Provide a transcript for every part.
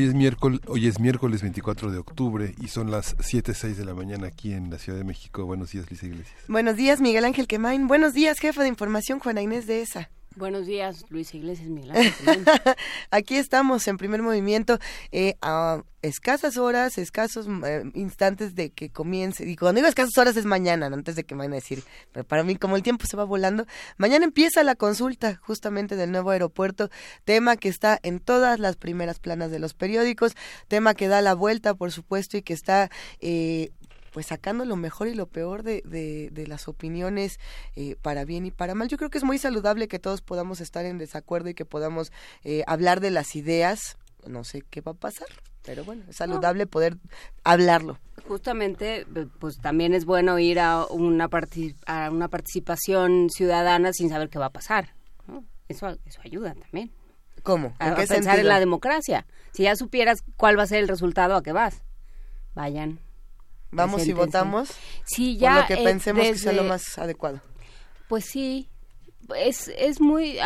Hoy es, miércoles, hoy es miércoles 24 de octubre y son las 7.06 de la mañana aquí en la Ciudad de México. Buenos días, Lisa Iglesias. Buenos días, Miguel Ángel Quemain. Buenos días, jefa de información, Juana Inés de ESA. Buenos días, Luis Iglesias Miguel Aquí estamos en primer movimiento eh, a escasas horas, escasos eh, instantes de que comience. Y cuando digo escasas horas es mañana, antes de que me vayan a decir. Pero para mí, como el tiempo se va volando, mañana empieza la consulta justamente del nuevo aeropuerto, tema que está en todas las primeras planas de los periódicos, tema que da la vuelta, por supuesto, y que está eh, pues sacando lo mejor y lo peor de, de, las opiniones eh, para bien y para mal. Yo creo que es muy saludable que todos podamos estar en desacuerdo y que podamos eh, hablar de las ideas. No sé qué va a pasar, pero bueno, es saludable poder hablarlo. Justamente, pues también es bueno ir a una, a una participación ciudadana sin saber qué va a pasar. Eso, eso ayuda también. ¿Cómo? a, pensar en la democracia. Si ya supieras cuál va a ser el resultado, ¿a qué vas? Vayan, Vamos y votamos. Sí, ya. lo que pensemos que sea lo más adecuado. Pues sí. Es, es muy.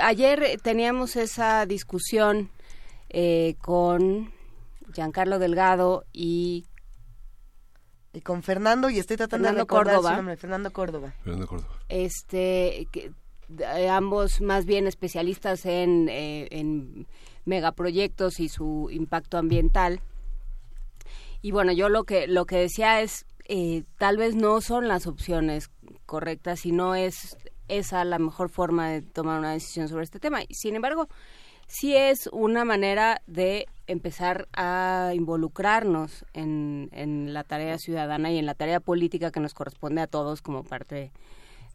ayer teníamos esa discusión eh, con Giancarlo Delgado y. Y con Fernando, y estoy tratando de recordar Córdoba. su nombre, Fernando Córdoba. Fernando Córdoba. Este. Eh, ambos más bien especialistas en, eh, en megaproyectos y su impacto ambiental y bueno, yo lo que, lo que decía es, eh, tal vez no son las opciones correctas y no es esa la mejor forma de tomar una decisión sobre este tema. Sin embargo, sí es una manera de empezar a involucrarnos en, en la tarea ciudadana y en la tarea política que nos corresponde a todos como parte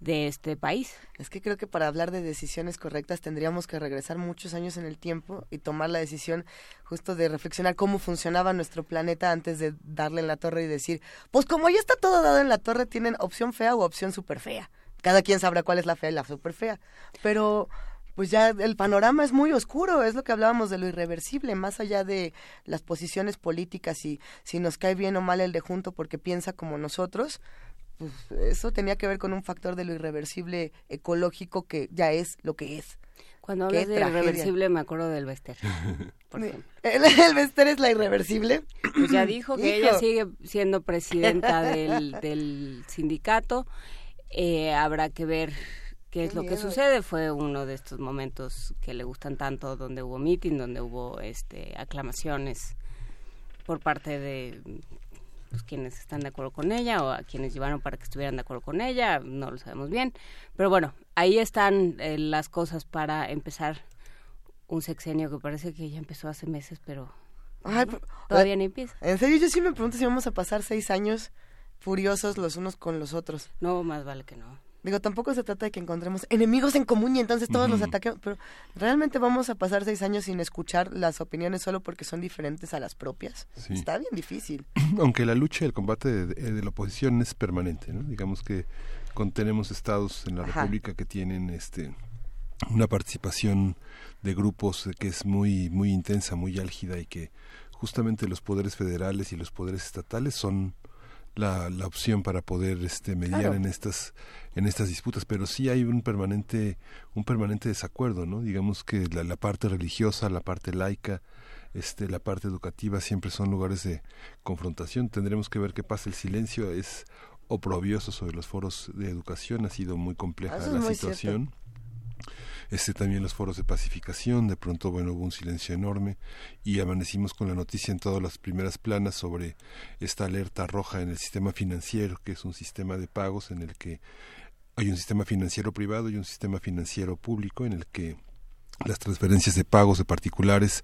de este país. Es que creo que para hablar de decisiones correctas tendríamos que regresar muchos años en el tiempo y tomar la decisión justo de reflexionar cómo funcionaba nuestro planeta antes de darle en la torre y decir, pues como ya está todo dado en la torre, tienen opción fea o opción súper fea. Cada quien sabrá cuál es la fea y la súper fea. Pero pues ya el panorama es muy oscuro, es lo que hablábamos de lo irreversible, más allá de las posiciones políticas y si nos cae bien o mal el de junto porque piensa como nosotros, pues eso tenía que ver con un factor de lo irreversible ecológico que ya es lo que es. Cuando hablas de irreversible me acuerdo del Bester. ¿El, ¿El Bester es la irreversible? Pues ya dijo que ella sigue siendo presidenta del, del sindicato. Eh, habrá que ver qué es lo que sucede. Fue uno de estos momentos que le gustan tanto, donde hubo meeting, donde hubo este aclamaciones por parte de pues, quienes están de acuerdo con ella o a quienes llevaron para que estuvieran de acuerdo con ella, no lo sabemos bien. Pero bueno, ahí están eh, las cosas para empezar un sexenio que parece que ya empezó hace meses, pero todavía ni empieza. En serio, yo sí me pregunto si vamos a pasar seis años furiosos los unos con los otros. No, más vale que no. Digo, tampoco se trata de que encontremos enemigos en común y entonces todos los ataquemos, pero realmente vamos a pasar seis años sin escuchar las opiniones solo porque son diferentes a las propias. Está bien difícil. Aunque la lucha y el combate de, la oposición es permanente, ¿no? Digamos que tenemos estados en la República que tienen este una participación de grupos que es muy muy intensa, muy álgida y que justamente los poderes federales y los poderes estatales son la, la opción para poder este mediar en estas en estas disputas pero sí hay un permanente un permanente desacuerdo no digamos que la, la parte religiosa la parte laica este la parte educativa siempre son lugares de confrontación. Tendremos que ver qué pasa. El silencio es oprobioso sobre los foros de educación ha sido muy compleja la situación este también los foros de pacificación, de pronto bueno hubo un silencio enorme y amanecimos con la noticia en todas las primeras planas sobre esta alerta roja en el sistema financiero, que es un sistema de pagos en el que hay un sistema financiero privado y un sistema financiero público en el que las transferencias de pagos de particulares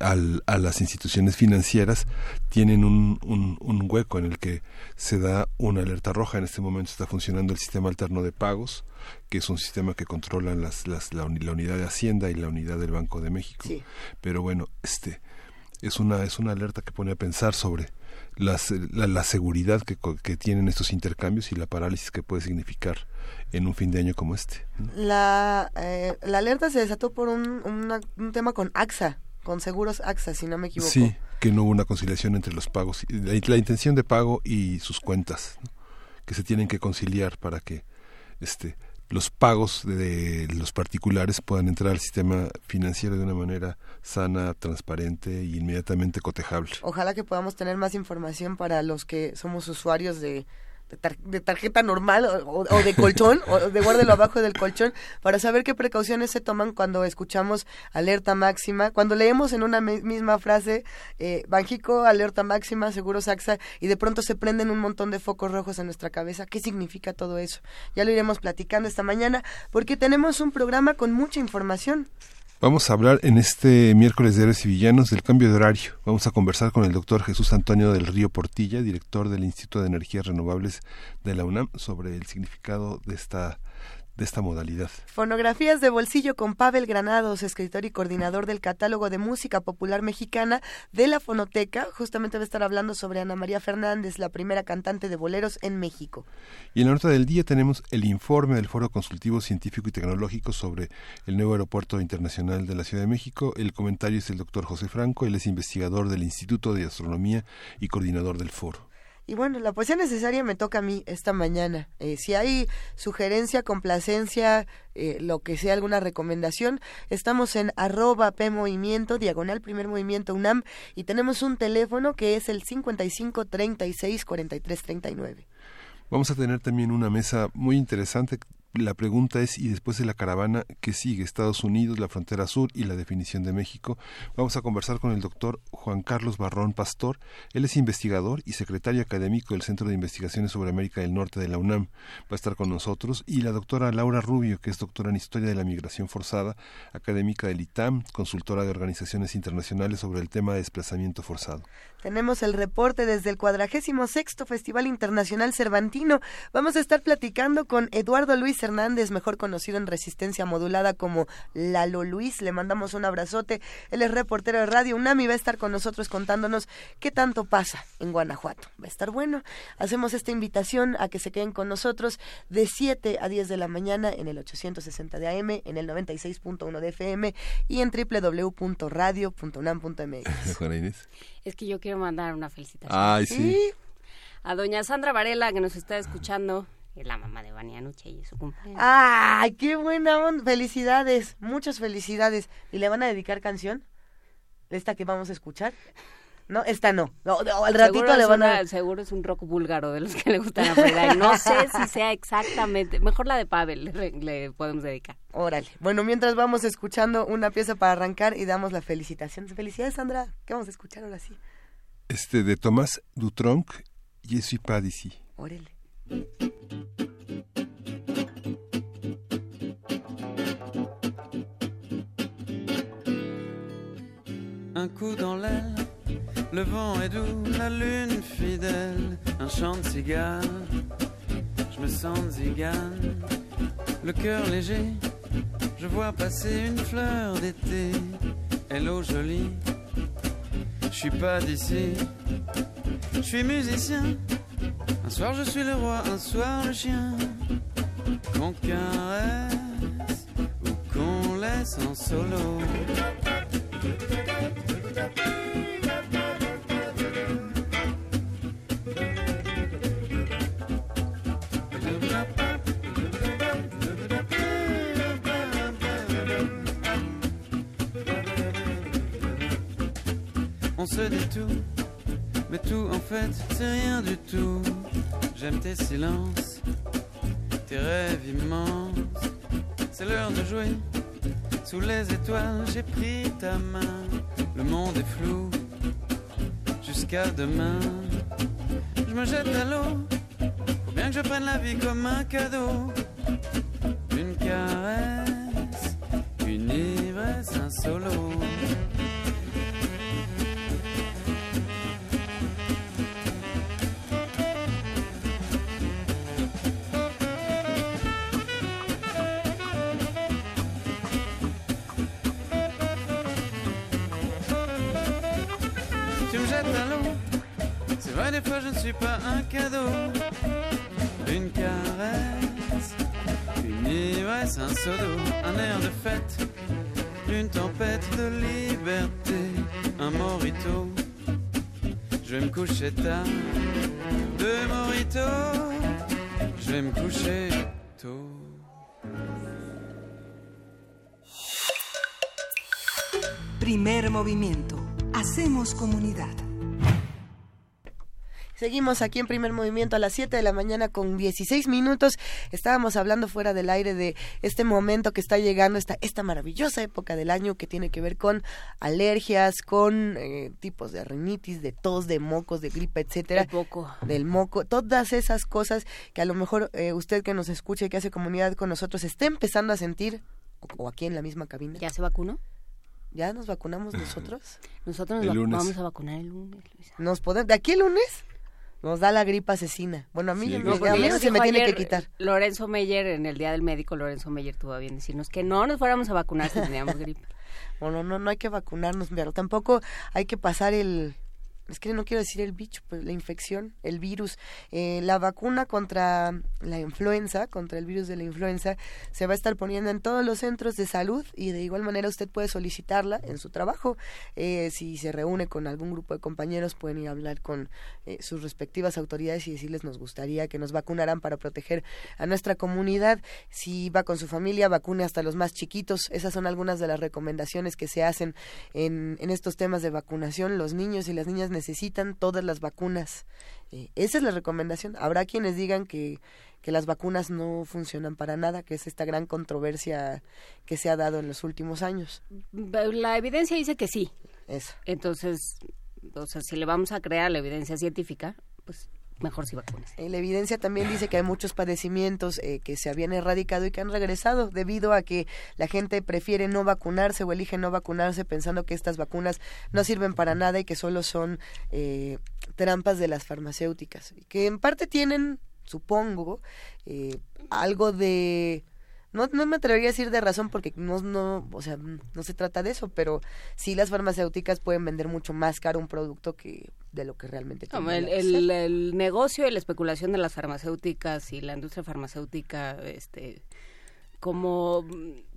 a las instituciones financieras tienen un, un, hueco en el que se da una alerta roja. En este momento está funcionando el sistema alterno de pagos, que es un sistema que controlan las, las, la, unidad de Hacienda y la unidad del Banco de México. Pero bueno, este es una, es una alerta que pone a pensar sobre las, la, la, seguridad que, que tienen estos intercambios y la parálisis que puede significar en un fin de año como este. La, eh, la alerta se desató por un, un tema con AXA, con seguros AXA, si no me equivoco. Sí, que no hubo una conciliación entre los pagos, la, la intención de pago y sus cuentas, que se tienen que conciliar para que este los pagos de los particulares puedan entrar al sistema financiero de una manera sana, transparente e inmediatamente cotejable. Ojalá que podamos tener más información para los que somos usuarios de de, tarjeta normal o, de colchón, o de guárdelo abajo del colchón, para saber qué precauciones se toman cuando escuchamos alerta máxima, cuando leemos en una misma frase eh, Banjico, alerta máxima, seguro Saxa, y de pronto se prenden un montón de focos rojos en nuestra cabeza. ¿Qué significa todo eso? Ya lo iremos platicando esta mañana, porque tenemos un programa con mucha información. Vamos a hablar en este miércoles de Héroes y Villanos del cambio de horario. Vamos a conversar con el doctor Jesús Antonio del Río Portilla, director del Instituto de Energías Renovables de la UNAM, sobre el significado de esta de esta modalidad. Fonografías de bolsillo con Pavel Granados, escritor y coordinador del catálogo de música popular mexicana de la Fonoteca. Justamente va a estar hablando sobre Ana María Fernández, la primera cantante de boleros en México. Y en la nota del día tenemos el informe del Foro Consultivo Científico y Tecnológico sobre el nuevo aeropuerto internacional de la Ciudad de México. El comentario es del doctor José Franco, él es investigador del Instituto de Astronomía y coordinador del foro. Y bueno, la poesía necesaria me toca a mí esta mañana. Eh, si hay sugerencia, complacencia, eh, lo que sea, alguna recomendación, estamos en arroba P Movimiento, diagonal primer movimiento UNAM, y tenemos un teléfono que es el 55 36 43 39. Vamos a tener también una mesa muy interesante la pregunta es, y después de la caravana, ¿qué sigue? Estados Unidos, la frontera sur y la definición de México. Vamos a conversar con el doctor Juan Carlos Barrón Pastor. Él es investigador y secretario académico del Centro de Investigaciones sobre América del Norte de la UNAM. Va a estar con nosotros. Y la doctora Laura Rubio, que es doctora en Historia de la Migración Forzada, académica del ITAM, consultora de organizaciones internacionales sobre el tema de desplazamiento forzado. Tenemos el reporte desde el cuadragésimo sexto Festival Internacional Cervantino. Vamos a estar platicando con Eduardo Luis Hernández, mejor conocido en Resistencia Modulada como Lalo Luis. Le mandamos un abrazote. Él es reportero de Radio UNAMI. Va a estar con nosotros contándonos qué tanto pasa en Guanajuato. Va a estar bueno. Hacemos esta invitación a que se queden con nosotros de 7 a 10 de la mañana en el 860 de AM, en el 96.1 de FM y en www.radio.unam.mx. Es que yo quiero mandar una felicitación. sí. A doña Sandra Varela, que nos está escuchando. Es la mamá de Vania Nuche y su cumpleaños. ¡Ay, qué buena onda! Felicidades, muchas felicidades. ¿Y le van a dedicar canción? ¿Esta que vamos a escuchar? No, esta no. al ratito le van a... seguro es un rock búlgaro de los que le gustan a Freda. Y no sé si sea exactamente... Mejor la de Pavel le, le, podemos dedicar. Órale. Bueno, mientras vamos escuchando una pieza para arrancar y damos la felicitación. Felicidades, Sandra. ¿Qué vamos a escuchar ahora sí? Este, de Tomás Dutronc, Je suis pas d'ici. Órale. Un coup dans l'aile, le vent est doux, la lune fidèle, un chant de cigare. Je me sens zigane, le cœur léger, je vois passer une fleur d'été. Hello jolie, je suis pas d'ici, je suis musicien. Un soir je suis le roi, un soir le chien. Qu'on caresse ou qu'on laisse en solo. On se dit tout, mais tout en fait c'est rien du tout. J'aime tes silences, tes rêves immenses. C'est l'heure de jouer. Sous les étoiles, j'ai pris ta main. Le monde est flou. Jusqu'à demain, je me jette à l'eau. Faut bien que je prenne la vie comme un cadeau. Une caresse, une livres un solo. Des fois je ne suis pas un cadeau. Une caresse, une ivresse, un seau un air de fête, une tempête de liberté, un morito. Je vais me coucher tard, deux moritos, je vais me coucher tôt. Primer movimiento. Hacemos comunidad. Seguimos aquí en primer movimiento a las 7 de la mañana con 16 minutos. Estábamos hablando fuera del aire de este momento que está llegando, esta, esta maravillosa época del año que tiene que ver con alergias, con eh, tipos de rinitis, de tos, de mocos, de gripe, etcétera. El moco. Del moco, todas esas cosas que a lo mejor eh, usted que nos escucha y que hace comunidad con nosotros esté empezando a sentir, o, o aquí en la misma cabina. ¿Ya se vacunó? ¿Ya nos vacunamos nosotros? Nosotros nos va- lunes. vamos a vacunar el lunes, Luisa. ¿Nos podemos, ¿De aquí el lunes? Nos da la gripa asesina. Bueno, a mí, Sí, me- No, a mí se me tiene que quitar. Lorenzo Meyer, en el Día del Médico, Lorenzo Meyer tuvo a bien decirnos que no nos fuéramos a vacunar si teníamos gripe. Bueno, no, no hay que vacunarnos, pero tampoco hay que pasar el... Es que no quiero decir el bicho, pues la infección, el virus. Eh, la vacuna contra la influenza, contra el virus de la influenza, se va a estar poniendo en todos los centros de salud y de igual manera usted puede solicitarla en su trabajo. Eh, si se reúne con algún grupo de compañeros, pueden ir a hablar con eh, sus respectivas autoridades y decirles nos gustaría que nos vacunaran para proteger a nuestra comunidad. Si va con su familia, vacune hasta los más chiquitos. Esas son algunas de las recomendaciones que se hacen en, en estos temas de vacunación. Los niños y las niñas necesitan todas las vacunas. Eh, esa es la recomendación. Habrá quienes digan que, que las vacunas no funcionan para nada, que es esta gran controversia que se ha dado en los últimos años. La evidencia dice que sí. Eso. Entonces, o sea, si le vamos a crear la evidencia científica, pues mejor si vacunes. Eh, La evidencia también dice que hay muchos padecimientos eh, que se habían erradicado y que han regresado debido a que la gente prefiere no vacunarse o elige no vacunarse pensando que estas vacunas no sirven para nada y que solo son eh, trampas de las farmacéuticas. Que en parte tienen, supongo, eh, algo de... No, no me atrevería a decir de razón porque no, no, o sea, no se trata de eso, pero sí las farmacéuticas pueden vender mucho más caro un producto que de lo que realmente tendría el, el, el negocio y la especulación de las farmacéuticas y la industria farmacéutica, este, como,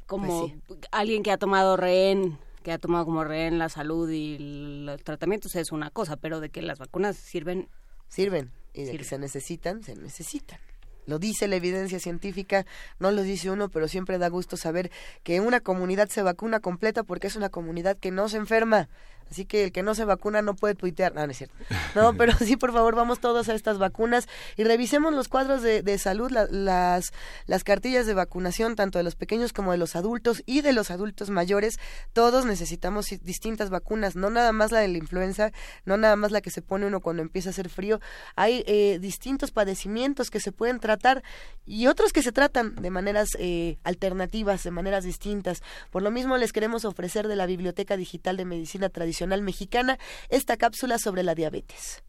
como Pues alguien que ha tomado rehén, que ha tomado como rehén la salud y los tratamientos es una cosa, pero de que las vacunas sirven, sirven y de que se necesitan, se necesitan. Lo dice la evidencia científica, no lo dice uno, pero siempre da gusto saber que una comunidad se vacuna completa porque es una comunidad que no se enferma. Así que el que no se vacuna no puede tuitear. No, no es cierto. No, pero sí, por favor, vamos todos a estas vacunas y revisemos los cuadros de, de salud, la- las, las cartillas de vacunación, tanto de los pequeños como de los adultos y de los adultos mayores. Todos necesitamos distintas vacunas, no nada más la de la influenza, no nada más la que se pone uno cuando empieza a hacer frío. Hay eh, distintos padecimientos que se pueden tratar y otros que se tratan de maneras eh, alternativas, de maneras distintas. Por lo mismo les queremos ofrecer de la Biblioteca Digital de Medicina Tradicional Mexicana esta cápsula sobre la diabetes.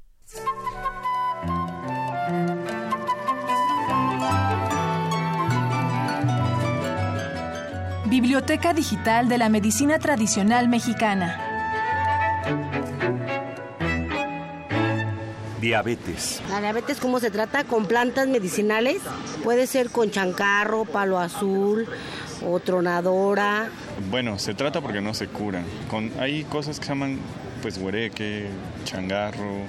Biblioteca Digital de la Medicina Tradicional Mexicana. Diabetes. La diabetes, ¿cómo se trata? Con plantas medicinales. Puede ser con chancarro, palo azul o tronadora. Bueno, se trata porque no se cura. Con, hay cosas que se llaman pues huereque, changarro,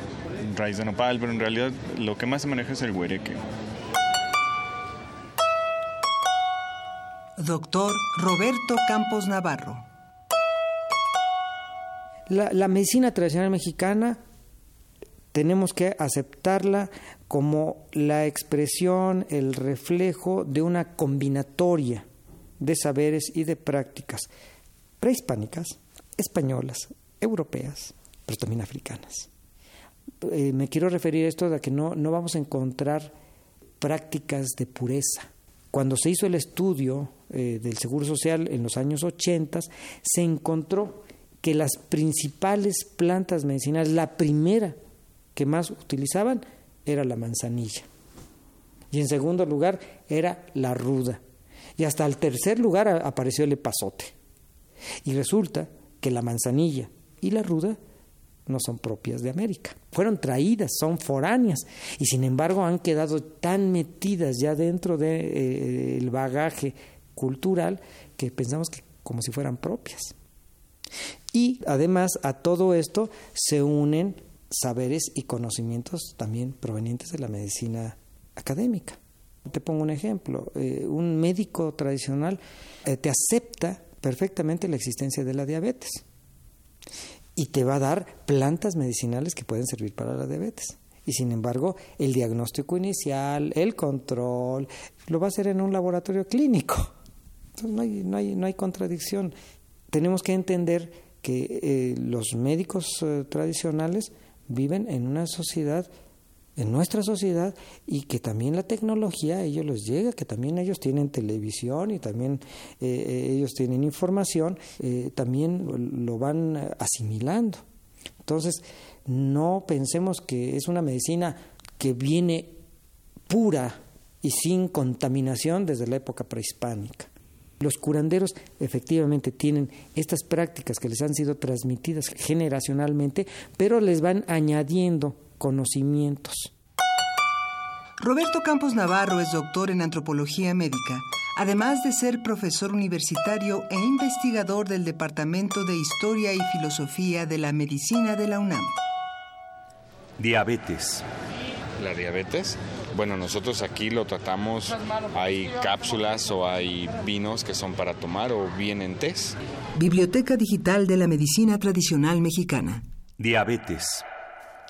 raíz de nopal, pero en realidad lo que más se maneja es el huereque. Doctor Roberto Campos Navarro. La, la medicina tradicional mexicana tenemos que aceptarla como la expresión, el reflejo de una combinatoria de saberes y de prácticas prehispánicas, españolas, europeas, pero también africanas. Eh, me quiero referir a esto de que no, no vamos a encontrar prácticas de pureza, Cuando se hizo el estudio eh, del Seguro Social en los años 80, se encontró que las principales plantas medicinales, la primera que más utilizaban era la manzanilla. Y en segundo lugar era la ruda. Y hasta el tercer lugar apareció el epazote. Y resulta que la manzanilla y la ruda no son propias de América. Fueron traídas, son foráneas y sin embargo han quedado tan metidas ya dentro del de, eh, bagaje cultural que pensamos que como si fueran propias. Y además a todo esto se unen saberes y conocimientos también provenientes de la medicina académica. Te pongo un ejemplo, eh, un médico tradicional eh, te acepta perfectamente la existencia de la diabetes y te va a dar plantas medicinales que pueden servir para la diabetes. Y sin embargo, el diagnóstico inicial, el control, lo va a hacer en un laboratorio clínico. Entonces no hay, no hay, no hay contradicción. Tenemos que entender que eh, los médicos tradicionales viven en una sociedad en nuestra sociedad y que también la tecnología a ellos les llega, que también ellos tienen televisión y también eh, eh, ellos tienen información, eh, también lo van asimilando. Entonces, no pensemos que es una medicina que viene pura y sin contaminación desde la época prehispánica. Los curanderos efectivamente tienen estas prácticas que les han sido transmitidas generacionalmente, pero les van añadiendo conocimientos. Roberto Campos Navarro es doctor en antropología médica, además de ser profesor universitario e investigador del Departamento de Historia y Filosofía de la Medicina de la UNAM. Diabetes. La diabetes, bueno, nosotros aquí lo tratamos, hay cápsulas o hay vinos que son para tomar o vienen tés. Biblioteca Digital de la Medicina Tradicional Mexicana. Diabetes.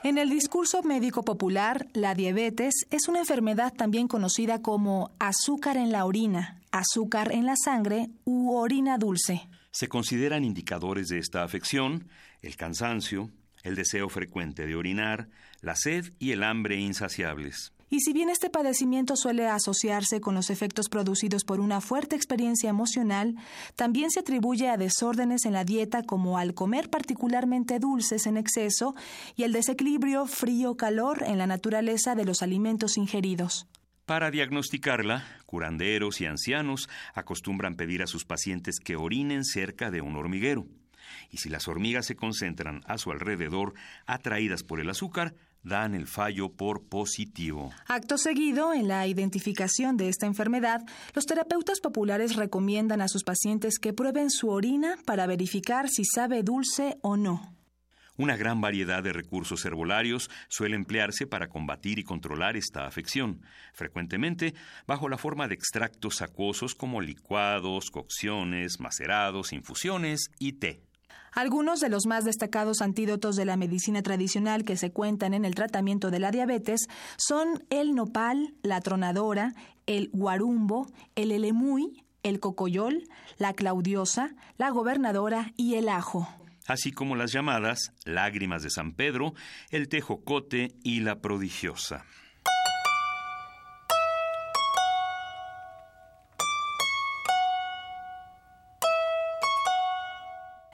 En el discurso médico popular, la diabetes es una enfermedad también conocida como azúcar en la orina, azúcar en la sangre u orina dulce. Se consideran indicadores de esta afección el cansancio, el deseo frecuente de orinar, la sed y el hambre insaciables. Y si bien este padecimiento suele asociarse con los efectos producidos por una fuerte experiencia emocional, también se atribuye a desórdenes en la dieta como al comer particularmente dulces en exceso y el desequilibrio frío-calor en la naturaleza de los alimentos ingeridos. Para diagnosticarla, curanderos y ancianos acostumbran pedir a sus pacientes que orinen cerca de un hormiguero. Y si las hormigas se concentran a su alrededor, atraídas por el azúcar, dan el fallo por positivo. Acto seguido, en la identificación de esta enfermedad, los terapeutas populares recomiendan a sus pacientes que prueben su orina para verificar si sabe dulce o no. Una gran variedad de recursos herbolarios suele emplearse para combatir y controlar esta afección, frecuentemente bajo la forma de extractos acuosos como licuados, cocciones, macerados, infusiones y té. Algunos de los más destacados antídotos de la medicina tradicional que se cuentan en el tratamiento de la diabetes son el nopal, la tronadora, el guarumbo, el elemuy, el cocoyol, la claudiosa, la gobernadora y el ajo así como las llamadas lágrimas de San Pedro, el tejocote y la prodigiosa.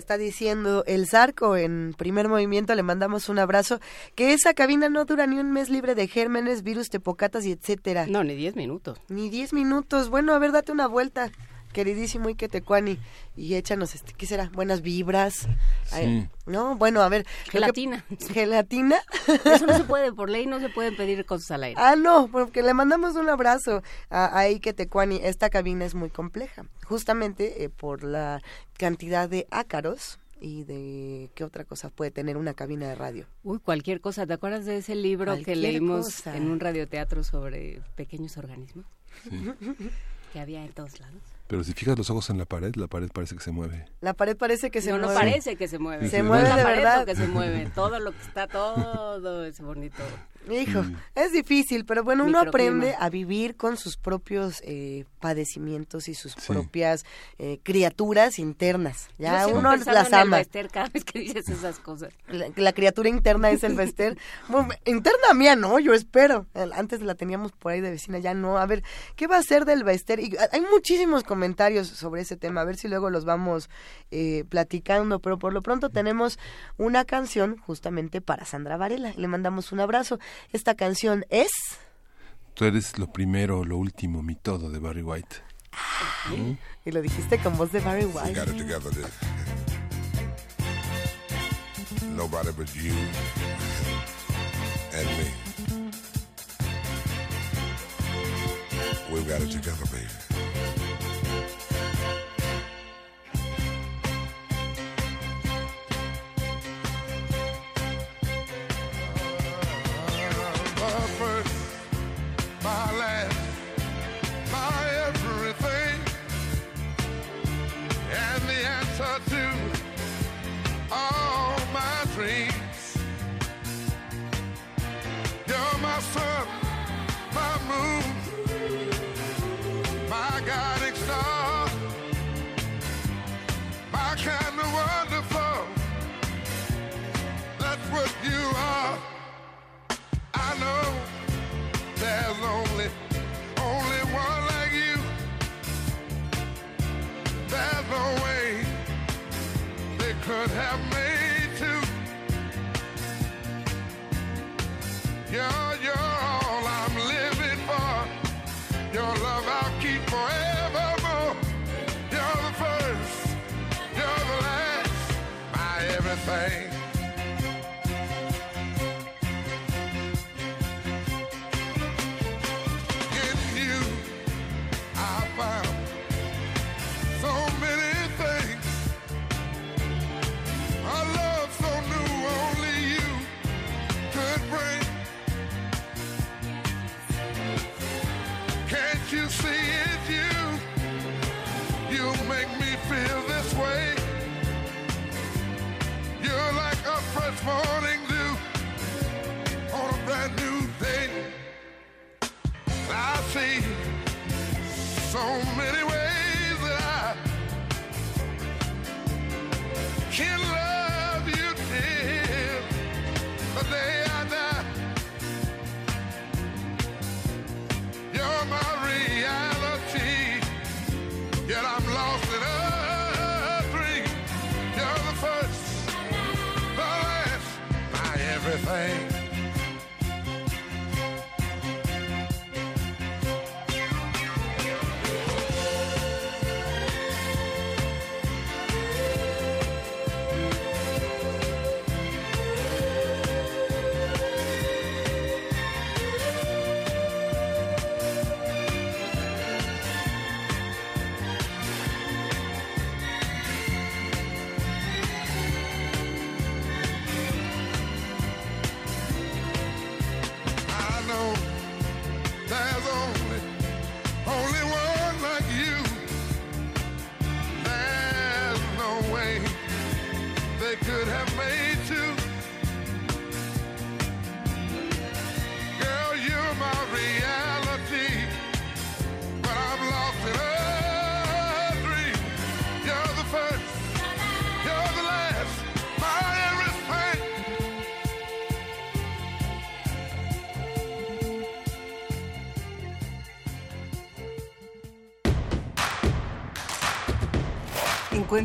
está diciendo el Zarco en primer movimiento, le mandamos un abrazo, que esa cabina no dura ni un mes libre de gérmenes, virus, tepocatas y etcétera. No, ni diez minutos. Ni diez minutos. Bueno, a ver, date una vuelta queridísimo Iketecuani, y échanos, este, ¿qué será? Buenas vibras. no, bueno, a ver. Gelatina. ¿Gelatina? Eso no se puede, por ley no se pueden pedir cosas al aire. Ah, no, porque le mandamos un abrazo a, a Iketecuani. Esta cabina es muy compleja, justamente eh, por la cantidad de ácaros y de qué otra cosa puede tener una cabina de radio. Uy, cualquier cosa. ¿Te acuerdas de ese libro que leímos en un radioteatro sobre pequeños organismos? que había en todos lados. Pero si fijas los ojos en la pared, la pared parece que se mueve. La pared parece que se mueve. No parece que se mueve. Se mueve de verdad. que se mueve. Todo lo que está, todo es bonito. Hijo, es difícil, pero bueno, uno aprende a vivir con sus propios eh, padecimientos y sus propias eh, criaturas internas. Ya uno las ama. El cada vez que dices esas cosas. La, criatura interna es el Bester. interna mía no, yo espero. Antes la teníamos por ahí de vecina, ya no. A ver, ¿qué va a ser del Bester? Y hay muchísimos comentarios sobre ese tema, a ver si luego los vamos eh, platicando, pero por lo pronto tenemos una canción justamente para Sandra Varela. Le mandamos un abrazo. Esta canción es... Tú eres lo primero, lo último, mi todo de Barry White. Y lo dijiste con voz de Barry White. Nobody but you and me. We've got it together, baby. way they could have made to, Yeah, yeah. you see it, you. You make me feel this way. You're like a fresh morning dew on a brand new day. I see so many.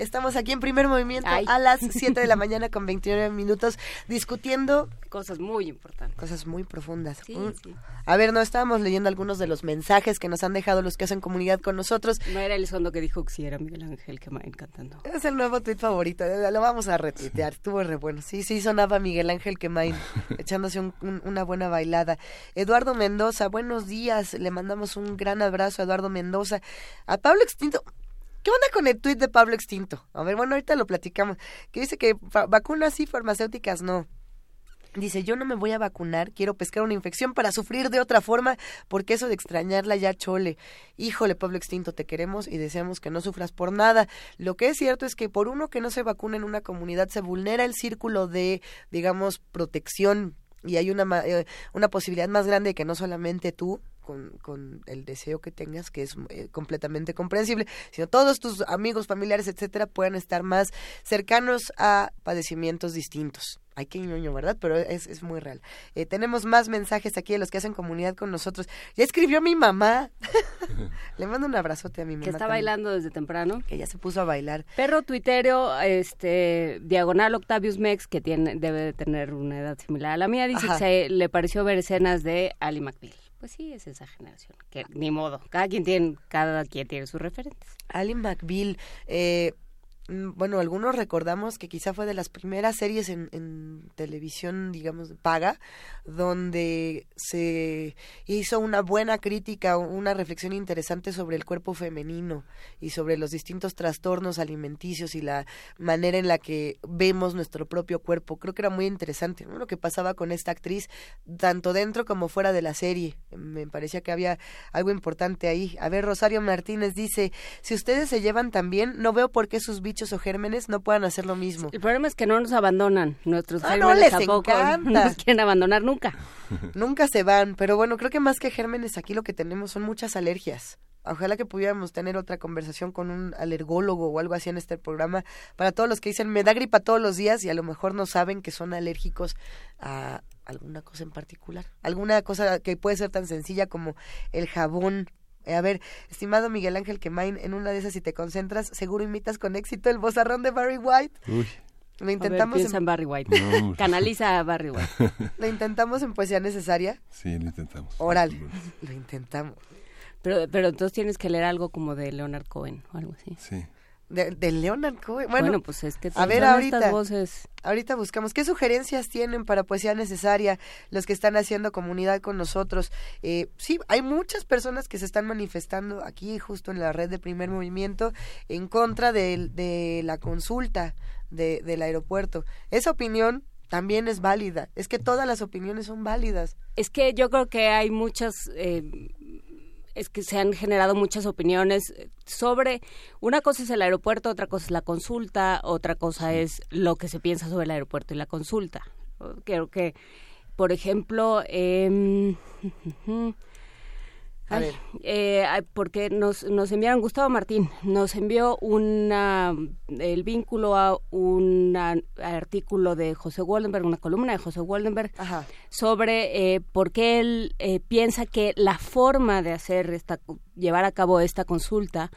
Estamos aquí en primer movimiento a las 7 de la mañana con 29 minutos discutiendo cosas muy importantes. Cosas muy profundas. Sí, mm. sí. A ver, no estábamos leyendo algunos de los mensajes que nos han dejado los que hacen comunidad con nosotros. No era el fondo que dijo que sí era Miguel Ángel Quemain cantando. Es el nuevo tweet favorito, eh, lo vamos a retuitear, estuvo re bueno. Sí, sí, sonaba Miguel Ángel Quemain echándose una buena bailada. Eduardo Mendoza, buenos días, le mandamos un gran abrazo a Eduardo Mendoza. A Pablo Extinto, ¿Qué onda con el tuit de Pablo Extinto? A ver, bueno, ahorita lo platicamos. Que dice que vacunas sí, farmacéuticas no. Dice, yo no me voy a vacunar, quiero pescar una infección para sufrir de otra forma, porque eso de extrañarla ya chole. Híjole, pueblo extinto, te queremos y deseamos que no sufras por nada. Lo que es cierto es que por uno que no se vacuna en una comunidad se vulnera el círculo de, digamos, protección y hay una, eh, una posibilidad más grande de que no solamente tú, con, con, el deseo que tengas, que es eh, completamente comprensible, sino todos tus amigos, familiares, etcétera, puedan estar más cercanos a padecimientos distintos. Ay, qué ñoño, ¿verdad? Pero es, es muy real. Eh, tenemos más mensajes aquí de los que hacen comunidad con nosotros. Ya escribió mi mamá. Le mando un abrazote a mi mamá. Que está bailando desde temprano. Que ya se puso a bailar. Perro tuitero, este, diagonal Octavius Mex, que tiene, debe de tener una edad similar a la mía, dice que le pareció ver escenas de Ali McBeal. Pues sí, es esa generación. Que ni modo. Cada quien tiene, cada quien tiene sus referentes. Ali McBeal, eh, bueno, algunos recordamos que quizá fue de las primeras series en, en, televisión, digamos, paga, donde se hizo una buena crítica, una reflexión interesante sobre el cuerpo femenino y sobre los distintos trastornos alimenticios y la manera en la que vemos nuestro propio cuerpo. Creo que era muy interesante ¿no? lo que pasaba con esta actriz, tanto dentro como fuera de la serie. Me parecía que había algo importante ahí. A ver, Rosario Martínez dice, si ustedes se llevan tan bien, no veo por qué sus bichos o gérmenes no puedan hacer lo mismo. El problema es que no nos abandonan. Nuestros Ah, gérmenes no, les tampoco encanta. no nos quieren abandonar nunca. Nunca se van, pero bueno, creo que más que gérmenes aquí lo que tenemos son muchas alergias. Ojalá que pudiéramos tener otra conversación con un alergólogo o algo así en este programa para todos los que dicen me da gripa todos los días y a lo mejor no saben que son alérgicos a alguna cosa en particular. Alguna cosa que puede ser tan sencilla como el jabón. Eh, A ver, estimado Miguel Ángel Quemain, en una de esas si te concentras, seguro imitas con éxito el bozarrón de Barry White. Uy, Lo intentamos, piensa en en, Barry White. No. Canaliza a Barry White. lo intentamos en poesía necesaria. sí, lo intentamos. Oral. Lo intentamos. Pero, pero entonces tienes que leer algo como de Leonard Cohen o algo así. Sí. De, de Leonard Cohen. Bueno, Bueno, pues es que a ver, estas ahorita. voces. Ahorita buscamos qué sugerencias tienen para poesía necesaria los que están haciendo comunidad con nosotros. Eh, sí, hay muchas personas que se están manifestando aquí justo en la red de primer movimiento en contra de, de la consulta de, del aeropuerto. Esa opinión también es válida. Es que todas las opiniones son válidas. Es que yo creo que hay muchas, eh, es que se han generado muchas opiniones sobre, una cosa es el aeropuerto, otra cosa es la consulta, otra cosa es lo que se piensa sobre el aeropuerto y la consulta. Creo que, por ejemplo, eh, A ver. eh, porque nos, nos enviaron, Gustavo Martín, nos envió una, el vínculo a un artículo de José Waldenberg, una columna de José Waldenberg, Ajá. sobre eh, por qué él eh, piensa que la forma de hacer esta, llevar a cabo esta consulta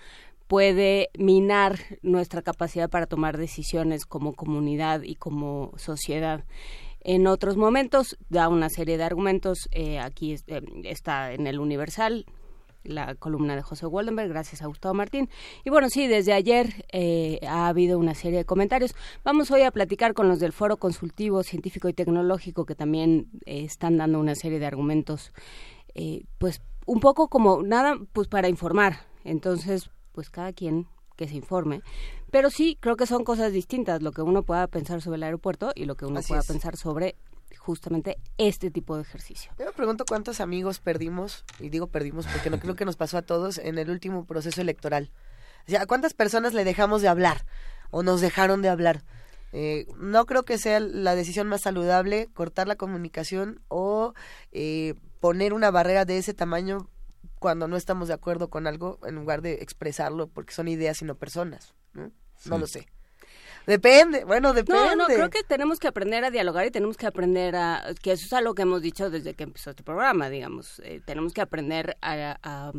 puede minar nuestra capacidad para tomar decisiones como comunidad y como sociedad. En otros momentos da una serie de argumentos. eh, aquí eh, está en el Universal la columna de José Waldenberg, gracias a Gustavo Martín. Y bueno, sí, desde ayer eh, ha habido una serie de comentarios. Vamos hoy a platicar con los del Foro Consultivo Científico y Tecnológico, que también eh, están dando una serie de argumentos, eh, pues un poco como nada, pues para informar. Entonces, pues cada quien que se informe. Pero sí, creo que son cosas distintas, lo que uno pueda pensar sobre el aeropuerto y lo que uno Así pueda es. pensar sobre justamente este tipo de ejercicio. Yo me pregunto cuántos amigos perdimos, y digo perdimos porque no creo que nos pasó a todos en el último proceso electoral. O sea, ¿a cuántas personas le dejamos de hablar o nos dejaron de hablar? Eh, no creo que sea la decisión más saludable cortar la comunicación o eh, poner una barrera de ese tamaño cuando no estamos de acuerdo con algo en lugar de expresarlo porque son ideas y no personas. ¿no? No lo sé. Depende, bueno, depende. No, no, creo que tenemos que aprender a dialogar y tenemos que aprender a, que eso es algo que hemos dicho desde que empezó este programa, digamos, eh, tenemos que aprender a, a-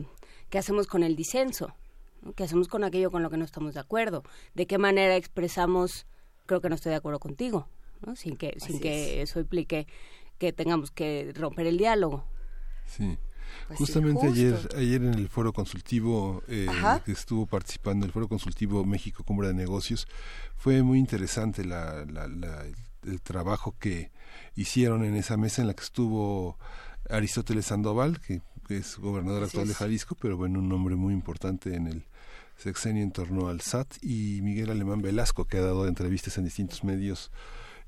qué hacemos con el disenso, ¿no? qué hacemos con aquello con lo que no estamos de acuerdo, de qué manera expresamos, creo que no estoy de acuerdo contigo, ¿no? sin que, sin que eso implique que tengamos que romper el diálogo. Sí. Pues sí, Justamente ayer, ayer en el foro consultivo eh, que estuvo participando, el foro consultivo México Cámara de Negocios, fue muy interesante la, la- la- el trabajo que hicieron en esa mesa en la que estuvo Aristóteles Sandoval, que que es gobernador actual de Jalisco, pero bueno, un nombre muy importante en el sexenio en torno al SAT, y Miguel Alemán Velasco, que ha dado entrevistas en distintos medios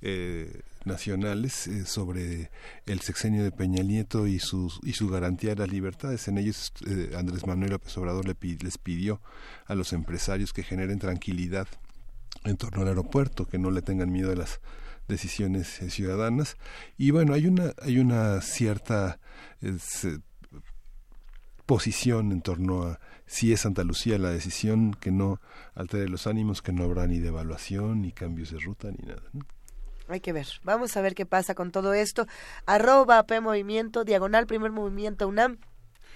eh, nacionales eh, sobre el sexenio de Peña Nieto y, sus, y su garantía de las libertades. En ellos eh, Andrés Manuel López Obrador le les pidió a los empresarios que generen tranquilidad en torno al aeropuerto, que no le tengan miedo a las decisiones eh, ciudadanas. Y bueno, hay una, hay una cierta posición en torno a si es Santa Lucía la decisión que no altere los ánimos, que no habrá ni devaluación, ni cambios de ruta, ni nada. Hay que ver. Vamos a ver qué pasa con todo esto. Arroba P Movimiento, diagonal primer movimiento UNAM.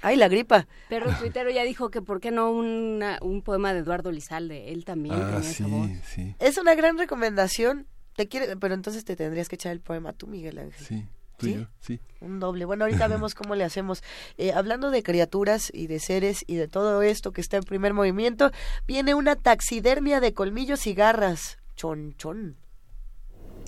Ay, la gripa. Pero Twittero ya dijo que por qué no un poema de Eduardo Lizalde. Él también ah, sí, Sí. Es una gran recomendación. Te quiere, pero entonces te tendrías que echar el poema tú, Miguel Ángel. Sí. ¿Sí? sí. Un doble. Bueno, ahorita vemos cómo le hacemos. Eh, hablando de criaturas y de seres y de todo esto que está en primer movimiento, viene una taxidermia de colmillos y garras. Chon, chon.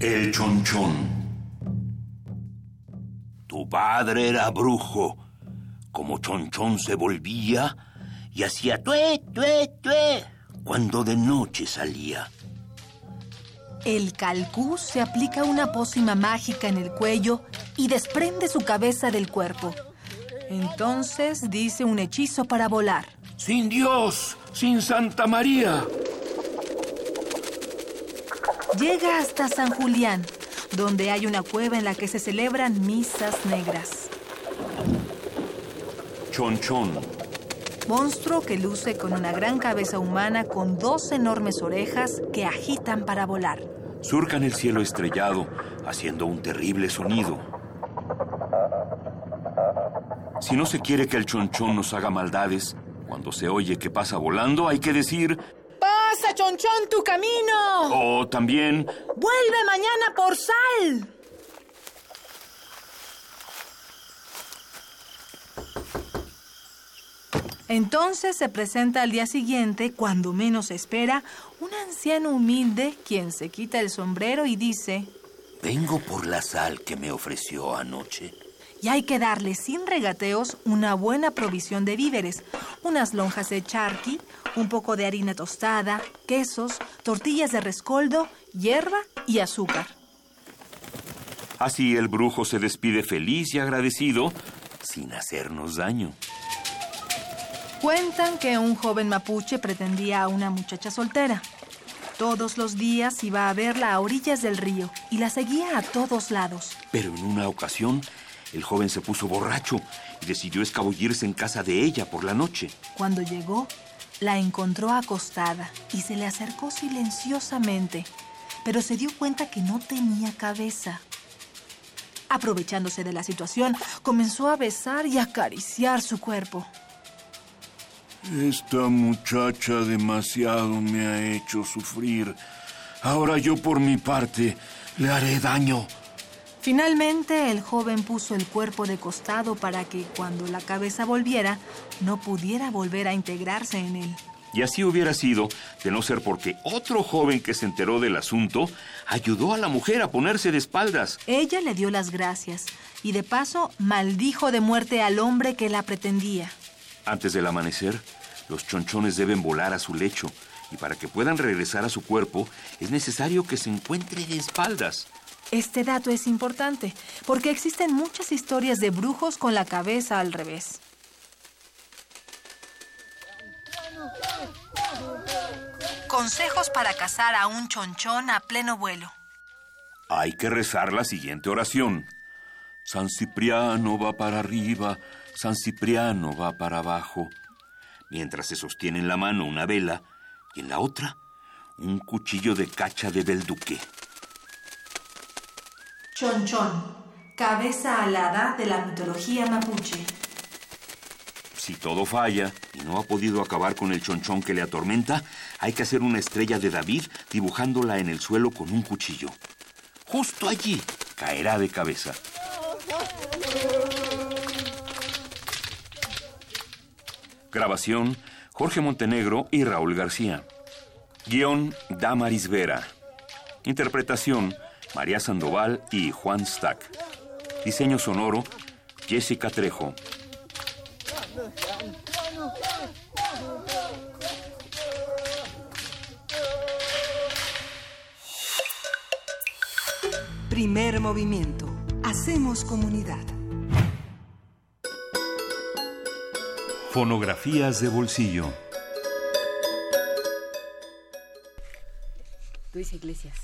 El chonchón. Tu padre era brujo. Como chonchón se volvía y hacía tué, tué, tué cuando de noche salía. El calcú se aplica una pócima mágica en el cuello y desprende su cabeza del cuerpo. Entonces dice un hechizo para volar. Sin Dios, sin Santa María, Llega hasta San Julián, donde hay una cueva en la que se celebran misas negras. Chonchón. Monstruo que luce con una gran cabeza humana con dos enormes orejas que agitan para volar. Surcan el cielo estrellado, haciendo un terrible sonido. Si no se quiere que el chonchón nos haga maldades, cuando se oye que pasa volando, hay que decir ¡Pasa, chonchón, tu camino! O también... ¡Vuelve mañana por sal! Entonces se presenta al día siguiente, cuando menos espera, un anciano humilde quien se quita el sombrero y dice... Vengo por la sal que me ofreció anoche. Y hay que darle sin regateos una buena provisión de víveres, unas lonjas de charqui, un poco de harina tostada, quesos, tortillas de rescoldo, hierba y azúcar. Así el brujo se despide feliz y agradecido, sin hacernos daño. Cuentan que un joven mapuche pretendía a una muchacha soltera. Todos los días iba a verla a orillas del río y la seguía a todos lados. Pero en una ocasión, el joven se puso borracho y decidió escabullirse en casa de ella por la noche. Cuando llegó, la encontró acostada y se le acercó silenciosamente, pero se dio cuenta que no tenía cabeza. Aprovechándose de la situación, comenzó a besar y acariciar su cuerpo. Esta muchacha demasiado me ha hecho sufrir. Ahora yo por mi parte le haré daño. Finalmente, el joven puso el cuerpo de costado para que cuando la cabeza volviera, no pudiera volver a integrarse en él. Y así hubiera sido, de no ser porque otro joven que se enteró del asunto ayudó a la mujer a ponerse de espaldas. Ella le dio las gracias y de paso maldijo de muerte al hombre que la pretendía. Antes del amanecer, los chonchones deben volar a su lecho y para que puedan regresar a su cuerpo es necesario que se encuentre de espaldas. Este dato es importante porque existen muchas historias de brujos con la cabeza al revés. Consejos para cazar a un chonchón a pleno vuelo. Hay que rezar la siguiente oración. San Cipriano va para arriba, San Cipriano va para abajo. Mientras se sostiene en la mano una vela y en la otra un cuchillo de cacha de belduque. Chonchón. cabeza alada de la mitología mapuche. Si todo falla y no ha podido acabar con el chonchón que le atormenta, hay que hacer una estrella de David dibujándola en el suelo con un cuchillo. Justo allí caerá de cabeza. Grabación, Jorge Montenegro y Raúl García. Guión, Damaris Vera. Interpretación, María Sandoval y Juan Stack. Diseño sonoro, Jessica Trejo. Primer movimiento. Hacemos comunidad. Fonografías de bolsillo. Luis Iglesias.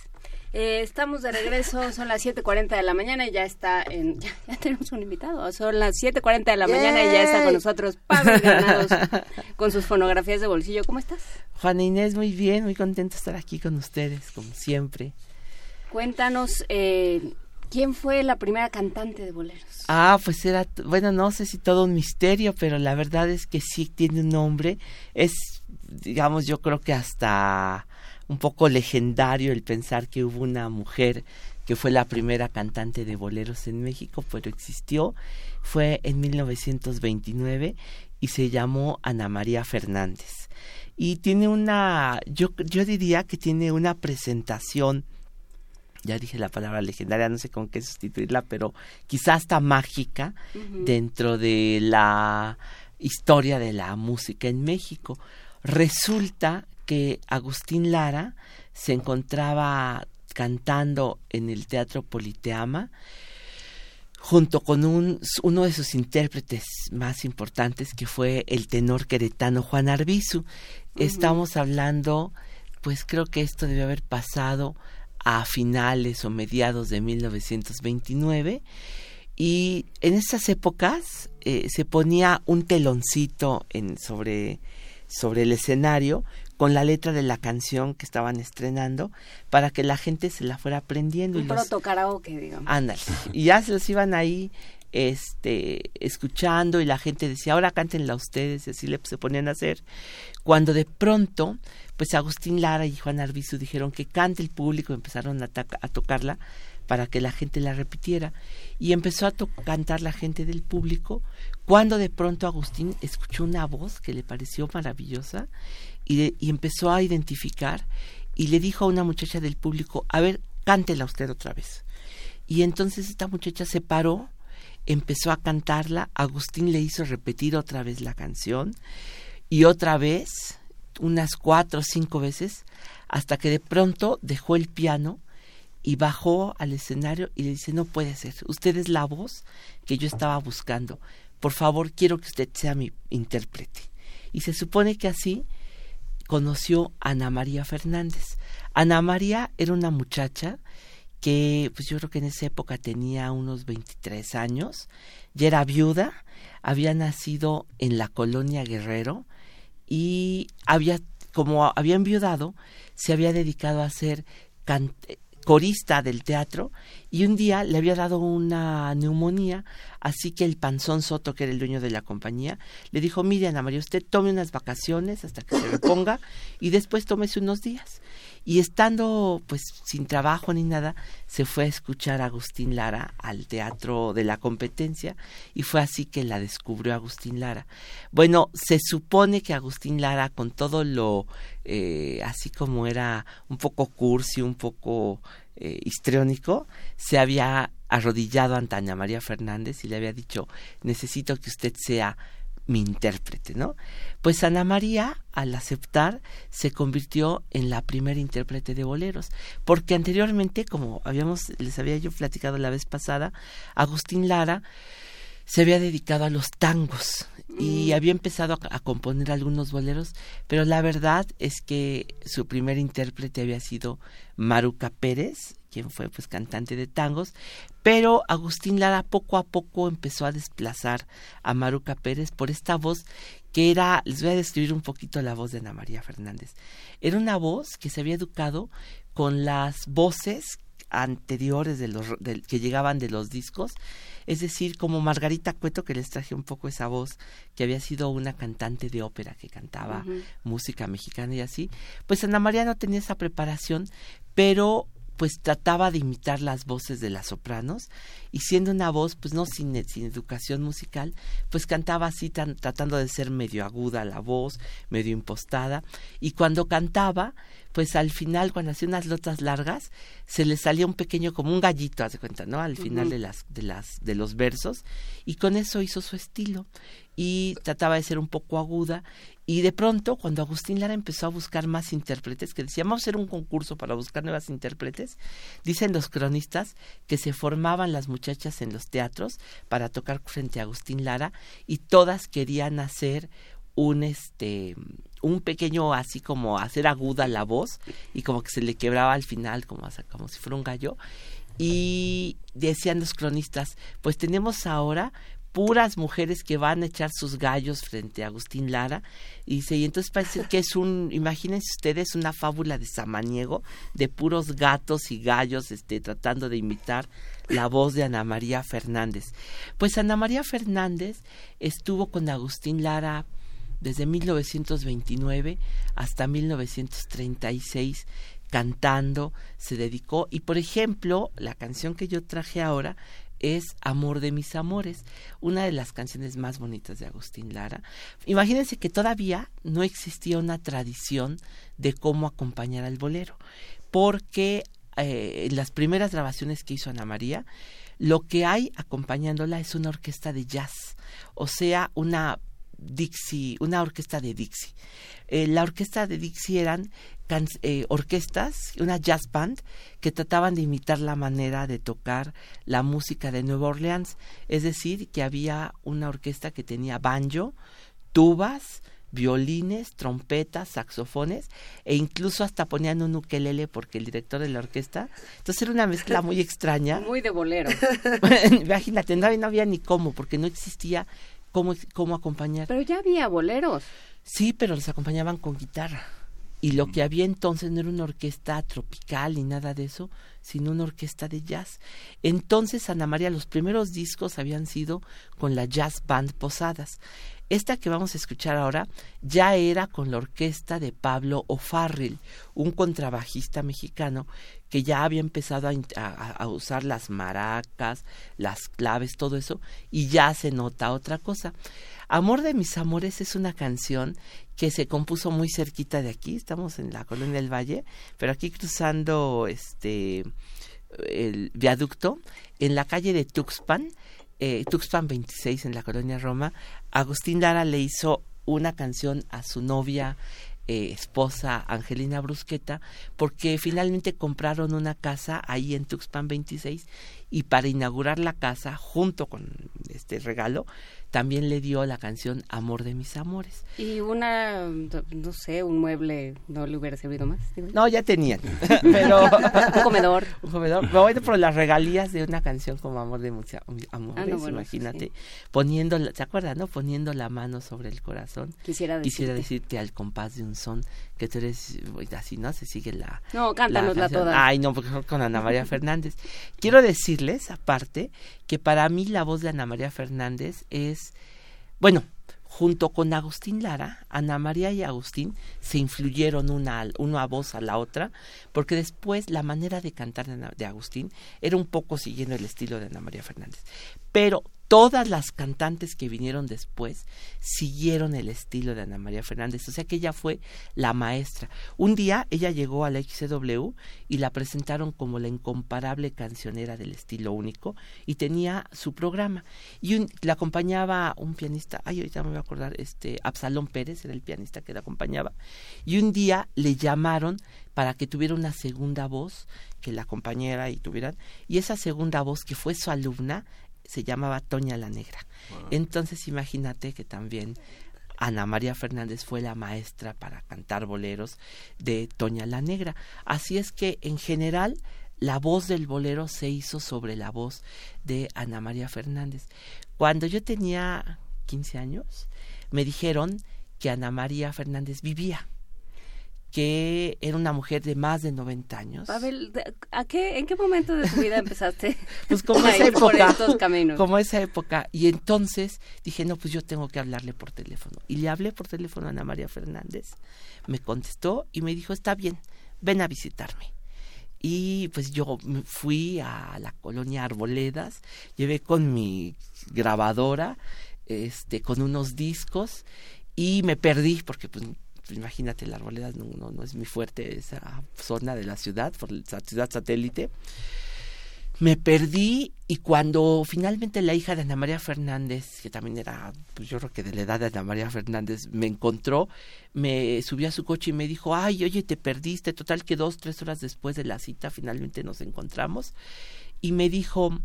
Eh, estamos de regreso, son las 7.40 de la mañana y ya está en... Ya, ya tenemos un invitado, son las 7.40 de la mañana y ya está con nosotros Pablo Granados con sus fonografías de bolsillo. ¿Cómo estás? Juana Inés, muy bien, muy contento de estar aquí con ustedes, como siempre. Cuéntanos, eh, ¿quién fue la primera cantante de boleros? Ah, pues era, bueno, no sé si todo un misterio, pero la verdad es que sí tiene un nombre. Es, digamos, yo creo que hasta un poco legendario el pensar que hubo una mujer que fue la primera cantante de boleros en México, pero existió, fue en 1929 y se llamó Ana María Fernández. Y tiene una, yo, yo diría que tiene una presentación, ya dije la palabra legendaria, no sé con qué sustituirla, pero quizás hasta mágica dentro de la historia de la música en México. Resulta que Agustín Lara se encontraba cantando en el Teatro Politeama junto con un, uno de sus intérpretes más importantes que fue el tenor queretano Juan Arbizu. Estamos hablando, pues creo que esto debe haber pasado a finales o mediados de 1929 y en esas épocas eh, se ponía un teloncito en, sobre, sobre el escenario con la letra de la canción que estaban estrenando para que la gente se la fuera aprendiendo. Un y los- proto karaoke, digamos. Ándale. Y ya se los iban ahí este escuchando y la gente decía, ahora cántenla ustedes, y así le, se ponían a hacer. Cuando de pronto, pues Agustín Lara y Juan Arbizu dijeron que cante el público, empezaron a, a tocarla para que la gente la repitiera. Y empezó a cantar la gente del público, cuando de pronto Agustín escuchó una voz que le pareció maravillosa y, empezó a identificar y le dijo a una muchacha del público, a ver, cántela usted otra vez. Y entonces esta muchacha se paró, empezó a cantarla, Agustín le hizo repetir otra vez la canción y otra vez, unas cuatro o cinco veces, hasta que de pronto dejó el piano y bajó al escenario y le dice, no puede ser, usted es la voz que yo estaba buscando, por favor quiero que usted sea mi intérprete. Y se supone que así conoció a Ana María Fernández. Ana María era una muchacha que pues yo creo que en esa época tenía unos 23 años, ya era viuda, había nacido en la colonia Guerrero y había, como había enviudado, se había dedicado a can- corista del teatro y un día le había dado una neumonía, así que el Panzón Soto, que era el dueño de la compañía, le dijo, mire Ana María, usted tome unas vacaciones hasta que se reponga y después tómese unos días. Y estando pues sin trabajo ni nada, se fue a escuchar a Agustín Lara al teatro de la competencia y fue así que la descubrió Agustín Lara. Bueno, se supone que Agustín Lara con todo lo eh, así como era un poco cursi, un poco eh, histriónico, se había arrodillado ante Ana María Fernández y le había dicho, necesito que usted sea mi intérprete, ¿no? Pues Ana María, al aceptar, se convirtió en la primera intérprete de boleros, porque anteriormente, como habíamos, les había yo platicado la vez pasada, Agustín Lara se había dedicado a los tangos y había empezado a, a componer algunos boleros, pero la verdad es que su primer intérprete había sido Maruca Pérez, quien fue pues cantante de tangos, pero Agustín Lara poco a poco empezó a desplazar a Maruca Pérez por esta voz que era, les voy a describir un poquito la voz de Ana María Fernández. Era una voz que se había educado con las voces anteriores de los que llegaban de los discos, es decir, como Margarita Cueto que les traje un poco esa voz que había sido una cantante de ópera que cantaba música mexicana y así, pues Ana María no tenía esa preparación, pero pues trataba de imitar las voces de las sopranos y siendo una voz pues no sin, sin educación musical pues cantaba así tan, tratando de ser medio aguda la voz medio impostada y cuando cantaba pues al final cuando hacía unas lotas largas se le salía un pequeño como un gallito haz de cuenta no al final de las de las de los versos y con eso hizo su estilo y trataba de ser un poco aguda y de pronto, cuando Agustín Lara empezó a buscar más intérpretes, que decía, vamos a hacer un concurso para buscar nuevas intérpretes, dicen los cronistas que se formaban las muchachas en los teatros para tocar frente a Agustín Lara y todas querían hacer un este un pequeño así como hacer aguda la voz y como que se le quebraba al final como, como si fuera un gallo. Y decían los cronistas pues tenemos ahora puras mujeres que van a echar sus gallos frente a Agustín Lara y dice y entonces parece que es un imagínense ustedes una fábula de samaniego de puros gatos y gallos este tratando de imitar la voz de Ana María Fernández pues Ana María Fernández estuvo con Agustín Lara desde 1929 hasta 1936 cantando, se dedicó y por ejemplo, la canción que yo traje ahora es Amor de mis amores, una de las canciones más bonitas de Agustín Lara. Imagínense que todavía no existía una tradición de cómo acompañar al bolero, porque eh, en las primeras grabaciones que hizo Ana María, lo que hay acompañándola es una orquesta de jazz, o sea, una Dixie, una orquesta de Dixie. Eh, la orquesta de Dixie eran eh, orquestas, una jazz band que trataban de imitar la manera de tocar la música de Nueva Orleans, es decir, que había una orquesta que tenía banjo, tubas, violines, trompetas, saxofones e incluso hasta ponían un ukelele porque el director de la orquesta. Entonces era una mezcla muy extraña. Muy de bolero. Imagínate, no había ni cómo porque no existía cómo, cómo acompañar. Pero ya había boleros. Sí, pero los acompañaban con guitarra. Y lo que había entonces no era una orquesta tropical ni nada de eso, sino una orquesta de jazz. Entonces, Ana María, los primeros discos habían sido con la Jazz Band Posadas. Esta que vamos a escuchar ahora ya era con la orquesta de Pablo O'Farrill, un contrabajista mexicano que ya había empezado a, usar las maracas, las claves, todo eso, y ya se nota otra cosa. Amor de mis amores es una canción que se compuso muy cerquita de aquí, estamos en la colonia del Valle, pero aquí cruzando este el viaducto, en la calle de Tuxpan, eh, Tuxpan 26 en la colonia Roma, Agustín Lara le hizo una canción a su novia eh, esposa Angelina Brusqueta porque finalmente compraron una casa ahí en Tuxpan 26 y para inaugurar la casa junto con este regalo también le dio la canción Amor de mis amores. Y una, no sé, un mueble no le hubiera servido más. No, ya tenían, pero... un comedor. Un comedor. Bueno, por las regalías de una canción como Amor de mis amores, ah, imagínate, poniendo, ¿se acuerdan, no? Poniendo la mano sobre el corazón. Quisiera decirte. Quisiera decirte al compás de un son que tú eres, así, ¿no? Se sigue la... No, cántanosla toda. Ay, no, porque con Ana María Fernández. Quiero aparte, que para mí la voz de Ana María Fernández es, bueno, junto con Agustín Lara, Ana María y Agustín se influyeron una, una voz a la otra, porque después la manera de cantar de Agustín era un poco siguiendo el estilo de Ana María Fernández. Pero todas las cantantes que vinieron después siguieron el estilo de Ana María Fernández, o sea que ella fue la maestra. Un día ella llegó a la XCW y la presentaron como la incomparable cancionera del estilo único y tenía su programa y la acompañaba un pianista, ay ahorita me voy a acordar, este Absalón Pérez era el pianista que la acompañaba y un día le llamaron para que tuviera una segunda voz que la acompañara y tuvieran y esa segunda voz que fue su alumna se llamaba Toña la Negra. Entonces imagínate que también Ana María Fernández fue la maestra para cantar boleros de Toña la Negra. Así es que en general la voz del bolero se hizo sobre la voz de Ana María Fernández. Cuando yo tenía 15 años, me dijeron que Ana María Fernández vivía que era una mujer de más de 90 años. Pavel, ¿a qué, ¿en qué momento de tu vida empezaste pues como a esa época, estos caminos? como esa época. Y entonces dije, no, pues yo tengo que hablarle por teléfono. Y le hablé por teléfono a Ana María Fernández, me contestó y me dijo, está bien, ven a visitarme. Y pues yo me fui a la colonia Arboledas, llevé con mi grabadora, este, con unos discos y me perdí porque pues imagínate la arboleda no, no, no, es muy fuerte esa zona de la ciudad por la ciudad satélite. Me perdí y cuando finalmente la hija de Ana María Fernández, que también era, pues yo creo que de la edad de Ana María Fernández, me encontró, me subió a su coche y me dijo, ay, oye, te perdiste, total que dos, tres horas después de la cita finalmente nos encontramos y me dijo,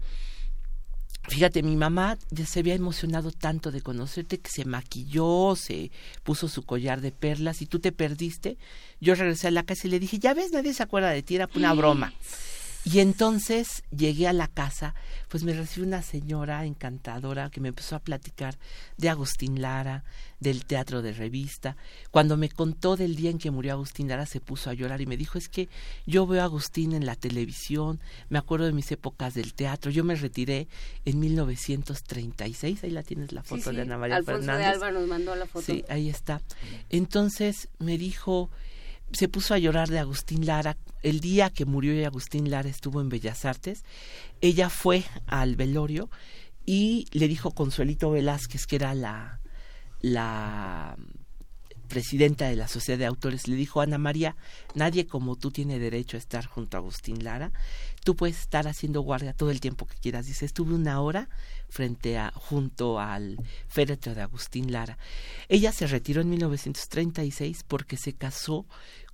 Fíjate, mi mamá ya se había emocionado tanto de conocerte que se maquilló, se puso su collar de perlas y tú te perdiste. Yo regresé a la casa y le dije, ya ves, nadie se acuerda de ti, era una broma. Y entonces llegué a la casa, pues me recibió una señora encantadora que me empezó a platicar de Agustín Lara, del teatro de revista. Cuando me contó del día en que murió Agustín Lara, se puso a llorar y me dijo, es que yo veo a Agustín en la televisión, me acuerdo de mis épocas del teatro, yo me retiré en 1936, ahí la tienes la foto Sí, sí, de Ana María Alfonso Fernández. de Alba nos mandó la foto. Sí, ahí está. Entonces me dijo, se puso a llorar de Agustín Lara. El día que murió y Agustín Lara estuvo en Bellas Artes, ella fue al velorio y le dijo Consuelito Velázquez, que era la, la presidenta de la Sociedad de Autores, le dijo, Ana María, nadie como tú tiene derecho a estar junto a Agustín Lara. Tú puedes estar haciendo guardia todo el tiempo que quieras. Dice, estuve una hora frente a, junto al féretro de Agustín Lara. Ella se retiró en 1936 porque se casó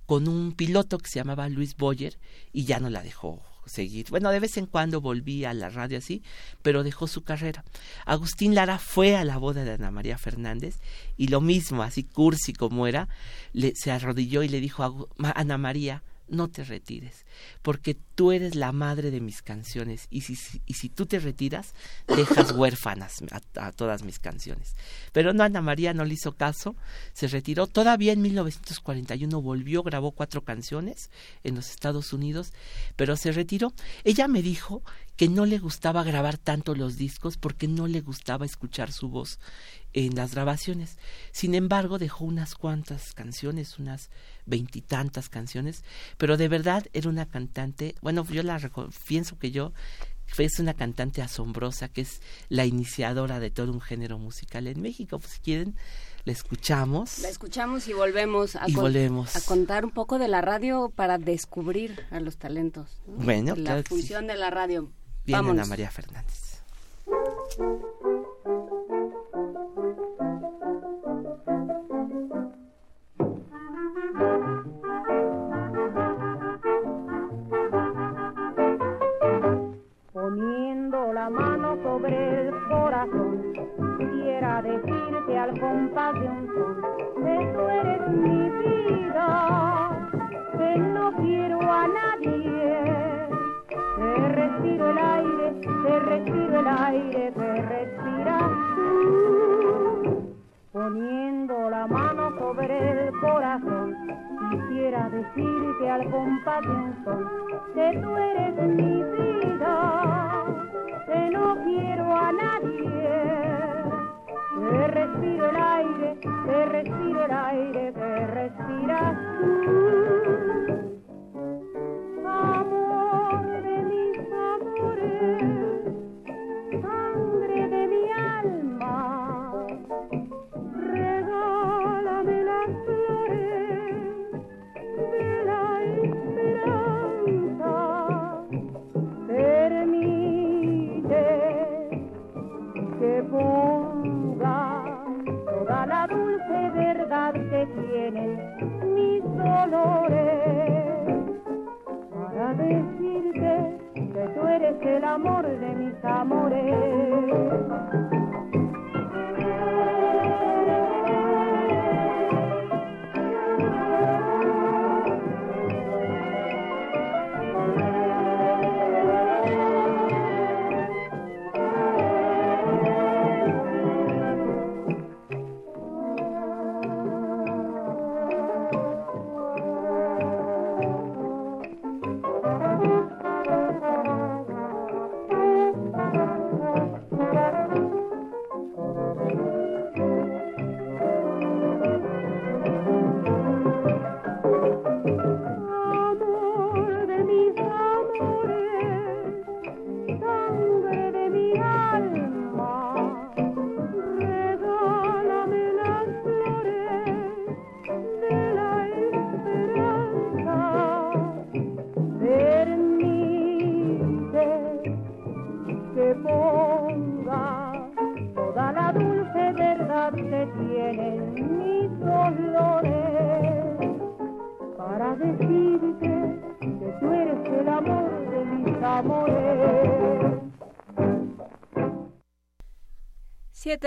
con un piloto que se llamaba Luis Boyer y ya no la dejó seguir. Bueno, de vez en cuando volvía a la radio así, pero dejó su carrera. Agustín Lara fue a la boda de Ana María Fernández y lo mismo, así cursi como era, le, se arrodilló y le dijo a Ana María, no te retires, porque tú eres la madre de mis canciones y si, y si tú te retiras, dejas huérfanas a, a, todas mis canciones. Pero no, Ana María no le hizo caso, se retiró. Todavía en 1941 volvió, grabó cuatro canciones en los Estados Unidos, pero se retiró. Ella me dijo que no le gustaba grabar tanto los discos porque no le gustaba escuchar su voz en las grabaciones. Sin embargo, dejó unas cuantas canciones, unas veintitantas canciones, pero de verdad era una cantante, bueno, yo la pienso que yo es una cantante asombrosa que es la iniciadora de todo un género musical en México. Pues si quieren, la escuchamos. La escuchamos y volvemos a, y volvemos. a contar un poco de la radio para descubrir a los talentos. ¿no? Bueno, la claro función sí. de la radio. Viene Vámonos. Ana María Fernández. Poniendo la mano sobre el corazón, quisiera decirte al compás de respiro el aire, que respiro el aire, que respiras tú. Poniendo la mano sobre el corazón, quisiera decirte al compás de un son que tú eres mi vida, que no quiero a nadie, que respiro el aire, que respiro el aire, que respiras tú. El amor de mis amores.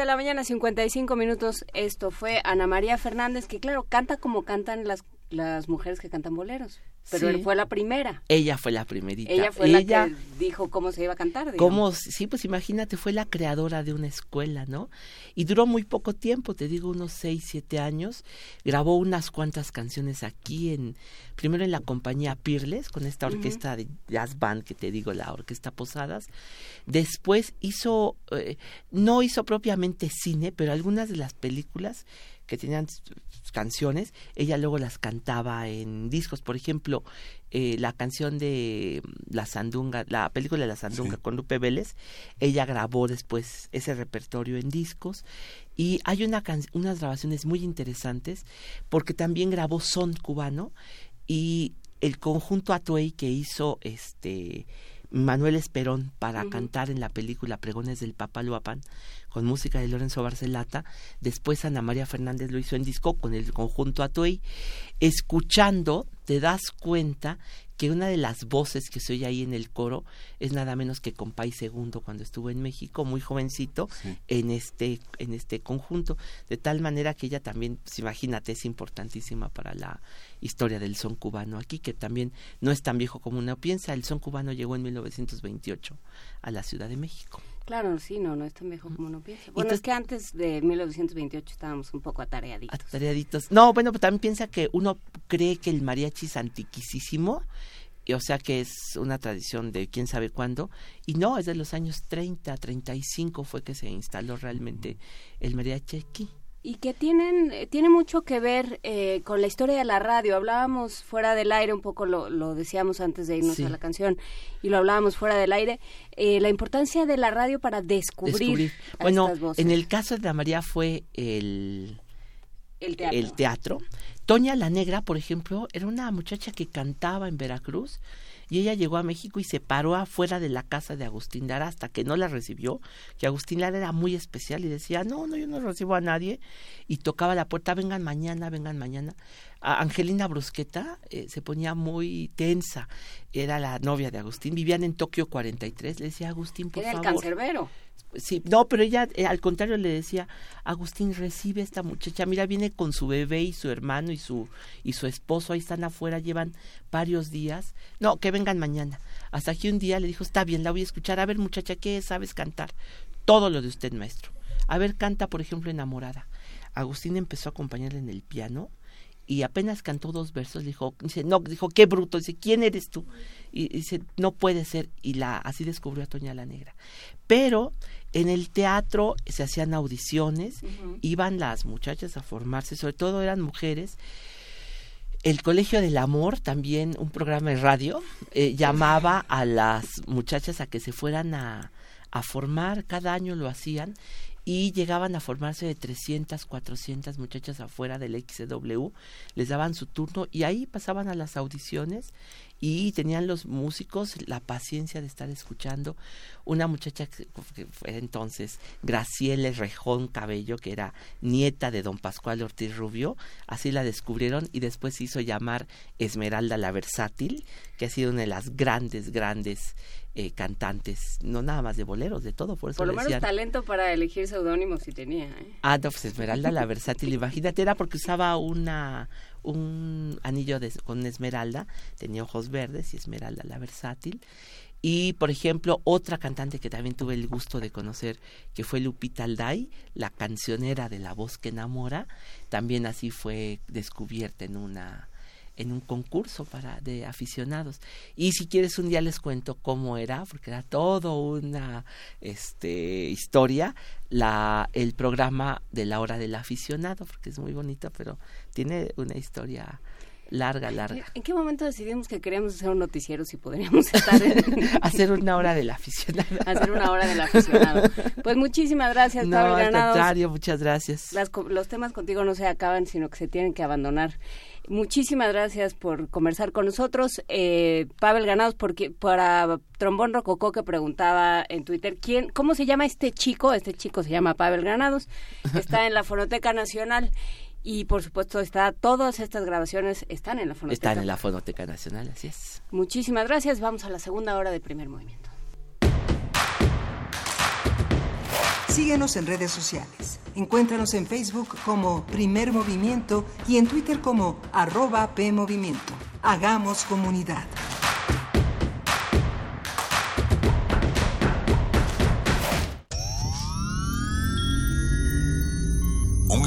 de la mañana, 55 minutos. Esto fue Ana María Fernández, que claro, canta como cantan las las mujeres que cantan boleros. Pero Sí. él fue la primera. Ella fue la primerita. Ella fue la que dijo cómo se iba a cantar. digamos. ¿Cómo? Sí, pues imagínate, fue la creadora de una escuela, ¿no? Y duró muy poco tiempo, te digo, unos seis, siete años. Grabó unas cuantas canciones aquí, en primero en la compañía Pirles, con esta orquesta de jazz band que te digo, la Orquesta Posadas. Después hizo, eh, no hizo propiamente cine, pero algunas de las películas que tenían canciones, ella luego las cantaba en discos. Por ejemplo, eh, la canción de mm, La Sandunga, la película de La Sandunga con Lupe Vélez, ella grabó después ese repertorio en discos. Y hay una can- unas grabaciones muy interesantes porque también grabó son cubano y el conjunto Atuey que hizo este Manuel Esperón para cantar en la película Pregones del Papaloapan con música de Lorenzo Barcelata. Después Ana María Fernández lo hizo en disco con el conjunto Atuey. Escuchando te das cuenta que una de las voces que se oye ahí en el coro es nada menos que Compay Segundo cuando estuvo en México, muy jovencito, en este en este conjunto, de tal manera que ella también, pues, imagínate, es importantísima para la historia del son cubano aquí, que también no es tan viejo como uno piensa, el son cubano llegó en 1928 a la Ciudad de México. Claro, sí, no, no es tan viejo como uno piensa. Bueno, Entonces- es que antes de 1928 estábamos un poco atareaditos. Tareaditos. No, bueno, pero también piensa que uno cree que el mariachi es antiquísimo, y, o sea que es una tradición de quién sabe cuándo, y no, es de los años 30, 35 fue que se instaló realmente el mariachi aquí. Y que tienen, eh, tiene mucho que ver eh, con la historia de la radio. Hablábamos fuera del aire, un poco lo, lo decíamos antes de irnos Sí. a la canción, y lo hablábamos fuera del aire, eh, la importancia de la radio para descubrir, Descubrir. a Bueno, estas voces. en el caso de Ana María fue el, El teatro. el teatro. Toña la Negra, por ejemplo, era una muchacha que cantaba en Veracruz y ella llegó a México y se paró afuera de la casa de Agustín Lara hasta que no la recibió, que Agustín Lara era muy especial y decía, no, no, yo no recibo a nadie, y tocaba la puerta, vengan mañana, vengan mañana. A Angelina Brusqueta eh, se ponía muy tensa, era la novia de Agustín, vivían en Tokio 43, le decía, Agustín, por Era el favor. cancerbero. Sí, no, pero ella eh, al contrario le decía, Agustín, recibe a esta muchacha, mira, viene con su bebé y su hermano y su y su esposo, ahí están afuera, llevan varios días. No, que vengan mañana. Hasta que un día le dijo, está bien, la voy a escuchar. A ver, muchacha, ¿qué sabes cantar? Todo lo de usted, maestro. A ver, canta, por ejemplo, Enamorada. Agustín empezó a acompañarle en el piano y apenas cantó dos versos, dijo, dice, no, dijo, qué bruto, dice, ¿quién eres tú? Y dice, no puede ser, y la, así descubrió a Toña la Negra. Pero en el teatro se hacían audiciones, iban las muchachas a formarse, sobre todo eran mujeres. El Colegio del Amor, también un programa de radio, eh, llamaba a las muchachas a que se fueran a, a formar, cada año lo hacían, y llegaban a formarse de 300, 400 muchachas afuera del XW, les daban su turno y ahí pasaban a las audiciones y tenían los músicos la paciencia de estar escuchando. Una muchacha que fue entonces Graciela Rejón Cabello, que era nieta de don Pascual Ortiz Rubio, así la descubrieron y después se hizo llamar Esmeralda la Versátil, que ha sido una de las grandes, grandes eh, cantantes, no nada más de boleros, de todo, por eso Por lo menos talento para elegir seudónimos sí tenía. ¿eh? Ah, no, pues Esmeralda la versátil, imagínate, era porque usaba una un anillo de, con esmeralda, tenía ojos verdes y Esmeralda la versátil. Y, por ejemplo, otra cantante que también tuve el gusto de conocer, que fue Lupita Alday, la cancionera de La Voz que Enamora, también así fue descubierta en una en un concurso para de aficionados. Y si quieres un día les cuento cómo era porque era todo una este historia la el programa de la hora del aficionado porque es muy bonito pero tiene una historia larga, larga. ¿En qué momento decidimos que queríamos hacer un noticiero si podríamos estar en... hacer una hora del aficionado. hacer una hora del aficionado. Pues muchísimas gracias, no, Pablo al Granados. contrario, muchas gracias. Las los temas contigo no se acaban, sino que se tienen que abandonar. Muchísimas gracias por conversar con nosotros. Eh, Pavel Granados, porque para Trombón Rococó que preguntaba en Twitter, ¿quién, ¿cómo se llama este chico? Este chico se llama Pavel Granados. Está en la Fonoteca Nacional y, por supuesto, está todas estas grabaciones están en la Fonoteca. Están en la Fonoteca Nacional, así es. Muchísimas gracias. Vamos a la segunda hora de primer movimiento. Síguenos en redes sociales. Encuéntranos en Facebook como Primer Movimiento y en Twitter como arroba PMovimiento. Hagamos comunidad.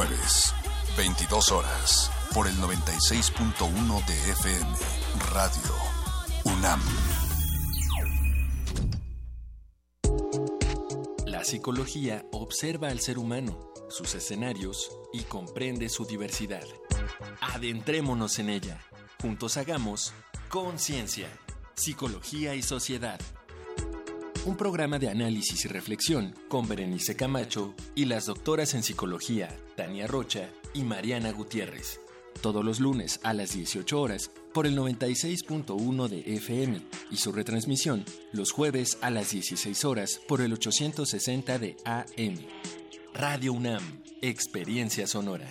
Jueves, 22 horas, por el 96.1 de FM, Radio UNAM. La psicología observa al ser humano, sus escenarios y comprende su diversidad. Adentrémonos en ella. Juntos hagamos Conciencia, Psicología y Sociedad. Un programa de análisis y reflexión con Berenice Camacho y las doctoras en psicología Tania Rocha y Mariana Gutiérrez. Todos los lunes a las 18 horas por el 96.1 de FM y su retransmisión los jueves a las 16 horas por el 860 de AM. Radio UNAM, Experiencia Sonora.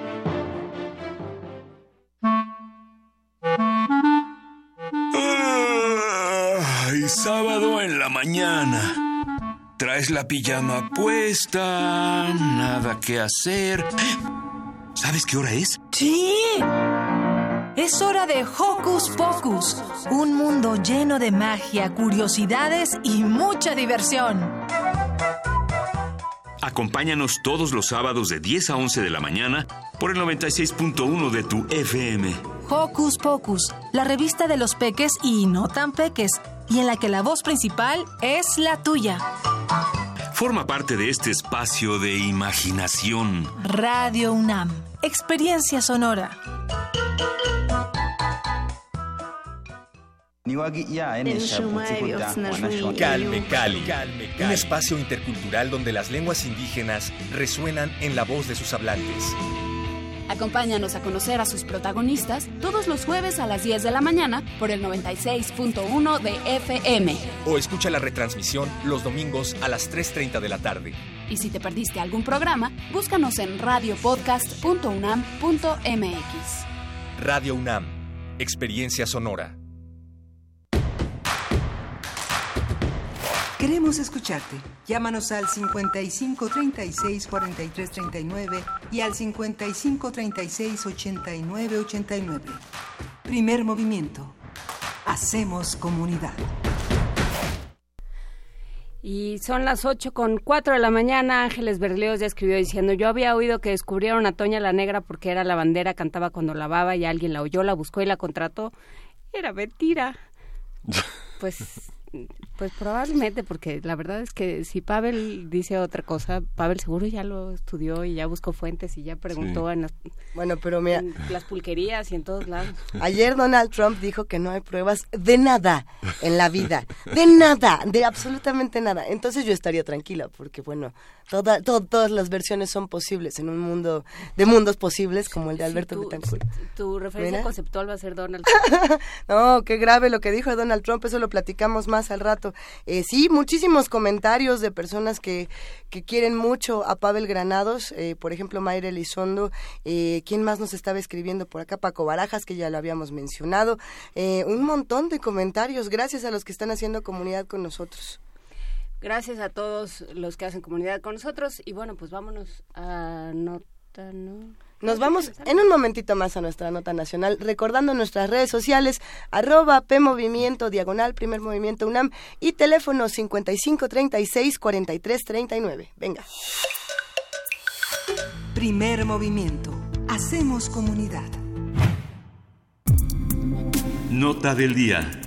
Sábado en la mañana. Traes la pijama puesta, nada que hacer. ¿Sabes qué hora es? ¡Sí! Es hora de Hocus Pocus, un mundo lleno de magia, curiosidades y mucha diversión. Acompáñanos todos los sábados de 10 a 11 de la mañana por el 96.1 de tu FM. Hocus Pocus, la revista de los peques y no tan peques, y en la que la voz principal es la tuya. Forma parte de este espacio de imaginación. Radio UNAM, experiencia sonora. Calme Cali, un espacio intercultural donde las lenguas indígenas resuenan en la voz de sus hablantes. Acompáñanos a conocer a sus protagonistas todos los jueves a las 10 de la mañana por el 96.1 de FM. O escucha la retransmisión los domingos a las 3.30 de la tarde. Y si te perdiste algún programa, búscanos en radiopodcast.unam.mx. Radio UNAM, experiencia sonora. Queremos escucharte. Llámanos al 55 36 43 39 y al 55 36 89 89. Primer movimiento. Hacemos comunidad. Y son las ocho con cuatro de la mañana. Ángeles Berleos ya escribió diciendo, yo había oído que descubrieron a Toña la Negra porque era la bandera, cantaba cuando lavaba y alguien la oyó, la buscó y la contrató. Era mentira. pues pues probablemente, porque la verdad es que si Pavel dice otra cosa, Pavel seguro ya lo estudió y ya buscó fuentes y ya preguntó en, las, bueno, pero mira, en las pulquerías y en todos lados. Ayer Donald Trump dijo que no hay pruebas de nada en la vida, de nada, de absolutamente nada. Entonces yo estaría tranquila, porque bueno, toda, todas las versiones son posibles en un mundo de mundos posibles como el de Alberto tu, Betancourt. Tu referencia ¿Mira? conceptual va a ser Donald Trump. no, qué grave lo que dijo Donald Trump, eso lo platicamos más al rato. Eh, sí, muchísimos comentarios de personas que, que quieren mucho a Pavel Granados, eh, por ejemplo, Mayra Elizondo, eh, ¿quién más nos estaba escribiendo por acá? Paco Barajas, que ya lo habíamos mencionado, un montón de comentarios, gracias a los que están haciendo comunidad con nosotros. Gracias a todos los que hacen comunidad con nosotros y bueno, pues vámonos a nota, ¿no? Nos vamos en un momentito más a nuestra nota nacional, recordando nuestras redes sociales, arroba PMovimiento, diagonal, primer movimiento UNAM y teléfono 5536-4339. Venga. Primer movimiento. Hacemos comunidad. Nota del día.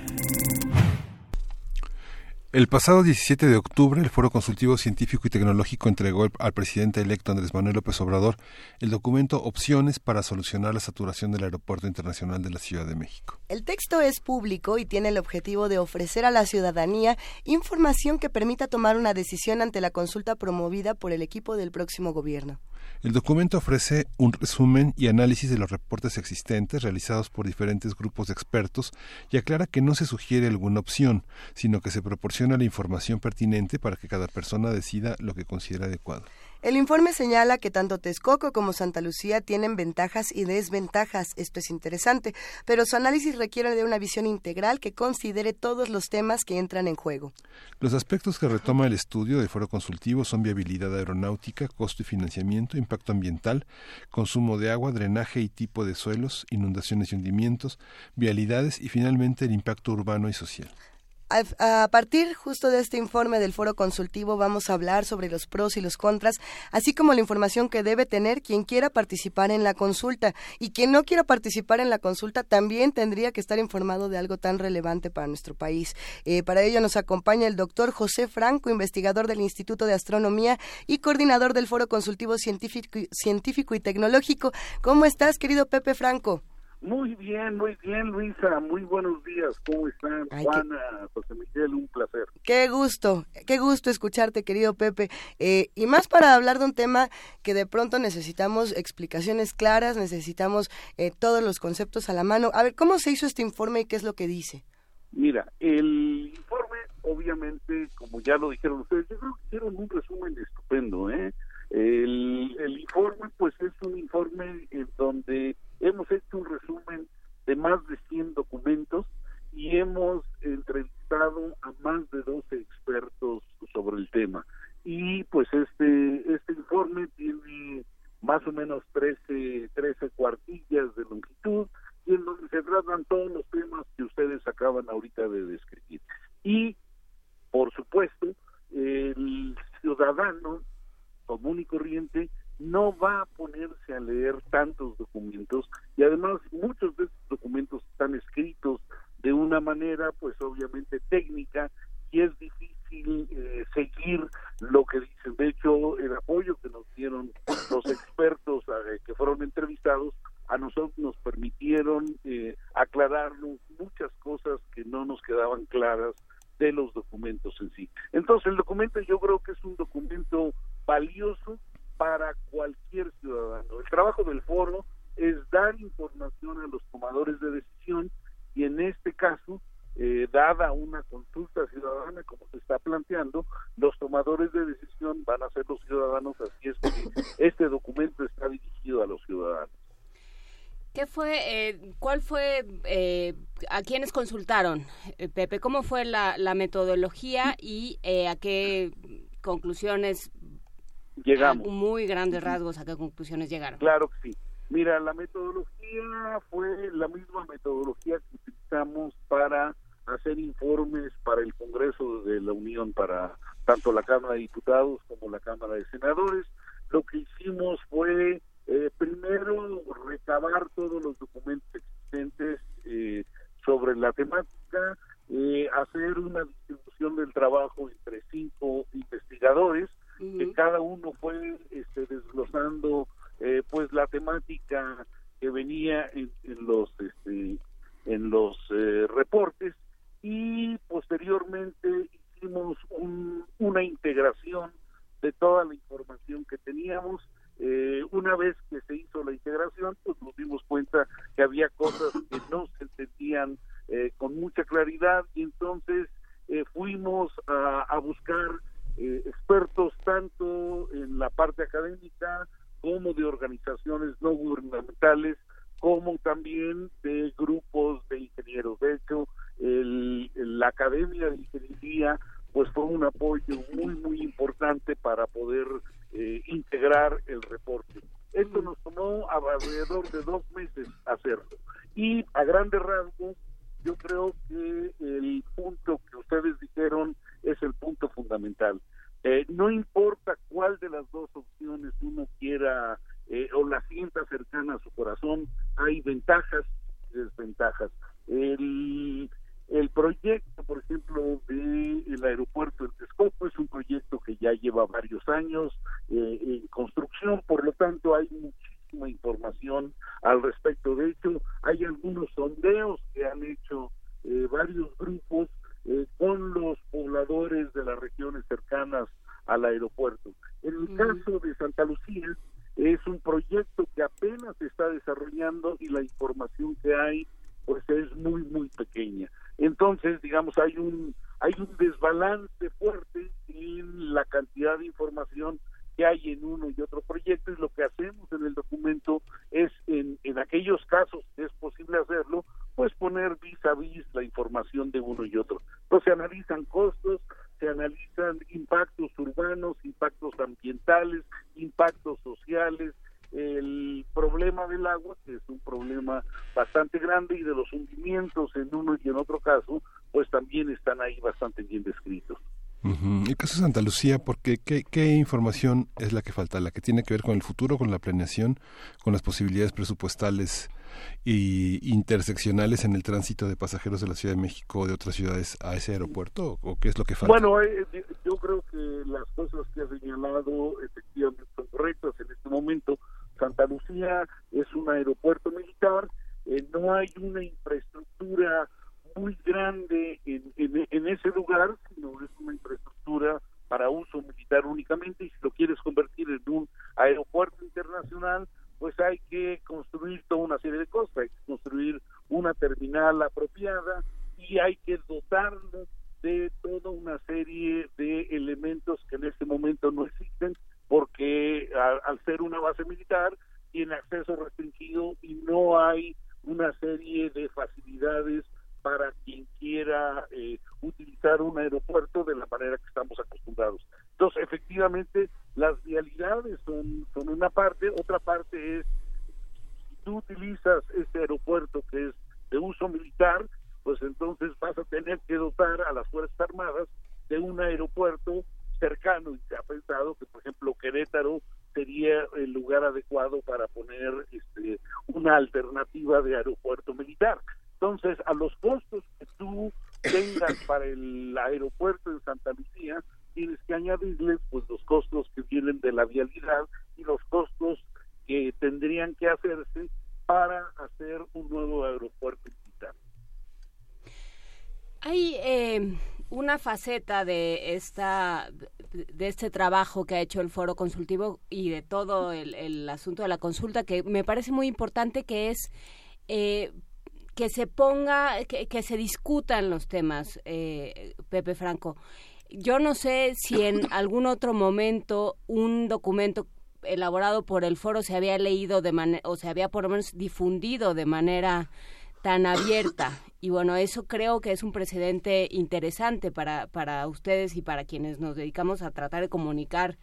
El pasado 17 de octubre, el Foro Consultivo Científico y Tecnológico entregó al presidente electo Andrés Manuel López Obrador el documento Opciones para solucionar la saturación del Aeropuerto Internacional de la Ciudad de México. El texto es público y tiene el objetivo de ofrecer a la ciudadanía información que permita tomar una decisión ante la consulta promovida por el equipo del próximo gobierno. El documento ofrece un resumen y análisis de los reportes existentes realizados por diferentes grupos de expertos y aclara que no se sugiere alguna opción, sino que se proporciona la información pertinente para que cada persona decida lo que considera adecuado. El informe señala que tanto Texcoco como Santa Lucía tienen ventajas y desventajas. Esto es interesante, pero su análisis requiere de una visión integral que considere todos los temas que entran en juego. Los aspectos que retoma el estudio del foro consultivo son viabilidad aeronáutica, costo y financiamiento, impacto ambiental, consumo de agua, drenaje y tipo de suelos, inundaciones y hundimientos, vialidades y finalmente el impacto urbano y social. A, partir justo de este informe del foro consultivo vamos a hablar sobre los pros y los contras, así como la información que debe tener quien quiera participar en la consulta. Y quien no quiera participar en la consulta también tendría que estar informado de algo tan relevante para nuestro país. Eh, para ello nos acompaña el doctor José Franco, investigador del Instituto de Astronomía y coordinador del foro consultivo científico, científico y tecnológico. ¿Cómo estás, querido Pepe Franco? Muy bien, muy bien, Luisa. Muy buenos días. ¿Cómo están? Ay, Juana, José Miguel, un placer. Qué gusto, qué gusto escucharte, querido Pepe. Eh, y más para hablar de un tema que de pronto necesitamos explicaciones claras, necesitamos eh, todos los conceptos a la mano. A ver, ¿cómo se hizo este informe y qué es lo que dice? Mira, el informe, obviamente, como ya lo dijeron ustedes, yo creo que hicieron un resumen estupendo, ¿eh? El, el informe, pues es un informe en donde hemos hecho un resumen de más de 100 documentos y hemos entrevistado a más de 12 expertos sobre el tema. Y pues este, este informe tiene más o menos 13, 13 cuartillas de longitud y en donde se tratan todos los temas que ustedes acaban ahorita de describir. Y, por supuesto, el ciudadano común y corriente no va a ponerse a leer tantos documentos y además muchos de estos documentos están escritos de una manera pues obviamente técnica y es difícil eh, seguir lo que dicen. De hecho, el apoyo que nos dieron los expertos eh, que fueron entrevistados a nosotros nos permitieron eh, aclararnos muchas cosas que no nos quedaban claras de los documentos en sí. Entonces, el documento yo creo que es un documento valioso para cualquier ciudadano. El trabajo del foro es dar información a los tomadores de decisión y en este caso, eh, dada una consulta ciudadana como se está planteando, los tomadores de decisión van a ser los ciudadanos, así es que este documento está dirigido a los ciudadanos. ¿Qué fue, eh, cuál fue, eh, a quiénes consultaron, eh, Pepe? ¿Cómo fue la, la metodología y eh, a qué conclusiones llegamos? Muy grandes rasgos, ¿a qué conclusiones llegaron? Claro que sí. Mira, la metodología fue la misma metodología que utilizamos para hacer informes para el Congreso de la Unión, para tanto la Cámara de Diputados como la Cámara de Senadores. Lo que hicimos fue eh, primero recabar todos los documentos existentes eh, sobre la temática, eh, hacer una distribución del trabajo entre cinco investigadores, que cada uno fue este, desglosando eh, pues la temática que venía en, en los este, en los eh, reportes y posteriormente hicimos un- una integración de toda la información que teníamos. Eh, una vez que se hizo la integración, pues nos dimos cuenta que había cosas que no se entendían eh, con mucha claridad y entonces eh, fuimos a, a buscar eh, expertos tanto en la parte académica como de organizaciones no gubernamentales como también de grupos de ingenieros. De hecho, el- la Academia de Ingeniería pues fue un apoyo muy, muy importante para poder eh, integrar el reporte. Esto nos tomó alrededor de dos meses hacerlo. Y a grandes rasgos, yo creo que el punto que ustedes dijeron es el punto fundamental. Eh, no importa cuál de las dos opciones uno quiera eh, o la sienta cercana a su corazón, hay ventajas y desventajas. El, el proyecto, por ejemplo, del aeropuerto de Texcoco es un proyecto que ya lleva varios años eh, en construcción, por lo tanto hay muchísima información al respecto. De hecho, hay algunos sondeos que han hecho eh, varios grupos eh, con los pobladores de las regiones cercanas al aeropuerto. En el caso de Santa Lucía, es un proyecto que apenas se está desarrollando y la información que hay pues es muy muy pequeña. Entonces, digamos, hay un hay un desbalance fuerte en la cantidad de información que hay en uno y otro proyecto y lo que hacemos en el documento es en, en aquellos casos que es posible hacerlo, pues poner vis a vis la información de uno y otro. Entonces se analizan costos, se analizan impactos urbanos, impactos ambientales, impactos sociales, el problema del agua, que es un problema bastante grande, y de los hundimientos en uno y en otro caso, pues también están ahí bastante bien descritos. Santa Lucía, porque ¿qué, ¿qué información es la que falta? ¿La que tiene que ver con el futuro, con la planeación, con las posibilidades presupuestales y interseccionales en el tránsito de pasajeros de la Ciudad de México o de otras ciudades a ese aeropuerto? ¿O qué es lo que falta? Bueno, eh, eh, yo creo que las cosas que ha señalado efectivamente son correctas en este momento. Santa Lucía es un aeropuerto militar, eh, no hay una infraestructura muy grande en- en ese lugar, sino es una infraestructura para uso militar únicamente y si lo quieres convertir en un aeropuerto internacional, pues hay que construir toda una serie de cosas, hay que construir una terminal apropiada y hay que dotarlo de toda una serie de elementos que en este momento no existen porque al ser una base militar tiene acceso restringido y no hay una serie de facilidades para quien quiera eh, utilizar un aeropuerto de la manera que estamos acostumbrados. Entonces, efectivamente, las vialidades son, una parte, otra parte es, si tú utilizas este aeropuerto que es de uso militar, pues entonces vas a tener que dotar a las Fuerzas Armadas de un aeropuerto cercano y se ha pensado que, por ejemplo, Querétaro sería el lugar adecuado para poner este, una alternativa de aeropuerto militar. Entonces, a los costos que tú tengas para el aeropuerto de Santa Lucía, tienes que añadirles pues los costos que vienen de la vialidad y los costos que tendrían que hacerse para hacer un nuevo aeropuerto militar. Hay eh, una faceta de esta de este trabajo que ha hecho el foro consultivo y de todo el, el asunto de la consulta que me parece muy importante que es eh, que se ponga que, que se discutan los temas eh, Pepe Franco yo no sé si en algún otro momento un documento elaborado por el foro se había leído de manera o se había por lo menos difundido de manera tan abierta. Y bueno, eso creo que es un precedente interesante para, para ustedes y para quienes nos dedicamos a tratar de comunicar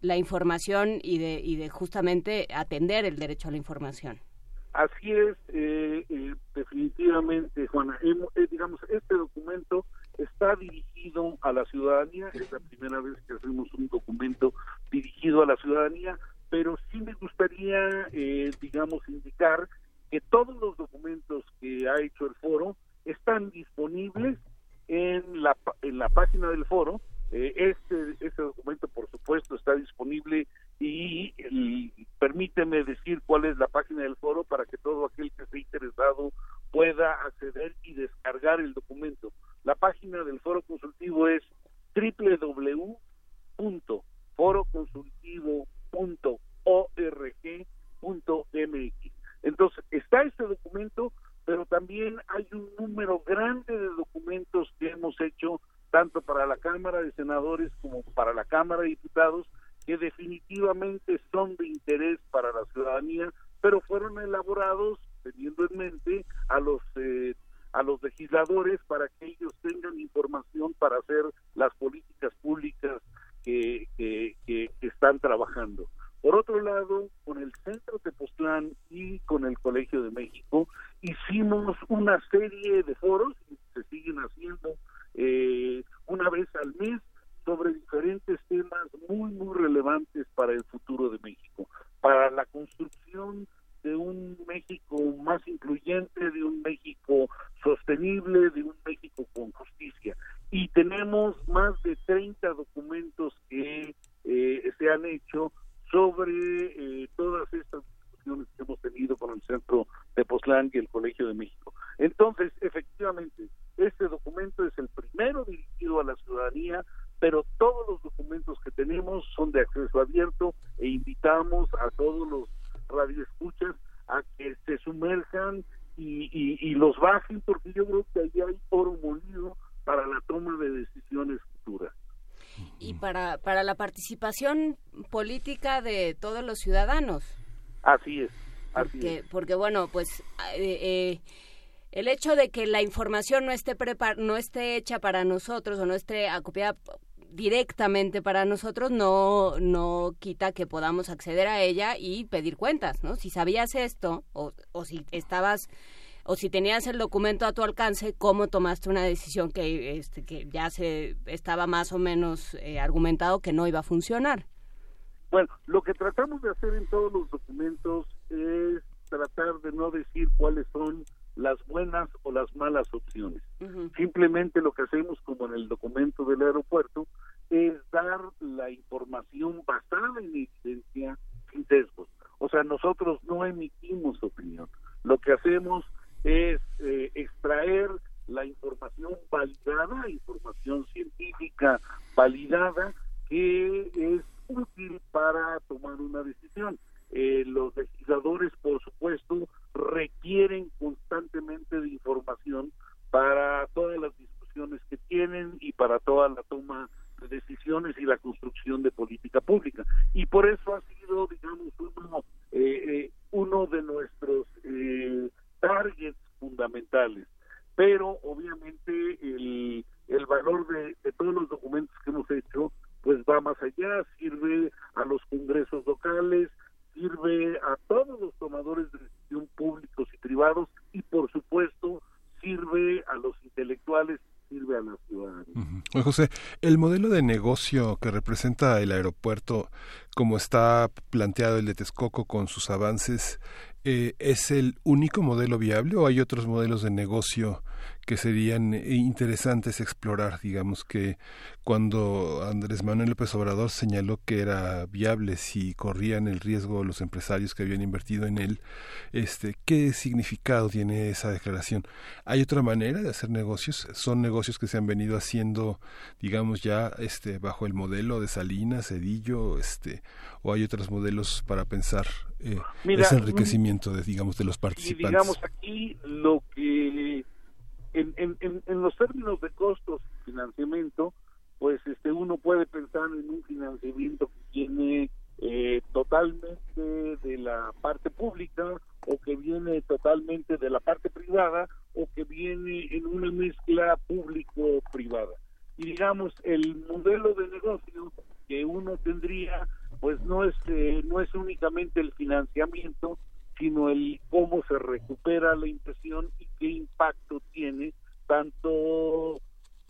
la información y de, y de justamente atender el derecho a la información. Así es, eh, eh, definitivamente, Juana. Eh, digamos, este documento está dirigido a la ciudadanía, es la primera vez que hacemos un documento dirigido a la ciudadanía, pero sí me gustaría, eh, digamos, indicar que todos los documentos que ha hecho el foro están disponibles en la, en la página del foro. Eh, este, este documento, por supuesto, está disponible y, permíteme decir cuál es la página del foro para que todo aquel que esté interesado pueda acceder y descargar el documento. La página del foro consultivo es www.foroconsultivo.org.mx. Entonces, está este documento, pero también hay un número grande de documentos que hemos hecho tanto para la Cámara de Senadores como para la Cámara de Diputados que definitivamente son de interés para la ciudadanía, pero fueron elaborados teniendo en mente a los eh, a los legisladores para que ellos tengan información para hacer las políticas públicas que, están trabajando. Por otro lado, con el Centro Tepoztlán y con el Colegio de México, hicimos una serie de foros, se siguen haciendo eh, una vez al mes, sobre diferentes temas muy, muy relevantes para el futuro de México, para la construcción de un México más incluyente, de un México sostenible, de un México con justicia. Y tenemos más de 30 documentos que eh, se han hecho sobre eh, todas estas discusiones que hemos tenido con el Centro de Pozlán y el Colegio de México. Entonces, efectivamente, este documento es el primero dirigido a la ciudadanía, pero todos los documentos que tenemos son de acceso abierto e invitamos a todos los radioescuchas a que se sumerjan y, y, y los bajen, porque yo creo que ahí hay oro molido para la toma de decisiones futuras y para, para la participación política de todos los ciudadanos. Así es. Así porque, es. porque bueno, pues eh, eh, el hecho de que la información no esté prepar no esté hecha para nosotros o no esté acopiada directamente para nosotros no no quita que podamos acceder a ella y pedir cuentas, ¿no? Si sabías esto o, o si estabas o si tenías el documento a tu alcance, cómo tomaste una decisión que, este, que ya se estaba más o menos eh, argumentado que no iba a funcionar. Bueno, lo que tratamos de hacer en todos los documentos es tratar de no decir cuáles son las buenas o las malas opciones. Simplemente lo que hacemos, como en el documento del aeropuerto, es dar la información basada en evidencia sin sesgos. O sea, nosotros no emitimos opinión. Lo que hacemos es eh, extraer la información validada, información científica validada, que es útil para tomar una decisión. Eh, los legisladores, por supuesto, requieren constantemente de información para todas las discusiones que tienen y para toda la toma de decisiones y la construcción de política pública. Y por eso ha sido, digamos, uno, eh, eh, uno de nuestros eh, targets fundamentales. Pero obviamente el, el valor de, de todos los documentos que hemos hecho pues va más allá, sirve a los congresos locales, sirve a todos los tomadores de decisión públicos y privados y por supuesto sirve a los intelectuales sirve a la ciudadanía. Juan José, el modelo de negocio que representa el aeropuerto, como está planteado el de Texcoco con sus avances, eh, ¿es el único modelo viable o hay otros modelos de negocio que serían interesantes explorar? Digamos que cuando Andrés Manuel López Obrador señaló que era viable si corrían el riesgo los empresarios que habían invertido en él, este, ¿qué significado tiene esa declaración? ¿Hay otra manera de hacer negocios? ¿Son negocios que se han venido haciendo, digamos, ya este, bajo el modelo de Salinas, Cedillo, este, o hay otros modelos para pensar eh, Mira, ese enriquecimiento de, digamos, de los Y participantes? digamos aquí lo que en, en, en, en los términos de costos y financiamiento, pues este uno puede pensar en un financiamiento que viene eh, totalmente de la parte pública o que viene totalmente de la parte privada o que viene en una mezcla público-privada. Y digamos, el modelo de negocio que uno tendría, pues no es, eh, no es únicamente el financiamiento, sino el cómo se recupera la impresión y qué impacto tiene tanto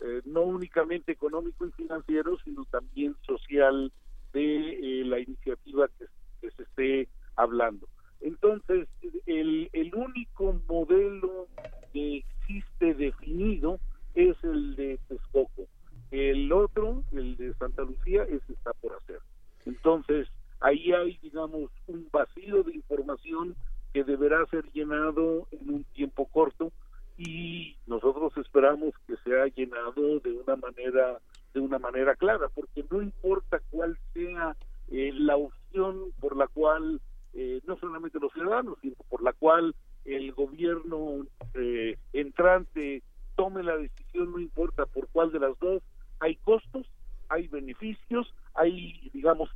eh, no únicamente económico y financiero, sino también social de eh, la iniciativa que, se esté hablando. Entonces, el, el único modelo que existe definido es el de Texcoco. El otro, el de Santa Lucía, ese está por hacer. Entonces, ahí hay, digamos, un vacío de información que deberá ser llenado en un tiempo corto y nosotros esperamos que sea llenado de una manera de una manera clara porque no importa cuál sea eh, la opción por la cual eh, no solamente los ciudadanos sino por la cual el gobierno eh, entrante tome la decisión no importa por cuál de las dos hay costos hay beneficios hay digamos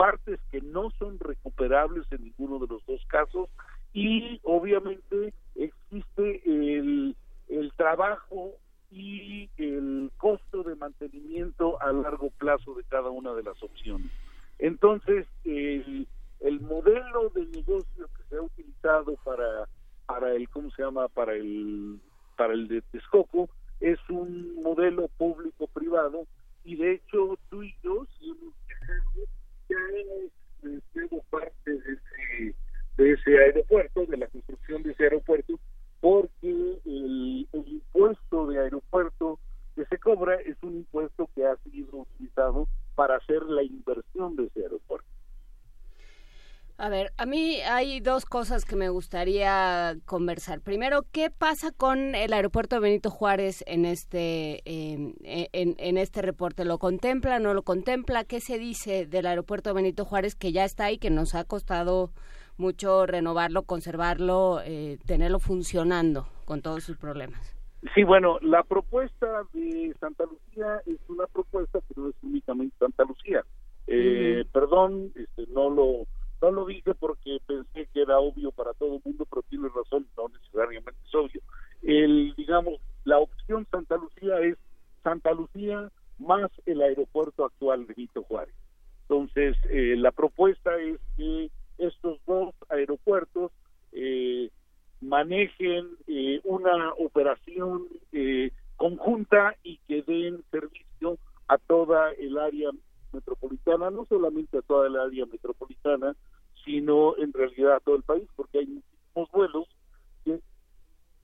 partes que no son recuperables en ninguno de los dos casos y obviamente existe el, el trabajo y el costo de mantenimiento a largo plazo de cada una de las opciones. Entonces, el, el modelo de negocio que se ha utilizado para, para el, ¿cómo se llama? Para el, para el de Texcoco es un modelo público-privado y de hecho tú y yo, si hemos ya hemos parte de ese de ese aeropuerto, de la construcción de ese aeropuerto, porque el, el, impuesto de aeropuerto que se cobra es un impuesto que ha sido utilizado para hacer la inversión de ese aeropuerto. A ver, a mí hay dos cosas que me gustaría conversar. Primero, ¿qué pasa con el aeropuerto de Benito Juárez en este eh, en, en, este reporte? ¿Lo contempla, no lo contempla? ¿Qué se dice del aeropuerto de Benito Juárez que ya está ahí, que nos ha costado mucho renovarlo, conservarlo, eh, tenerlo funcionando con todos sus problemas? Sí, bueno, la propuesta de Santa Lucía es una propuesta que no es únicamente Santa Lucía. Eh, uh -huh. Perdón, este, no lo no lo dije porque pensé que era obvio para todo el mundo, pero tiene razón, no necesariamente es obvio. El, digamos, la opción Santa Lucía es Santa Lucía más el aeropuerto actual Benito Juárez. Entonces, eh, la propuesta es que estos dos aeropuertos eh, manejen eh, una operación eh, conjunta y que den servicio a toda el área metropolitana, no solamente a toda el área metropolitana, sino en realidad a todo el país, porque hay muchísimos vuelos que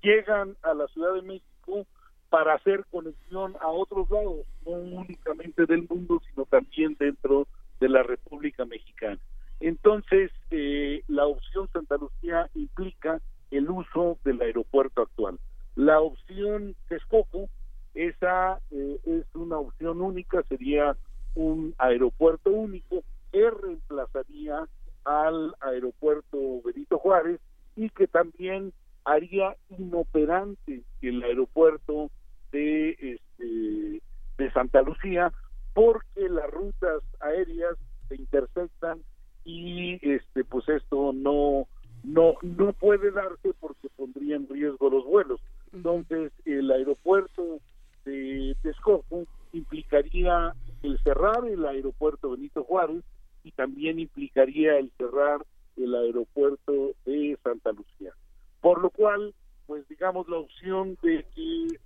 llegan a la Ciudad de México para hacer conexión a otros lados, no únicamente del mundo, sino también dentro de la República Mexicana. Entonces, eh, la opción Santa Lucía implica el uso del aeropuerto actual. La opción Texcoco, esa eh, es una opción única, sería un aeropuerto único que reemplazaría al aeropuerto Benito Juárez y que también haría inoperante el aeropuerto de este de Santa Lucía porque las rutas aéreas se intersectan y este pues esto no no no puede darse porque pondría en riesgo los vuelos. Entonces el aeropuerto de Texcoco implicaría el cerrar el aeropuerto Benito Juárez y también implicaría el cerrar el aeropuerto de Santa Lucía por lo cual pues digamos la opción de que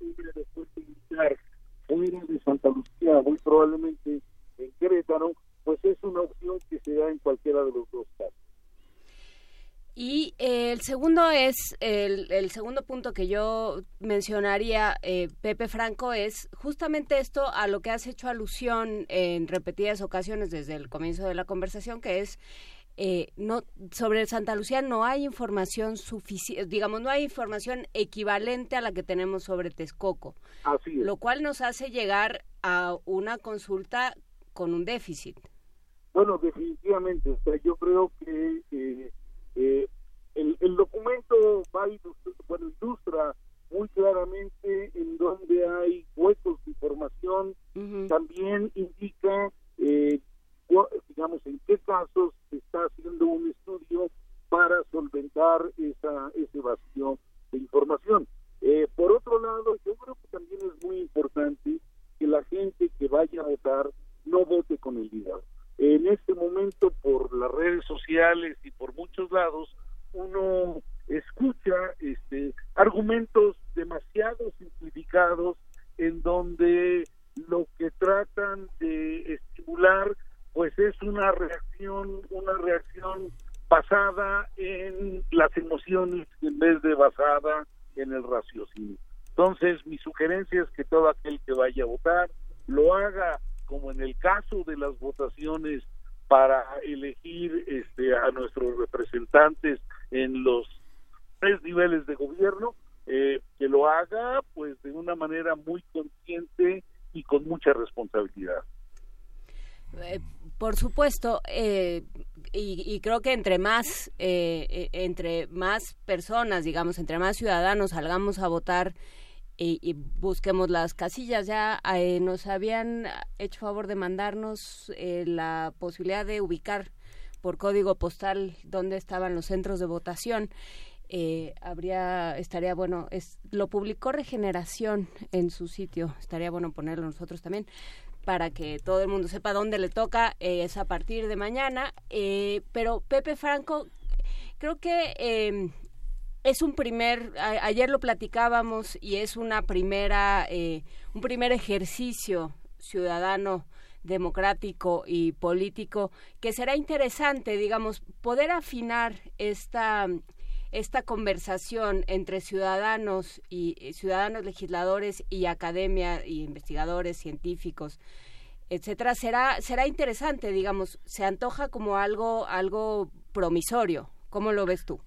un aeropuerto militar fuera de Santa Lucía muy probablemente en Querétaro pues es una opción que se da en cualquiera de los dos casos. Y eh, el segundo es, el, el, segundo punto que yo mencionaría, eh, Pepe Franco, es justamente esto a lo que has hecho alusión en repetidas ocasiones desde el comienzo de la conversación, que es eh, no sobre Santa Lucía no hay información suficiente, digamos, no hay información equivalente a la que tenemos sobre Texcoco, Así es. lo cual nos hace llegar a una consulta con un déficit. Bueno, definitivamente, o sea, yo creo que eh, eh, el, el, documento va a ilustrar, bueno, ilustra muy claramente en donde hay huecos de información, uh -huh. también indica, eh, digamos, en qué casos se está haciendo un estudio para solventar esa, ese vacío de información. Eh, por otro lado, yo creo que también es muy importante que la gente que vaya a votar no vote con el hígado en este momento, por las redes sociales y por muchos lados, uno escucha este, argumentos demasiado simplificados en donde lo que tratan de estimular pues es una reacción una reacción basada en las emociones en vez de basada en el raciocinio. Entonces mi sugerencia es que todo aquel que vaya a votar lo haga como en el caso de las votaciones para elegir este, a nuestros representantes en los tres niveles de gobierno, eh, que lo haga pues de una manera muy consciente y con mucha responsabilidad. Eh, por supuesto, eh, y, creo que entre más, entre más personas, digamos, entre más ciudadanos salgamos a votar y, busquemos las casillas. Ya nos habían hecho favor de mandarnos la posibilidad de ubicar por código postal dónde estaban los centros de votación. Eh, habría estaría bueno es lo publicó Regeneración en su sitio. Estaría bueno ponerlo nosotros también para que todo el mundo sepa dónde le toca eh, es a partir de mañana. Eh, pero Pepe Franco creo que em, es un primer ayer lo platicábamos y es una primera eh, un primer ejercicio ciudadano democrático y político que será interesante digamos poder afinar esta esta conversación entre ciudadanos y eh, ciudadanos legisladores y academia y investigadores científicos etcétera será será interesante digamos se antoja como algo algo promisorio. Cómo lo ves tú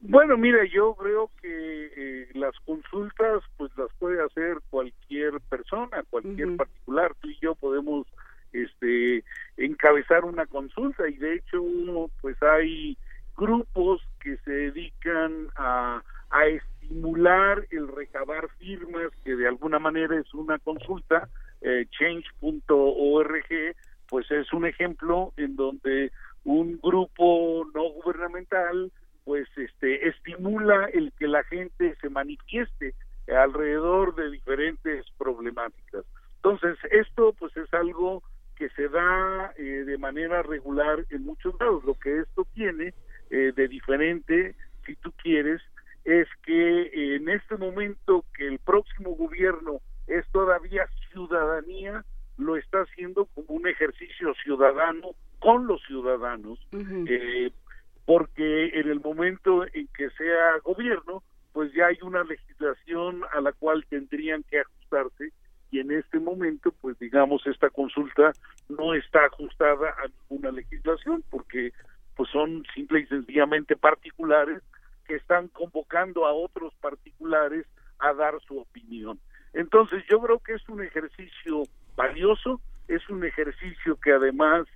bueno mira yo creo que eh, las consultas pues las puede hacer cualquier persona cualquier particular. Tú y yo podemos este encabezar una consulta y de hecho uno pues hay grupos que se dedican a, estimular el recabar firmas, que de alguna manera es una consulta, eh, change.org, pues es un ejemplo en donde un grupo no gubernamental pues este estimula el que la gente se manifieste alrededor de diferentes problemáticas. Entonces, esto pues es algo que se da eh, de manera regular en muchos lados. Lo que esto tiene eh, de diferente, si tú quieres, es que en este momento que el próximo gobierno es todavía ciudadanía, lo está haciendo como un ejercicio ciudadano con los ciudadanos, eh, porque en el momento en que sea gobierno, pues ya hay una legislación a la cual tendrían que ajustarse y en este momento, pues digamos, esta consulta no está ajustada a ninguna legislación porque pues son simple y sencillamente particulares que están convocando a otros particulares a dar su opinión. Entonces yo creo que es un ejercicio valioso, es un ejercicio que además,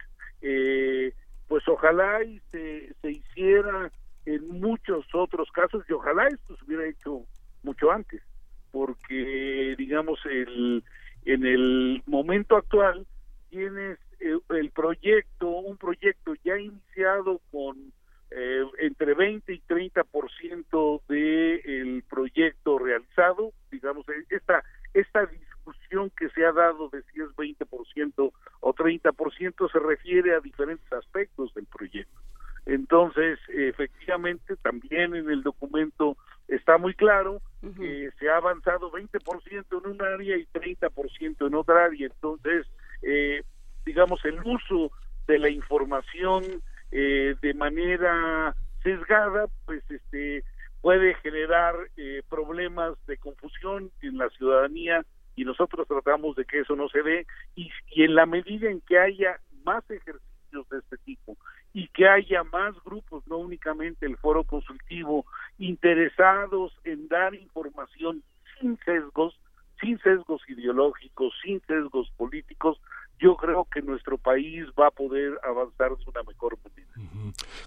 eh, pues ojalá y se, se hiciera en muchos otros casos y ojalá esto se hubiera hecho mucho antes, porque digamos el, en el momento actual tienes eh, el proyecto, un proyecto ya iniciado con eh, entre 20 y 30% del el proyecto realizado, digamos, esta, esta discusión que se ha dado de si es 20% o 30% se refiere a diferentes aspectos del proyecto. Entonces, efectivamente, también en el documento está muy claro que se ha avanzado 20% en un área y 30% en otra área. Entonces, eh, digamos, el uso de la información eh, de manera sesgada, pues este puede generar eh, problemas de confusión en la ciudadanía y nosotros tratamos de que eso no se dé y, en la medida en que haya más ejercicios de este tipo y que haya más grupos, no únicamente el foro consultivo, interesados en dar información sin sesgos, sin sesgos ideológicos, sin sesgos políticos, yo creo que nuestro país va a poder avanzar de una mejor manera.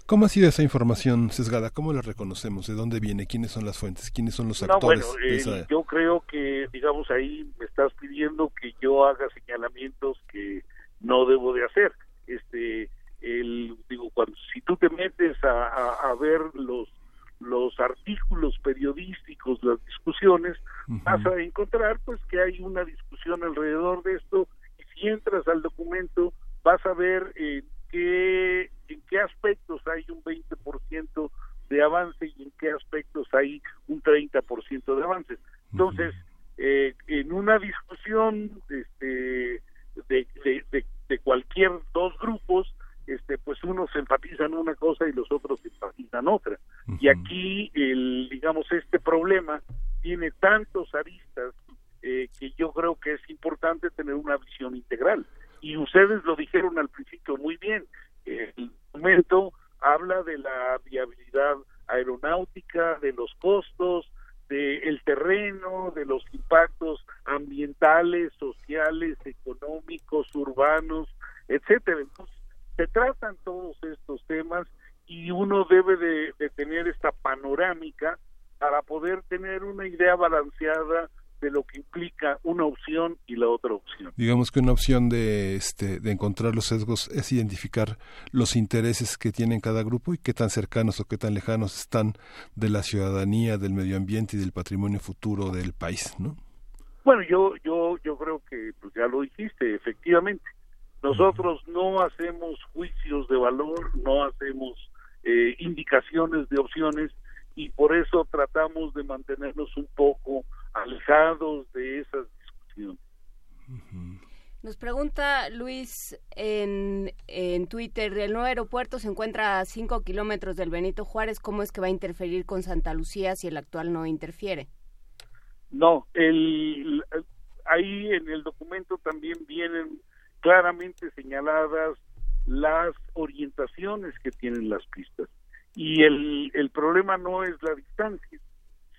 ¿Cómo ha sido esa información sesgada? ¿Cómo la reconocemos? ¿De dónde viene? ¿Quiénes son las fuentes? ¿Quiénes son los actores? Eh, yo creo que, digamos, ahí me estás pidiendo que yo haga señalamientos que no debo de hacer. Este, el, digo, cuando si tú te metes a, a, ver los los artículos periodísticos, las discusiones, vas a encontrar pues que hay una discusión alrededor de esto si entras al documento vas a ver eh, qué, qué aspectos hay un 20% de avance y en qué aspectos hay un 30% de avance. Entonces, eh, en una discusión este, de, de, de, cualquier dos grupos, este, unos enfatizan una cosa y los otros enfatizan otra. Y aquí, el, digamos, este problema tiene tantos aristas eh, que yo creo que es importante tener una visión integral. Y ustedes lo dijeron al principio muy bien. Documento habla de la viabilidad aeronáutica, de los costos, del terreno, de los impactos ambientales, sociales, económicos, urbanos, etcétera. Entonces, se tratan todos estos temas y uno debe de, tener esta panorámica para poder tener una idea balanceada de lo que implica una opción y la otra opción. Digamos que una opción de este de encontrar los sesgos es identificar los intereses que tienen cada grupo y qué tan cercanos o qué tan lejanos están de la ciudadanía, del medio ambiente y del patrimonio futuro del país, ¿no? Bueno, yo yo yo creo que pues ya lo dijiste, efectivamente. Nosotros no hacemos juicios de valor, no hacemos eh, indicaciones de opciones y por eso tratamos de mantenernos un poco alejados de esas discusiones. Nos pregunta Luis en, en Twitter, el nuevo aeropuerto se encuentra a 5 kilómetros del Benito Juárez, ¿cómo es que va a interferir con Santa Lucía si el actual no interfiere? No, el, ahí en el documento también vienen claramente señaladas las orientaciones que tienen las pistas. Y el, el problema no es la distancia,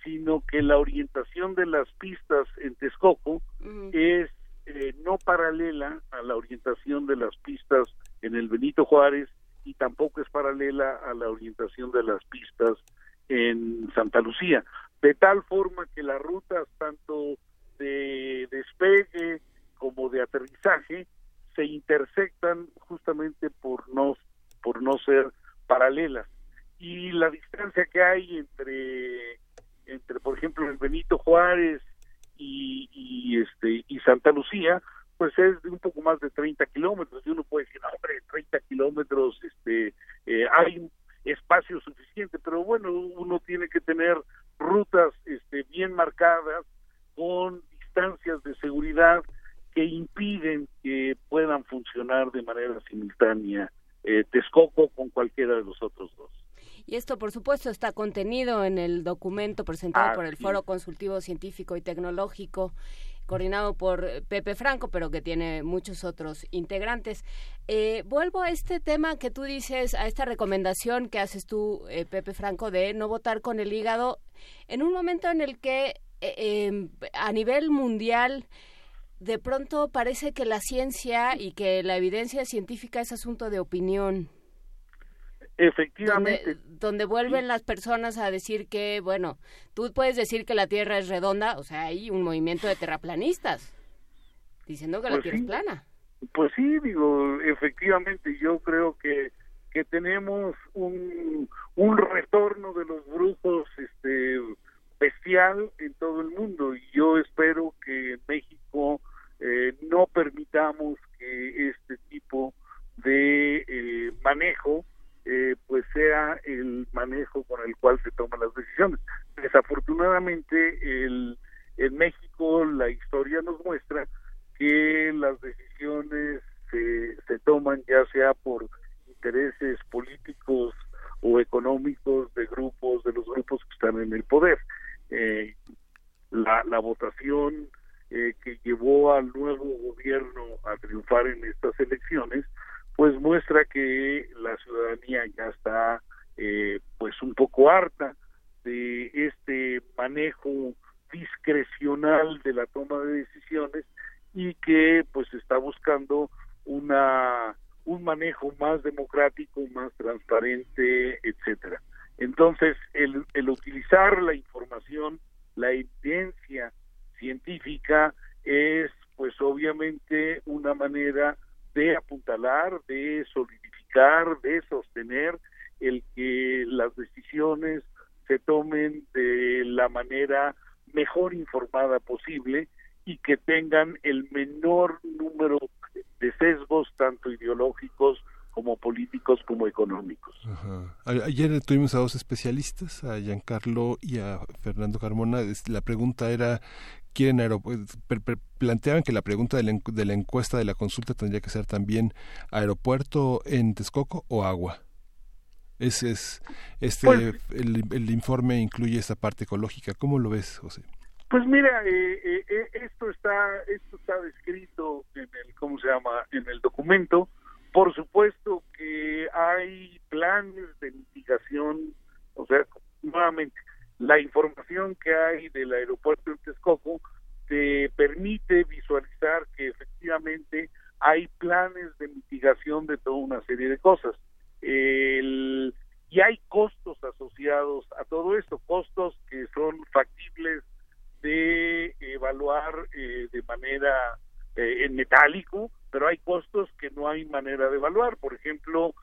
sino que la orientación de las pistas en Texcoco es eh, no paralela a la orientación de las pistas en el Benito Juárez y tampoco es paralela a la orientación de las pistas en Santa Lucía, de tal forma que las rutas tanto de despegue como de aterrizaje se intersectan justamente por no por no ser paralelas. Y la distancia que hay entre entre por ejemplo el Benito Juárez y, este y Santa Lucía pues es de un poco más de 30 kilómetros y uno puede decir hombre 30 kilómetros este eh, hay espacio suficiente pero bueno uno tiene que tener rutas este bien marcadas con distancias de seguridad que impiden que puedan funcionar de manera simultánea eh, Texcoco con cualquiera de los otros dos. Y esto, por supuesto, está contenido en el documento presentado por el Foro Consultivo Científico y Tecnológico, coordinado por Pepe Franco, pero que tiene muchos otros integrantes. Eh, vuelvo a este tema que tú dices, a esta recomendación que haces tú, eh, Pepe Franco, de no votar con el hígado, en un momento en el que em, a nivel mundial de pronto parece que la ciencia y que la evidencia científica es asunto de opinión. Efectivamente. Donde, vuelven las personas a decir que, bueno, tú puedes decir que la Tierra es redonda, o sea, hay un movimiento de terraplanistas diciendo que la Pues Tierra sí. es plana. Pues sí, digo, efectivamente, yo creo que que tenemos un, un retorno de los brujos este bestial en todo el mundo y yo espero que en México eh, no permitamos que este tipo de eh, manejo eh, pues sea el manejo con el cual se toman las decisiones. Desafortunadamente el, en México la historia nos muestra que las decisiones se, se toman ya sea por intereses políticos o económicos de grupos, de los grupos que están en el poder. Eh, la, la votación eh, que llevó al nuevo gobierno a triunfar en estas elecciones, pues muestra que la ciudadanía ya está eh, pues un poco harta de este manejo discrecional de la toma de decisiones y que pues está buscando una un manejo más democrático, más transparente, etcétera. Entonces, el, el utilizar la información, la evidencia científica es pues obviamente una manera de apuntalar, de solidificar, de sostener el que las decisiones se tomen de la manera mejor informada posible y que tengan el menor número de sesgos tanto ideológicos como políticos como económicos. Ajá. A- Ayer tuvimos a dos especialistas, a Giancarlo y a Fernando Carmona. La pregunta era quieren planteaban que la pregunta de la, de la encuesta de la consulta tendría que ser también aeropuerto en Texcoco o agua. Ese es este Pues- el, el informe incluye esa parte ecológica. ¿Cómo lo ves, José? Pues mira, eh, eh, eh, esto está esto está descrito en el cómo se llama en el documento. Por supuesto que hay planes de mitigación, o sea, nuevamente la información que hay del aeropuerto de Texcoco te permite visualizar que efectivamente hay planes de mitigación de toda una serie de cosas. El- y hay costos asociados a todo esto, costos que son factibles de evaluar eh, de manera eh, en metálico, pero hay costos que no hay manera de evaluar. Por ejemplo,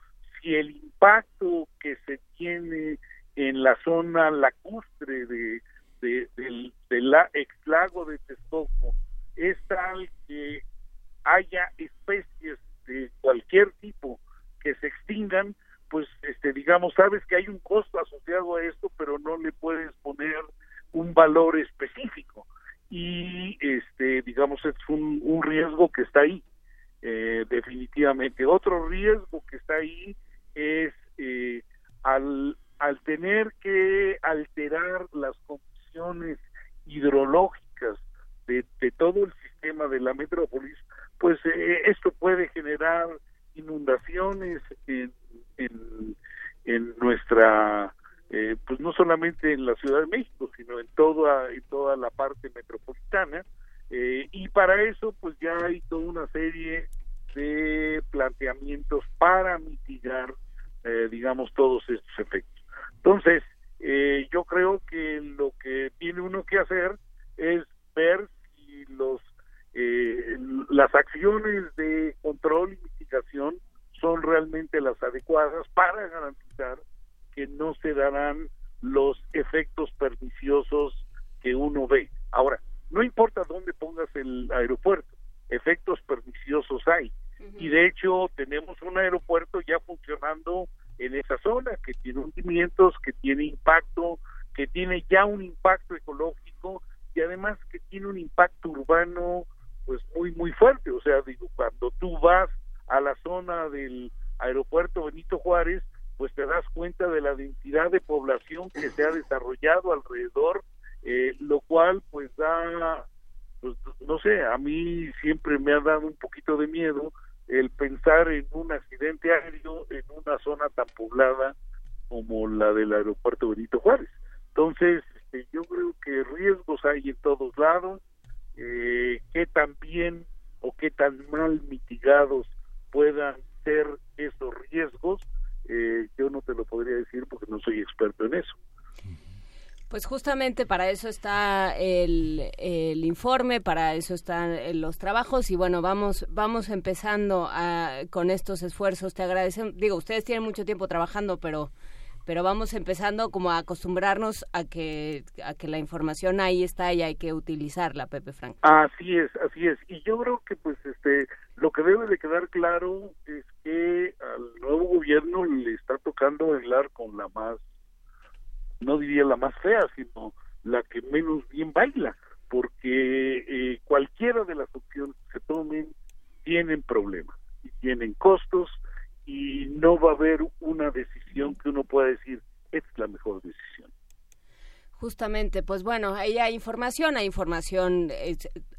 si el impacto que se tiene en la zona lacustre de, de- del, del la- exlago de Texcoco es tal que haya especies de cualquier tipo que se extingan, pues este digamos sabes que hay un costo asociado a esto, pero no le puedes poner un valor específico y este digamos es un, un riesgo que está ahí eh, definitivamente. Otro riesgo que está ahí es eh, al al tener que alterar las condiciones hidrológicas de, todo el sistema de la metrópolis pues eh, esto puede generar inundaciones en, en, en nuestra eh, pues no solamente en la Ciudad de México sino en toda en toda la parte metropolitana eh, y para eso pues ya hay toda una serie de planteamientos para mitigar eh, digamos todos estos efectos entonces eh, yo creo que lo que tiene uno que hacer es ver si los eh, las acciones de control y mitigación son realmente las adecuadas para garantizar que no se darán los efectos perniciosos que uno ve. Ahora, no importa dónde pongas el aeropuerto, efectos perniciosos hay. Y de hecho tenemos un aeropuerto ya funcionando en esa zona que tiene hundimientos, que tiene impacto, que tiene ya un impacto ecológico y además que tiene un impacto urbano pues muy muy fuerte, o sea, digo, cuando tú vas a la zona del aeropuerto Benito Juárez, pues te das cuenta de la densidad de población que se ha desarrollado alrededor, eh, lo cual pues da, pues no sé, a mí siempre me ha dado un poquito de miedo el pensar en un accidente aéreo en una zona tan poblada como la del aeropuerto Benito Juárez. Entonces, este, yo creo que riesgos hay en todos lados, eh, qué tan bien o qué tan mal mitigados puedan ser esos riesgos, eh, yo no te lo podría decir porque no soy experto en eso. Pues justamente para eso está el, el informe, para eso están eh, los trabajos y bueno, vamos vamos empezando a- con estos esfuerzos. Te agradecemos, digo, ustedes tienen mucho tiempo trabajando, pero pero vamos empezando como a acostumbrarnos a que a que la información ahí está y hay que utilizarla, Pepe Franco. Así es, así es. Y yo creo que pues este lo que debe de quedar claro es que al nuevo gobierno le está tocando bailar con la más no diría la más fea, sino la que menos bien baila, porque eh, cualquiera de las opciones que se tomen tienen problemas y tienen costos y no va a haber una decisión que uno pueda decir, es la mejor decisión. Justamente, pues bueno, ahí hay información, hay información,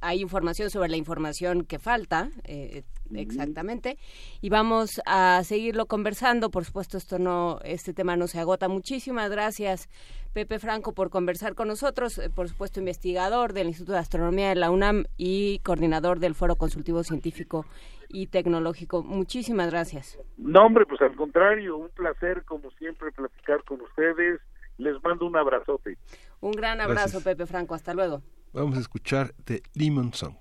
hay información sobre la información que falta, eh, exactamente, y vamos a seguirlo conversando. Por supuesto, esto no, este tema no se agota. Muchísimas gracias, Pepe Franco, por conversar con nosotros. Eh, Por supuesto, investigador del Instituto de Astronomía de la UNAM y coordinador del Foro Consultivo Científico y Tecnológico. Muchísimas gracias. No, hombre, pues al contrario, un placer como siempre platicar con ustedes. Les mando un abrazote. Un gran abrazo, Gracias. Pepe Franco. Hasta luego. Vamos a escuchar The Lemon Song.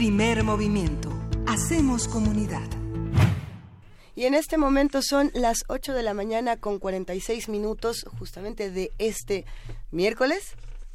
Primer movimiento. Hacemos comunidad. Y en este momento son las 8 de la mañana con 46 minutos justamente de este miércoles.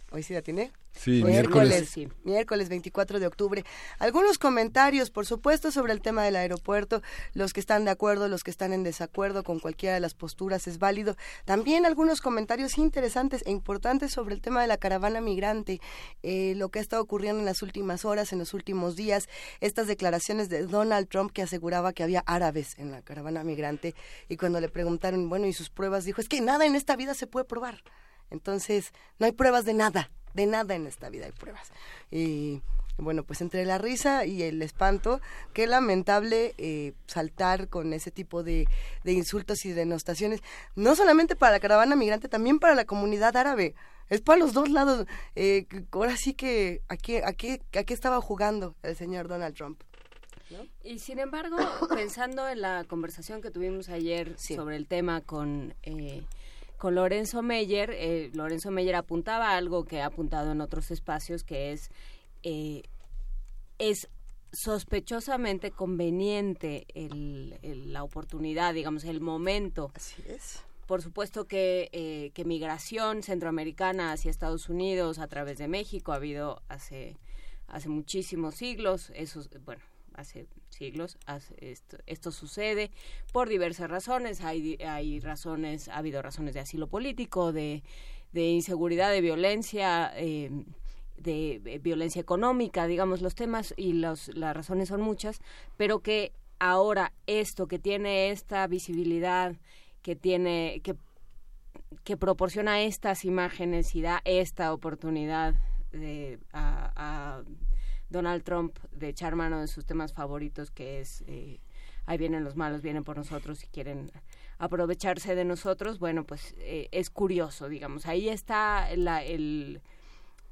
Hoy sí la tiene. Sí, miércoles, miércoles. miércoles 24 de octubre. Algunos comentarios, por supuesto, sobre el tema del aeropuerto. Los que están de acuerdo, los que están en desacuerdo con cualquiera de las posturas es válido. También algunos comentarios interesantes e importantes sobre el tema de la caravana migrante, eh, lo que ha estado ocurriendo en las últimas horas, en los últimos días, estas declaraciones de Donald Trump que aseguraba que había árabes en la caravana migrante y cuando le preguntaron, bueno, ¿y sus pruebas? Dijo, es que nada en esta vida se puede probar. Entonces, no hay pruebas de nada, de nada en esta vida hay pruebas. Y bueno, pues entre la risa y el espanto, qué lamentable eh, saltar con ese tipo de, de insultos y denostaciones, no solamente para la caravana migrante, también para la comunidad árabe. Es para los dos lados. Eh, ahora sí que aquí, aquí, aquí estaba jugando el señor Donald Trump. Y sin embargo, pensando en la conversación que tuvimos ayer sobre el tema con, eh, con Lorenzo Meyer, eh, Lorenzo Meyer apuntaba algo que ha apuntado en otros espacios, que es, eh, es sospechosamente conveniente el, el- la oportunidad, digamos, el momento. Así es. Por supuesto que, eh, que migración centroamericana hacia Estados Unidos a través de México ha habido hace, hace muchísimos siglos, eso, bueno, hace siglos esto, esto sucede por diversas razones, hay, hay razones, ha habido razones de asilo político, de, de inseguridad, de violencia, eh, de violencia económica, digamos, los temas y los, las razones son muchas, pero que ahora esto que tiene esta visibilidad, que tiene, que, que proporciona estas imágenes y da esta oportunidad de, a, a Donald Trump de echar mano de sus temas favoritos, que es eh, ahí vienen los malos, vienen por nosotros y quieren aprovecharse de nosotros, bueno, pues eh, es curioso, digamos. Ahí está la, el,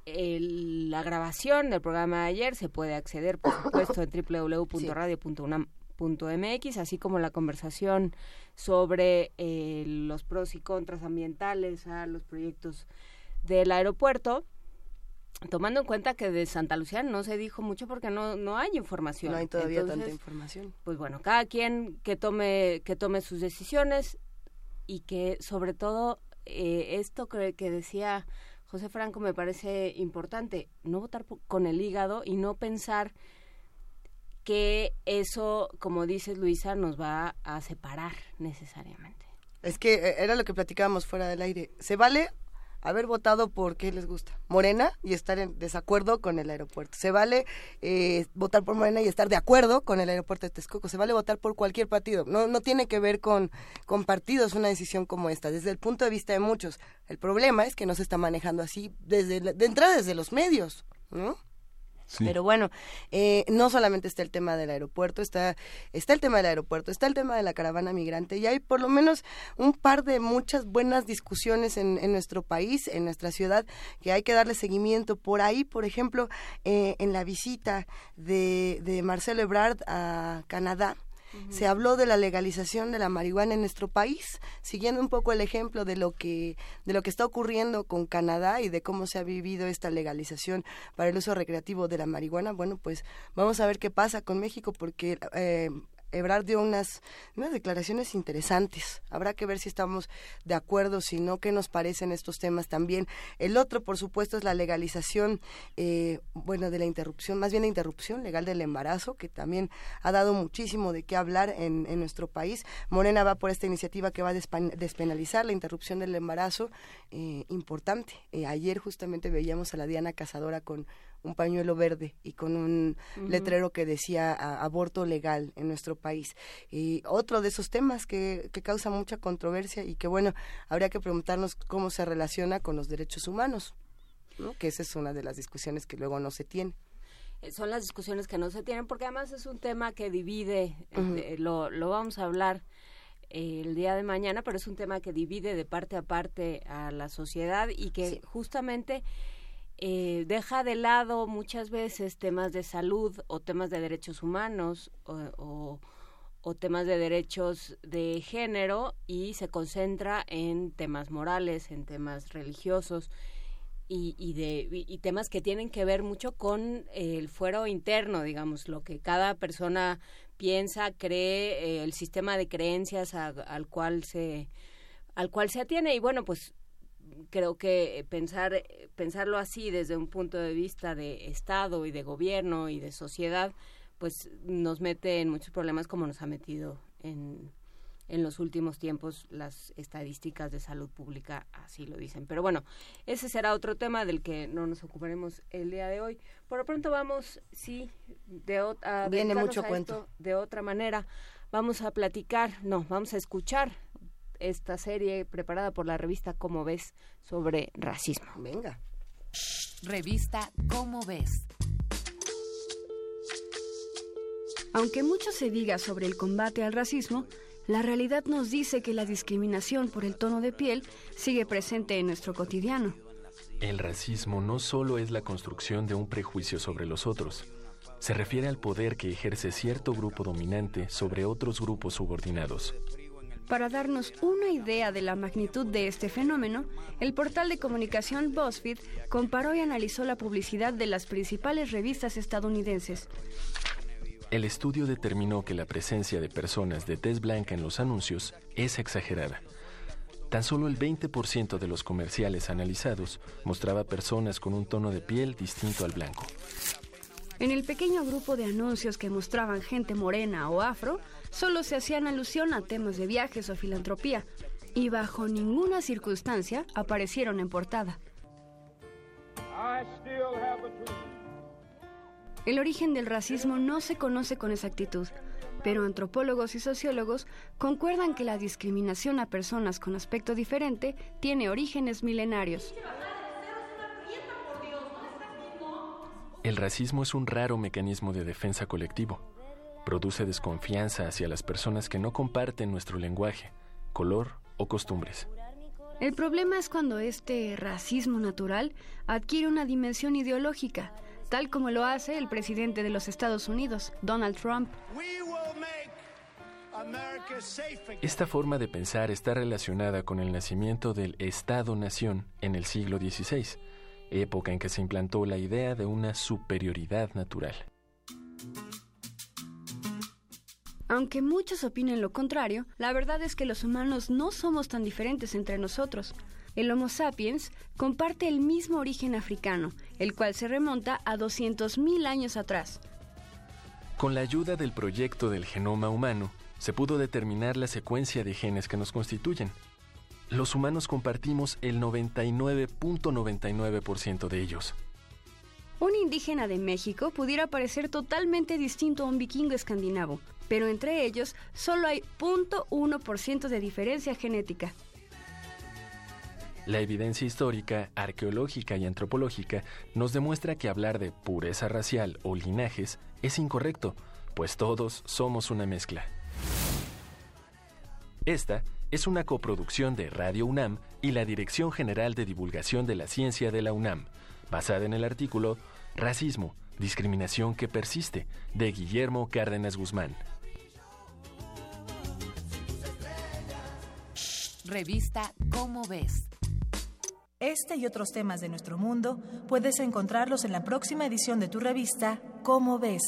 la grabación del programa de ayer, se puede acceder, por supuesto, en www.radio.unam.mx, así como la conversación sobre eh, los pros y contras ambientales a los proyectos del aeropuerto. Tomando en cuenta que de Santa Lucía no se dijo mucho porque no, no hay información. No hay todavía tanta información. Pues bueno, cada quien que tome, que tome sus decisiones y que sobre todo eh, esto que, que decía José Franco me parece importante, no votar con el hígado y no pensar que eso, como dices Luisa, nos va a separar necesariamente. Es que eh, era lo que platicábamos fuera del aire. Se vale haber votado por qué les gusta. Morena y estar en desacuerdo con el aeropuerto. Se vale eh, votar por Morena y estar de acuerdo con el aeropuerto de Texcoco. Se vale votar por cualquier partido. No, no tiene que ver con, con partidos una decisión como esta, desde el punto de vista de muchos. El problema es que no se está manejando así desde la- de entrada desde los medios, ¿no? Pero bueno, eh, no solamente está el tema del aeropuerto, está, está el tema del aeropuerto, está el tema de la caravana migrante y hay por lo menos un par de muchas buenas discusiones en, en nuestro país, en nuestra ciudad, que hay que darle seguimiento. Por ahí, por ejemplo, eh, en la visita de, de Marcelo Ebrard a Canadá, se habló de la legalización de la marihuana en nuestro país, siguiendo un poco el ejemplo de lo que de lo que está ocurriendo con Canadá y de cómo se ha vivido esta legalización para el uso recreativo de la marihuana. Bueno, pues vamos a ver qué pasa con México porque eh, Ebrard dio unas, unas declaraciones interesantes. Habrá que ver si estamos de acuerdo, si no, qué nos parecen estos temas también. El otro, por supuesto, es la legalización, eh, bueno, de la interrupción, más bien la interrupción legal del embarazo, que también ha dado muchísimo de qué hablar en, en nuestro país. Morena va por esta iniciativa que va a despenalizar la interrupción del embarazo, eh, importante. Eh, ayer justamente veíamos a la Diana Cazadora con un pañuelo verde y con un letrero que decía a- aborto legal en nuestro país. Y otro de esos temas que, que causa mucha controversia y que, bueno, habría que preguntarnos cómo se relaciona con los derechos humanos, ¿no? que esa es una de las discusiones que luego no se tiene. Eh, Son las discusiones que no se tienen porque además es un tema que divide, eh, de- lo, lo vamos a hablar eh, el día de mañana, pero es un tema que divide de parte a parte a la sociedad y que justamente eh, deja de lado muchas veces temas de salud o temas de derechos humanos o, o- o temas de derechos de género y se concentra en temas morales, en temas religiosos y, y de y, temas que tienen que ver mucho con el fuero interno, digamos, lo que cada persona piensa, cree, eh, el sistema de creencias al cual se al cual se atiene. Y bueno, pues creo que pensar pensarlo así desde un punto de vista de estado y de gobierno y de sociedad pues nos mete en muchos problemas como nos ha metido en en los últimos tiempos las estadísticas de salud pública así lo dicen. Pero bueno, ese será otro tema del que no nos ocuparemos el día de hoy. Por lo pronto vamos, sí, de ot- a Viene mucho a cuento. esto de otra manera. Vamos a platicar, no, vamos a escuchar esta serie preparada por la revista Como ves sobre racismo. Venga. Revista Cómo ves. Aunque mucho se diga sobre el combate al racismo, la realidad nos dice que la discriminación por el tono de piel sigue presente en nuestro cotidiano. El racismo no solo es la construcción de un prejuicio sobre los otros, se refiere al poder que ejerce cierto grupo dominante sobre otros grupos subordinados. Para darnos una idea de la magnitud de este fenómeno, el portal de comunicación BuzzFeed comparó y analizó la publicidad de las principales revistas estadounidenses. El estudio determinó que la presencia de personas de tez blanca en los anuncios es exagerada. Tan solo el 20% de los comerciales analizados mostraba personas con un tono de piel distinto al blanco. En el pequeño grupo de anuncios que mostraban gente morena o afro, solo se hacían alusión a temas de viajes o filantropía, y bajo ninguna circunstancia aparecieron en portada. I still have a dream. El origen del racismo no se conoce con exactitud, pero antropólogos y sociólogos concuerdan que la discriminación a personas con aspecto diferente tiene orígenes milenarios. El racismo es un raro mecanismo de defensa colectivo. Produce desconfianza hacia las personas que no comparten nuestro lenguaje, color o costumbres. El problema es cuando este racismo natural adquiere una dimensión ideológica, tal como lo hace el presidente de los Estados Unidos, Donald Trump. Esta forma de pensar está relacionada con el nacimiento del Estado-nación en el siglo XVI, época en que se implantó la idea de una superioridad natural. Aunque muchos opinen lo contrario, la verdad es que los humanos no somos tan diferentes entre nosotros. El Homo sapiens comparte el mismo origen africano, el cual se remonta a 200.000 años atrás. Con la ayuda del proyecto del genoma humano, se pudo determinar la secuencia de genes que nos constituyen. Los humanos compartimos el 99.99% de ellos. Un indígena de México pudiera parecer totalmente distinto a un vikingo escandinavo, pero entre ellos solo hay 0.1% de diferencia genética. La evidencia histórica, arqueológica y antropológica nos demuestra que hablar de pureza racial o linajes es incorrecto, pues todos somos una mezcla. Esta es una coproducción de Radio UNAM y la Dirección General de Divulgación de la Ciencia de la UNAM, basada en el artículo Racismo, discriminación que persiste, de Guillermo Cárdenas Guzmán. Revista Cómo ves. Este y otros temas de nuestro mundo puedes encontrarlos en la próxima edición de tu revista Cómo ves.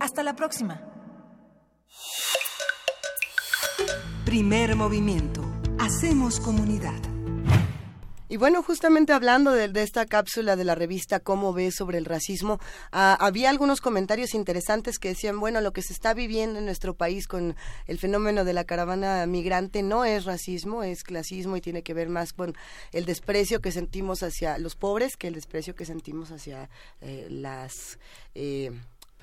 Hasta la próxima. Primer movimiento. Hacemos comunidad. Y bueno, justamente hablando de, de esta cápsula de la revista Cómo ves sobre el racismo, ah, había algunos comentarios interesantes que decían, bueno, lo que se está viviendo en nuestro país con el fenómeno de la caravana migrante no es racismo, es clasismo y tiene que ver más con el desprecio que sentimos hacia los pobres que el desprecio que sentimos hacia eh, las... eh,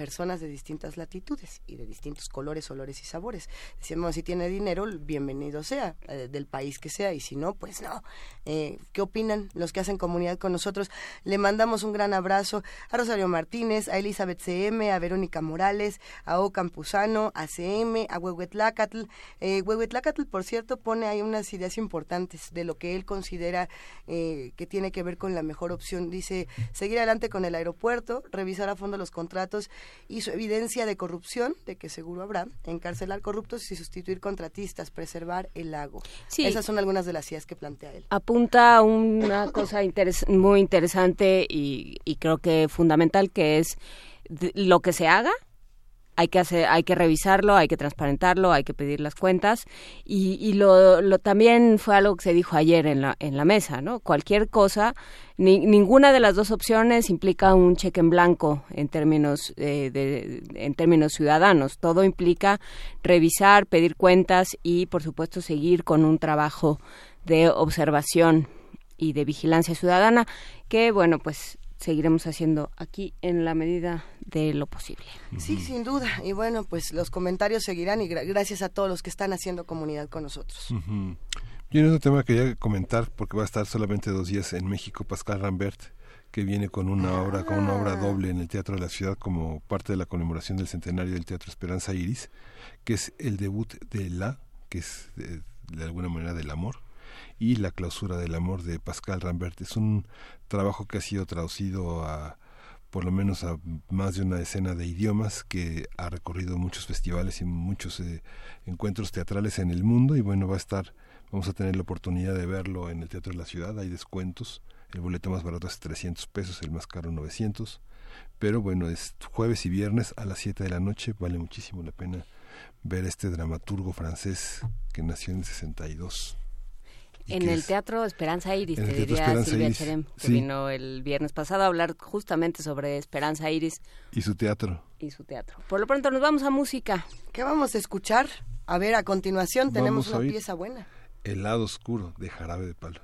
personas de distintas latitudes y de distintos colores, olores y sabores. Decíamos, si tiene dinero, bienvenido sea, eh, del país que sea, y si no, pues no. Eh, ¿Qué opinan los que hacen comunidad con nosotros? Le mandamos un gran abrazo a Rosario Martínez, a Elizabeth CM, a Verónica Morales, a O Campuzano, a CM, a Huehuetlacatl. Eh, Huehuetlacatl, por cierto, pone ahí unas ideas importantes de lo que él considera eh, que tiene que ver con la mejor opción. Dice, seguir adelante con el aeropuerto, revisar a fondo los contratos y su evidencia de corrupción, de que seguro habrá, encarcelar corruptos y sustituir contratistas, preservar el lago. Sí. Esas son algunas de las ideas que plantea él. apunta a una cosa interes- muy interesante y, y creo que fundamental que es lo que se haga hay que hacer, hay que revisarlo, hay que transparentarlo, hay que pedir las cuentas y, y lo, lo también fue algo que se dijo ayer en la en la mesa, ¿no? Cualquier cosa, ni- ninguna de las dos opciones implica un cheque en blanco en términos eh, de, en términos ciudadanos. Todo implica revisar, pedir cuentas y, por supuesto, seguir con un trabajo de observación y de vigilancia ciudadana que, bueno, pues seguiremos haciendo aquí en la medida de lo posible. Sí, sin duda. Y bueno, pues los comentarios seguirán y gra- gracias a todos los que están haciendo comunidad con nosotros. Ujú. Yo en otro tema quería comentar, porque va a estar solamente dos días en México, Pascal Rambert, que viene con una obra, con una obra doble en el Teatro de la Ciudad como parte de la conmemoración del centenario del Teatro Esperanza Iris, que es el debut de La, que es de, de alguna manera del amor, y la clausura del amor de Pascal Rambert. Es un trabajo que ha sido traducido a por lo menos a más de una decena de idiomas que ha recorrido muchos festivales y muchos eh, encuentros teatrales en el mundo. Y bueno va a estar vamos a tener la oportunidad de verlo en el Teatro de la Ciudad. Hay descuentos. El boleto más barato es 300 pesos el más caro 900 pero bueno es jueves y viernes a las 7 de la noche. Vale muchísimo la pena ver este dramaturgo francés que nació en el 62 y En el es- Teatro Esperanza Iris, te diría Esperanza Silvia Iris, Cherem, que sí. vino el viernes pasado a hablar justamente sobre Esperanza Iris y su teatro y su teatro. Por lo pronto nos vamos a música. ¿Qué vamos a escuchar? A ver, a continuación tenemos Vamos una pieza buena. El lado oscuro de Jarabe de Palo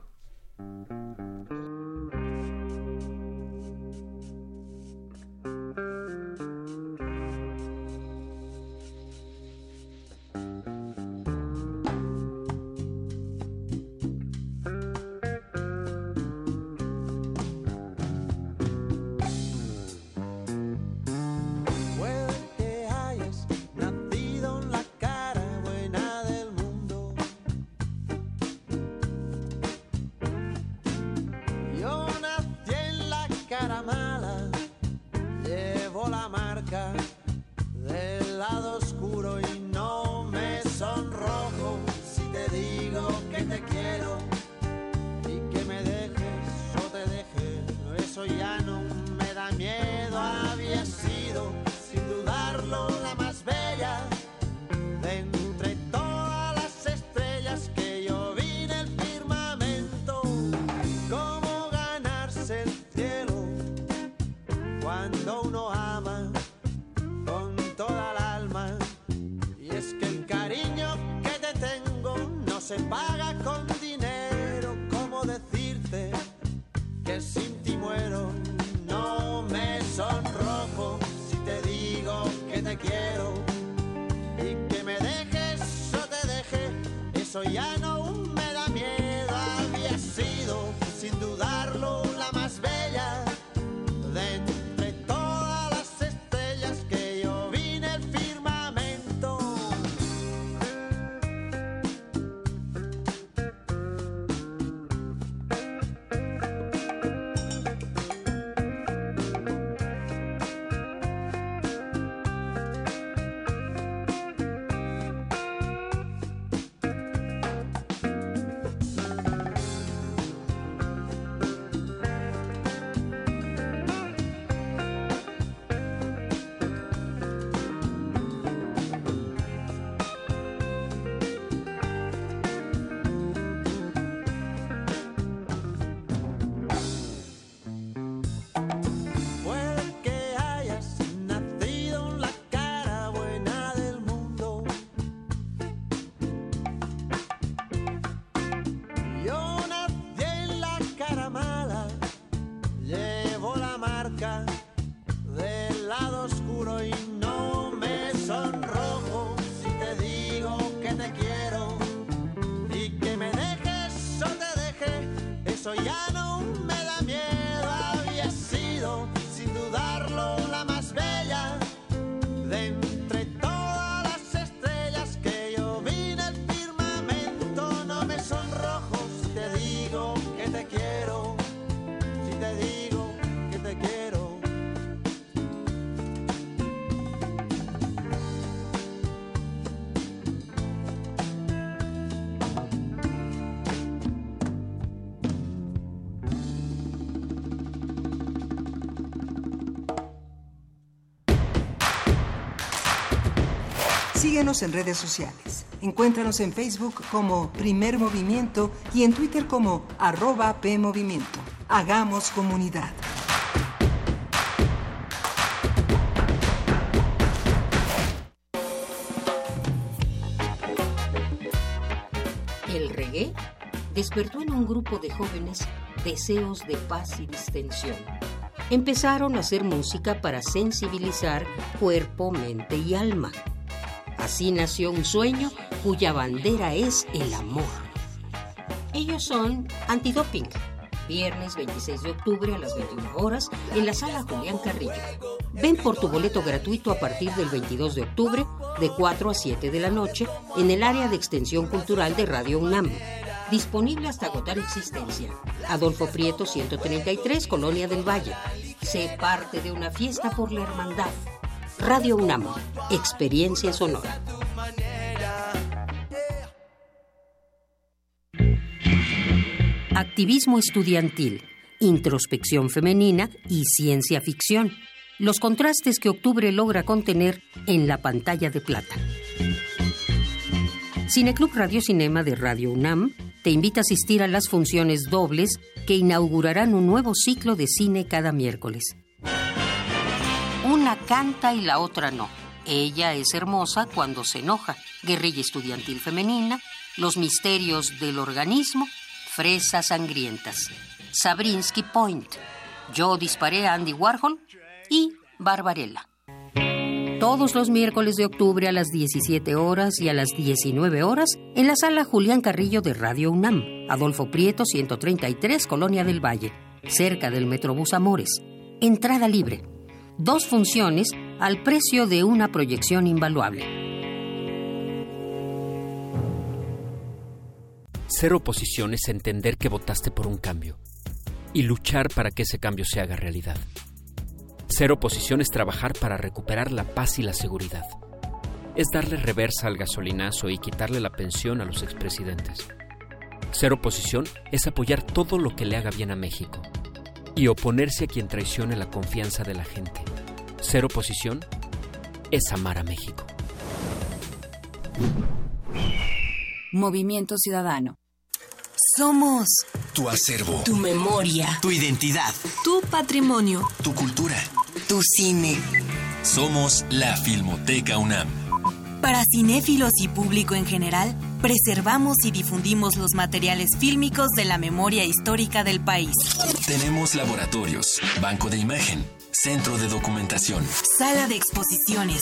Síguenos en redes sociales. Encuéntranos en Facebook como Primer Movimiento y en Twitter como arroba PMovimiento. Hagamos comunidad. El reggae despertó en un grupo de jóvenes deseos de paz y distensión. Empezaron a hacer música para sensibilizar cuerpo, mente y alma. Así nació un sueño cuya bandera es el amor. Ellos son Antidoping, viernes 26 de octubre a las 21 horas en la sala Julián Carrillo. Ven por tu boleto gratuito a partir del 22 de octubre de 4 a 7 de la noche en el área de extensión cultural de Radio UNAM. Disponible hasta agotar existencia. Adolfo Prieto 133, Colonia del Valle. Sé parte de una fiesta por la hermandad. Radio UNAM, experiencia sonora. Activismo estudiantil, introspección femenina y ciencia ficción. Los contrastes que octubre logra contener en la pantalla de plata. Cineclub Radio Cinema de Radio UNAM te invita a asistir a las funciones dobles que inaugurarán un nuevo ciclo de cine cada miércoles. Una canta y la otra no. Ella es hermosa cuando se enoja. Guerrilla estudiantil femenina, los misterios del organismo, fresas sangrientas. Sabrinsky Point. Yo disparé a Andy Warhol y Barbarella. Todos los miércoles de octubre a las 17 horas y a las 19 horas en la sala Julián Carrillo de Radio UNAM, Adolfo Prieto 133, Colonia del Valle, cerca del Metrobús Amores. Entrada libre. Dos funciones al precio de una proyección invaluable. Ser oposición es entender que votaste por un cambio y luchar para que ese cambio se haga realidad. Ser oposición es trabajar para recuperar la paz y la seguridad. Es darle reversa al gasolinazo y quitarle la pensión a los expresidentes. Ser oposición es apoyar todo lo que le haga bien a México y oponerse a quien traicione la confianza de la gente. Ser oposición es amar a México. Movimiento Ciudadano. Somos Tu acervo. tu memoria, Tu identidad. tu patrimonio, Tu cultura. tu cine. Somos la Filmoteca UNAM. Para cinéfilos y público en general, preservamos y difundimos los materiales fílmicos de la memoria histórica del país. Tenemos laboratorios, banco de imagen, centro de documentación. Sala de exposiciones,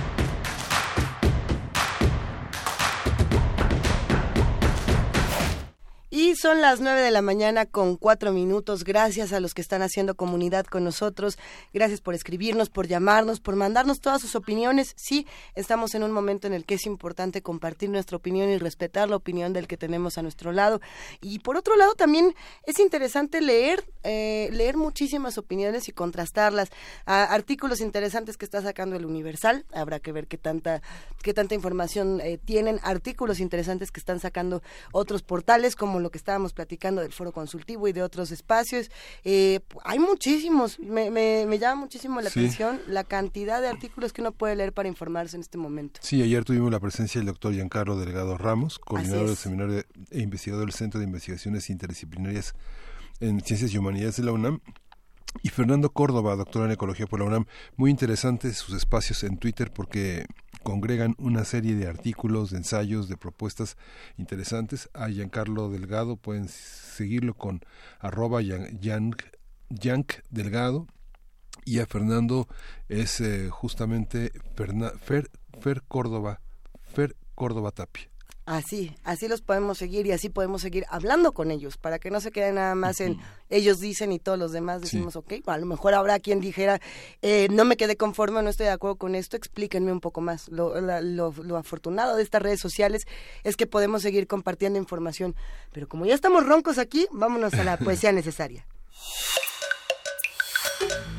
Y son las nueve de la mañana con cuatro minutos. Gracias a los que están haciendo comunidad con nosotros. Gracias por escribirnos, por llamarnos, por mandarnos todas sus opiniones. Sí, estamos en un momento en el que es importante compartir nuestra opinión y respetar la opinión del que tenemos a nuestro lado. Y por otro lado, también es interesante leer, eh, leer muchísimas opiniones y contrastarlas. A- artículos interesantes que está sacando el Universal. Habrá que ver qué tanta, qué tanta información eh, tienen. Artículos interesantes que están sacando otros portales, como lo que estábamos platicando del foro consultivo y de otros espacios. Eh, hay muchísimos. Me, me, me llama muchísimo la Sí. atención la cantidad de artículos que uno puede leer para informarse en este momento. Sí, ayer tuvimos la presencia del doctor Giancarlo Delgado Ramos, coordinador del seminario e investigador del Centro de Investigaciones Interdisciplinarias en Ciencias y Humanidades de la UNAM. Y Fernando Córdoba, doctor en Ecología por la UNAM. Muy interesantes sus espacios en Twitter porque congregan una serie de artículos, de ensayos, de propuestas interesantes. A Giancarlo Delgado pueden seguirlo con arroba yan, yan- yank delgado y a Fernando es eh, justamente Ferna- Fer, Fer Córdoba, Fer Córdoba Tapia. Así, así los podemos seguir y así podemos seguir hablando con ellos para que no se queden nada más en ellos dicen y todos los demás decimos, ok, a lo mejor habrá quien dijera, eh, no me quedé conforme o no estoy de acuerdo con esto, explíquenme un poco más. Lo, la- lo- lo afortunado de estas redes sociales es que podemos seguir compartiendo información, pero como ya estamos roncos aquí, vámonos a la poesía necesaria.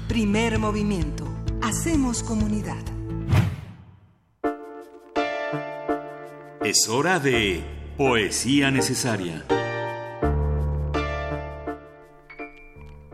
Primer movimiento. Hacemos comunidad. Es hora de Poesía Necesaria.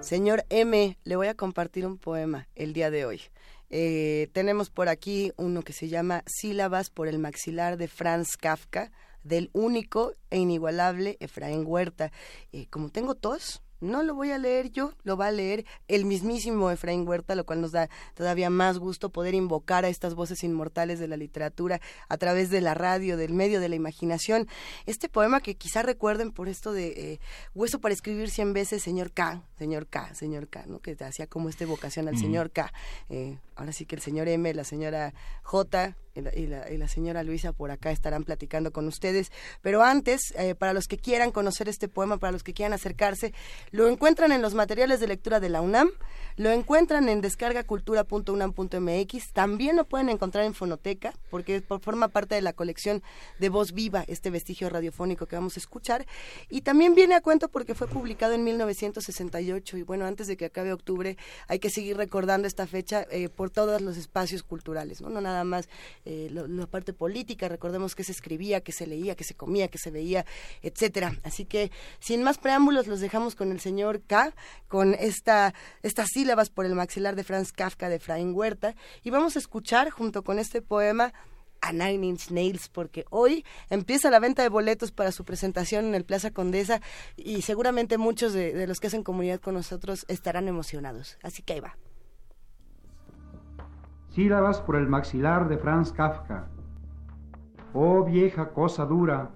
Señor M, le voy a compartir un poema el día de hoy. Eh, tenemos por aquí uno que se llama Sílabas por el maxilar de Franz Kafka, del único e inigualable Efraín Huerta. Eh, como tengo tos, no lo voy a leer yo, lo va a leer el mismísimo Efraín Huerta, lo cual nos da todavía más gusto poder invocar a estas voces inmortales de la literatura a través de la radio, del medio de la imaginación. Este poema que quizá recuerden por esto de eh, Hueso para escribir cien veces, señor K, señor K, señor K, ¿no? que hacía como esta evocación al señor K. Eh, ahora sí que el señor M, la señora J y la, señora Luisa por acá estarán platicando con ustedes. Pero antes, eh, para los que quieran conocer este poema, para los que quieran acercarse, lo encuentran en los materiales de lectura de la UNAM, lo encuentran en descargacultura.unam.mx, también lo pueden encontrar en Fonoteca, porque por- forma parte de la colección de Voz Viva, este vestigio radiofónico que vamos a escuchar, y también viene a cuento porque fue publicado en 1968, y bueno, antes de que acabe octubre, hay que seguir recordando esta fecha eh, por todos los espacios culturales, no, no nada más eh, la parte política, recordemos que se escribía, que se leía, que se comía, que se veía, etcétera. Así que, sin más preámbulos, los dejamos con el señor K, con esta, estas sílabas por el maxilar de Franz Kafka de Efraín Huerta, y vamos a escuchar junto con este poema a Nine Inch Nails porque hoy empieza la venta de boletos para su presentación en el Plaza Condesa y seguramente muchos de, de los que hacen comunidad con nosotros estarán emocionados. Así que ahí va. Sílabas por el maxilar de Franz Kafka. Oh vieja cosa dura,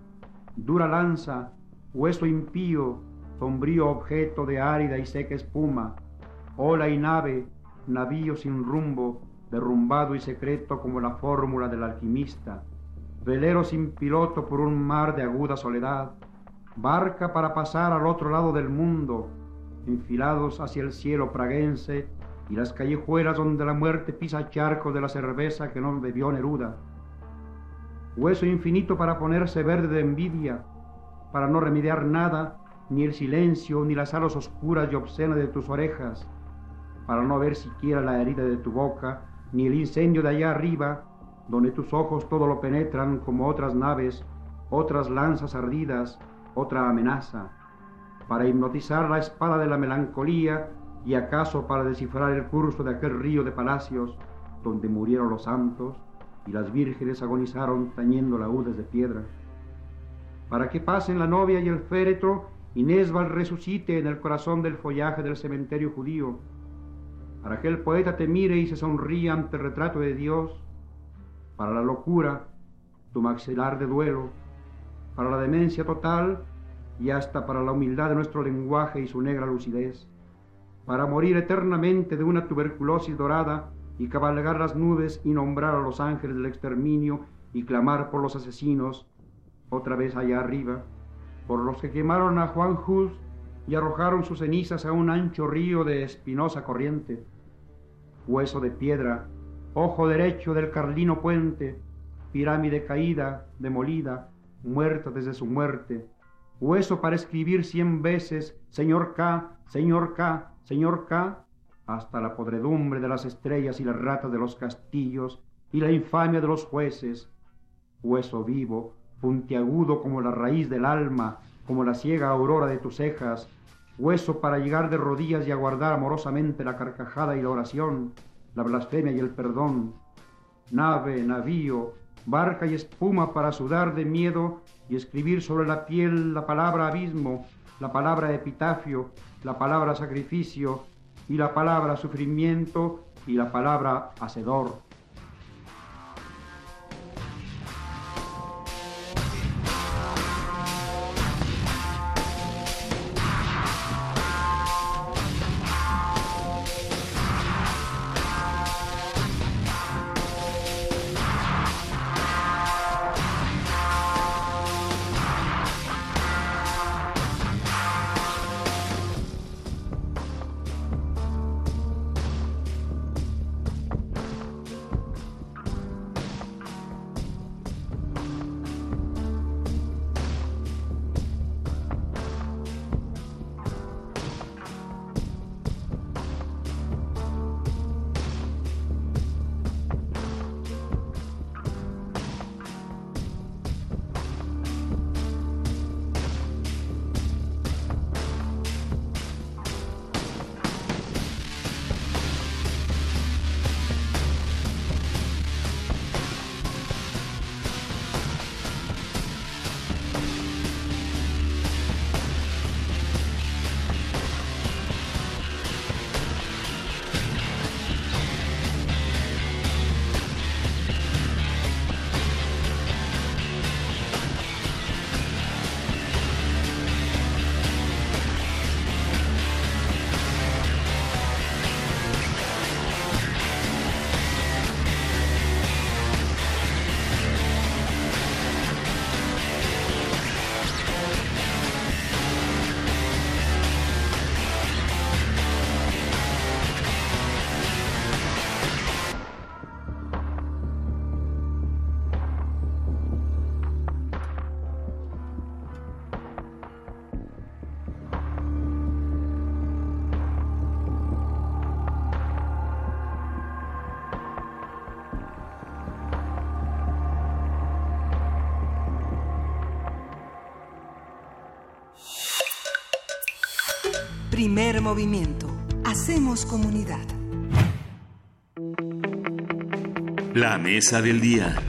dura lanza, hueso impío, sombrío objeto de árida y seca espuma, ola y nave, navío sin rumbo, derrumbado y secreto como la fórmula del alquimista, velero sin piloto por un mar de aguda soledad, barca para pasar al otro lado del mundo, enfilados hacia el cielo praguense y las callejuelas donde la muerte pisa charcos de la cerveza que no bebió Neruda. Hueso infinito para ponerse verde de envidia, para no remediar nada, ni el silencio, ni las alas oscuras y obscenas de tus orejas, para no ver siquiera la herida de tu boca, ni el incendio de allá arriba, donde tus ojos todo lo penetran como otras naves, otras lanzas ardidas, otra amenaza, para hipnotizar la espada de la melancolía y acaso para descifrar el curso de aquel río de palacios donde murieron los santos y las vírgenes agonizaron tañendo laúdes de piedra. Para que pasen la novia y el féretro y Nesbal resucite en el corazón del follaje del cementerio judío, para que el poeta te mire y se sonría ante el retrato de Dios, para la locura, tu maxilar de duelo, para la demencia total y hasta para la humildad de nuestro lenguaje y su negra lucidez, para morir eternamente de una tuberculosis dorada y cabalgar las nubes y nombrar a los ángeles del exterminio y clamar por los asesinos, otra vez allá arriba, por los que quemaron a Juan Hus y arrojaron sus cenizas a un ancho río de espinosa corriente, hueso de piedra, ojo derecho del carlino puente, pirámide caída, demolida, muerta desde su muerte, hueso para escribir cien veces, Señor K, Señor K, Señor K, hasta la podredumbre de las estrellas y las ratas de los castillos y la infamia de los jueces, hueso vivo, puntiagudo como la raíz del alma, como la ciega aurora de tus cejas, hueso para llegar de rodillas y aguardar amorosamente la carcajada y la oración, la blasfemia y el perdón, nave, navío, barca y espuma para sudar de miedo y escribir sobre la piel la palabra abismo, la palabra epitafio, la palabra sacrificio y la palabra sufrimiento y la palabra hacedor. Primer movimiento. Hacemos comunidad. La mesa del día.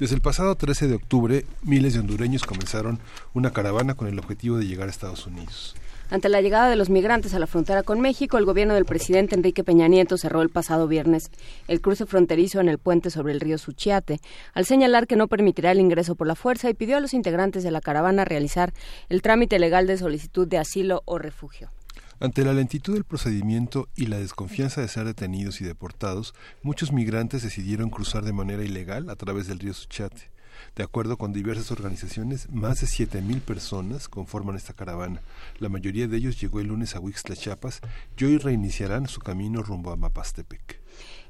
Desde el pasado 13 de octubre, miles de hondureños comenzaron una caravana con el objetivo de llegar a Estados Unidos. Ante la llegada de los migrantes a la frontera con México, el gobierno del presidente Enrique Peña Nieto cerró el pasado viernes el cruce fronterizo en el puente sobre el río Suchiate, al señalar que no permitirá el ingreso por la fuerza y pidió a los integrantes de la caravana realizar el trámite legal de solicitud de asilo o refugio. Ante la lentitud del procedimiento y la desconfianza de ser detenidos y deportados, muchos migrantes decidieron cruzar de manera ilegal a través del río Suchiate. De acuerdo con diversas organizaciones, más de 7.000 personas conforman esta caravana. La mayoría de ellos llegó el lunes a Huixtla, Chiapas, y hoy reiniciarán su camino rumbo a Mapastepec.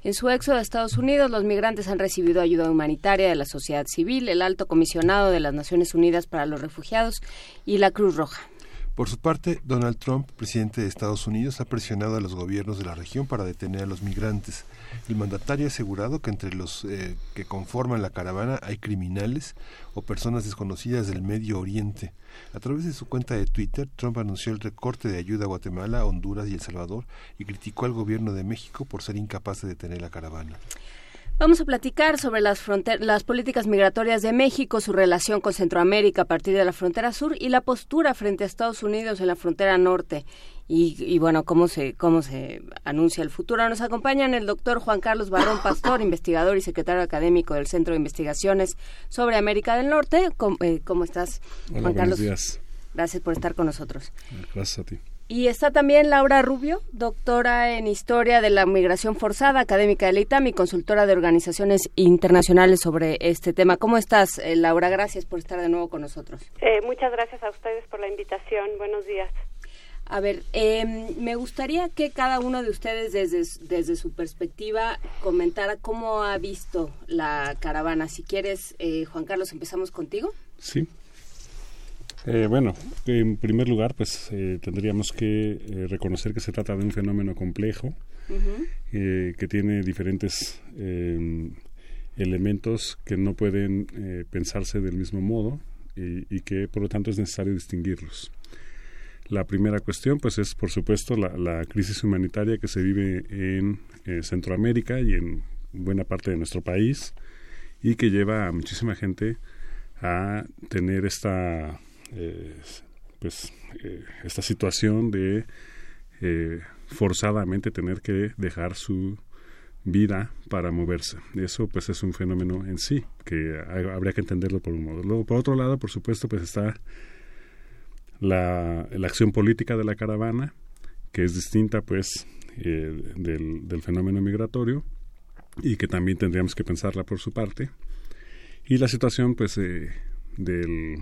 En su éxodo a Estados Unidos, los migrantes han recibido ayuda humanitaria de la sociedad civil, el alto comisionado de las Naciones Unidas para los Refugiados y la Cruz Roja. Por su parte, Donald Trump, presidente de Estados Unidos, ha presionado a los gobiernos de la región para detener a los migrantes. El mandatario ha asegurado que entre los eh, que conforman la caravana hay criminales o personas desconocidas del Medio Oriente. A través de su cuenta de Twitter, Trump anunció el recorte de ayuda a Guatemala, Honduras y El Salvador y criticó al gobierno de México por ser incapaz de detener la caravana. Vamos a platicar sobre las, las políticas migratorias de México, su relación con Centroamérica a partir de la frontera sur y la postura frente a Estados Unidos en la frontera norte. Y, bueno, cómo se, cómo se anuncia el futuro. Nos acompañan el doctor Juan Carlos Barrón Pastor, investigador y secretario académico del Centro de Investigaciones sobre América del Norte. ¿Cómo, eh, cómo estás, Hola, Juan Carlos? días. Gracias por estar con nosotros. Gracias a ti. Y está también Laura Rubio, doctora en Historia de la Migración Forzada, académica de la ITAM y consultora de organizaciones internacionales sobre este tema. ¿Cómo estás, eh, Laura? Gracias por estar de nuevo con nosotros. Eh, muchas gracias a ustedes por la invitación. Buenos días. A ver, eh, me gustaría que cada uno de ustedes desde, desde su perspectiva comentara cómo ha visto la caravana. Si quieres, eh, Juan Carlos, empezamos contigo. Sí. Eh, bueno, en primer lugar, pues eh, tendríamos que eh, reconocer que se trata de un fenómeno complejo, eh, que tiene diferentes eh, elementos que no pueden eh, pensarse del mismo modo y, y que por lo tanto es necesario distinguirlos. La primera cuestión, pues, es por supuesto la, la crisis humanitaria que se vive en Centroamérica y en buena parte de nuestro país y que lleva a muchísima gente a tener esta pues eh, esta situación de eh, forzadamente tener que dejar su vida para moverse. Eso pues es un fenómeno en sí que ha- habría que entenderlo por un modo. Luego, por otro lado, por supuesto, pues está la, la acción política de la caravana, que es distinta pues eh, del, del fenómeno migratorio y que también tendríamos que pensarla por su parte. Y la situación pues eh, del,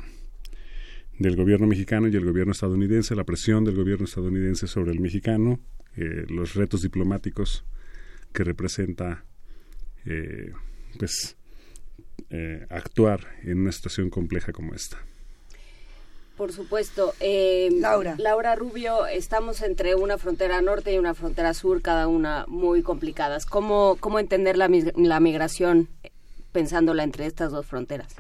del gobierno mexicano y el gobierno estadounidense, la presión del gobierno estadounidense sobre el mexicano, eh, los retos diplomáticos que representa eh, pues eh, actuar en una situación compleja como esta. Por supuesto. Eh, Laura. Laura Rubio, estamos entre una frontera norte y una frontera sur, cada una muy complicadas. ¿Cómo, cómo entender la, la migración pensándola entre estas dos fronteras?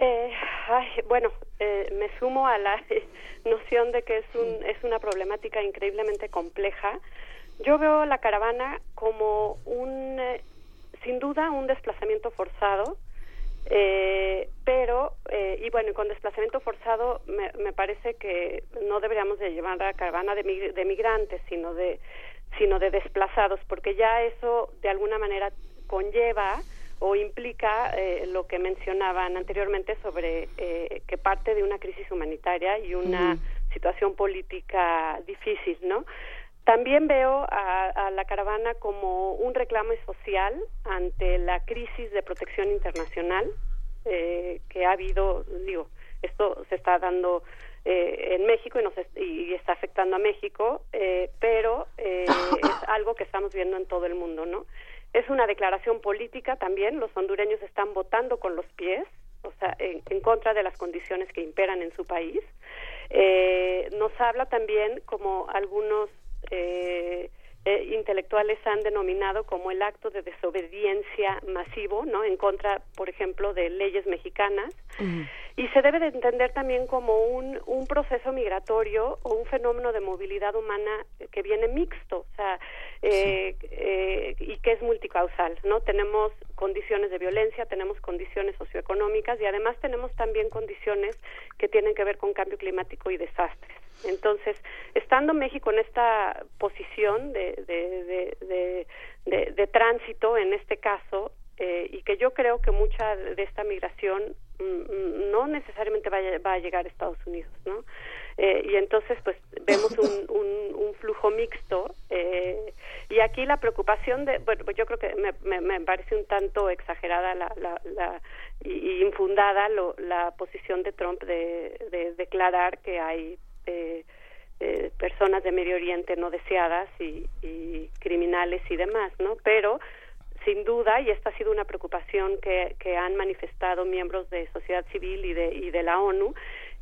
Eh, ay, bueno, eh, me sumo a la noción de que es, un, es una problemática increíblemente compleja. Yo veo la caravana como un, eh, sin duda, un desplazamiento forzado, eh, pero, eh, y bueno, con desplazamiento forzado me, me parece que no deberíamos de llevar la caravana de, de migrantes, sino de, sino de desplazados, porque ya eso de alguna manera conlleva o implica eh, lo que mencionaban anteriormente sobre eh, que parte de una crisis humanitaria y una situación política difícil, ¿no? También veo a, a la caravana como un reclamo social ante la crisis de protección internacional eh, que ha habido, digo, esto se está dando eh, en México y, nos es- y está afectando a México, eh, pero eh, es algo que estamos viendo en todo el mundo, ¿no? Es una declaración política también, los hondureños están votando con los pies, o sea, en, en contra de las condiciones que imperan en su país. Eh, nos habla también como algunos eh, eh, intelectuales han denominado como el acto de desobediencia masivo, ¿no? En contra, por ejemplo, de leyes mexicanas. Y se debe de entender también como un, un proceso migratorio o un fenómeno de movilidad humana que viene mixto, o sea, eh, eh, y que es multicausal, ¿no? Tenemos condiciones de violencia, tenemos condiciones socioeconómicas y además tenemos también condiciones que tienen que ver con cambio climático y desastres. Entonces, estando México en esta posición de, de, de, de tránsito, en este caso, eh, y que yo creo que mucha de esta migración mm, mm, no necesariamente va a, va a, llegar a Estados Unidos, ¿no? Eh, y entonces, pues, vemos un, un, un flujo mixto. Eh, y aquí la preocupación de, bueno, pues yo creo que me, me, me parece un tanto exagerada la, la, la y, infundada lo, la posición de Trump de, de declarar que hay eh, eh, personas de Medio Oriente no deseadas y, y criminales y demás, ¿no? Pero sin duda, y esta ha sido una preocupación que, que han manifestado miembros de sociedad civil y de, y de la ONU,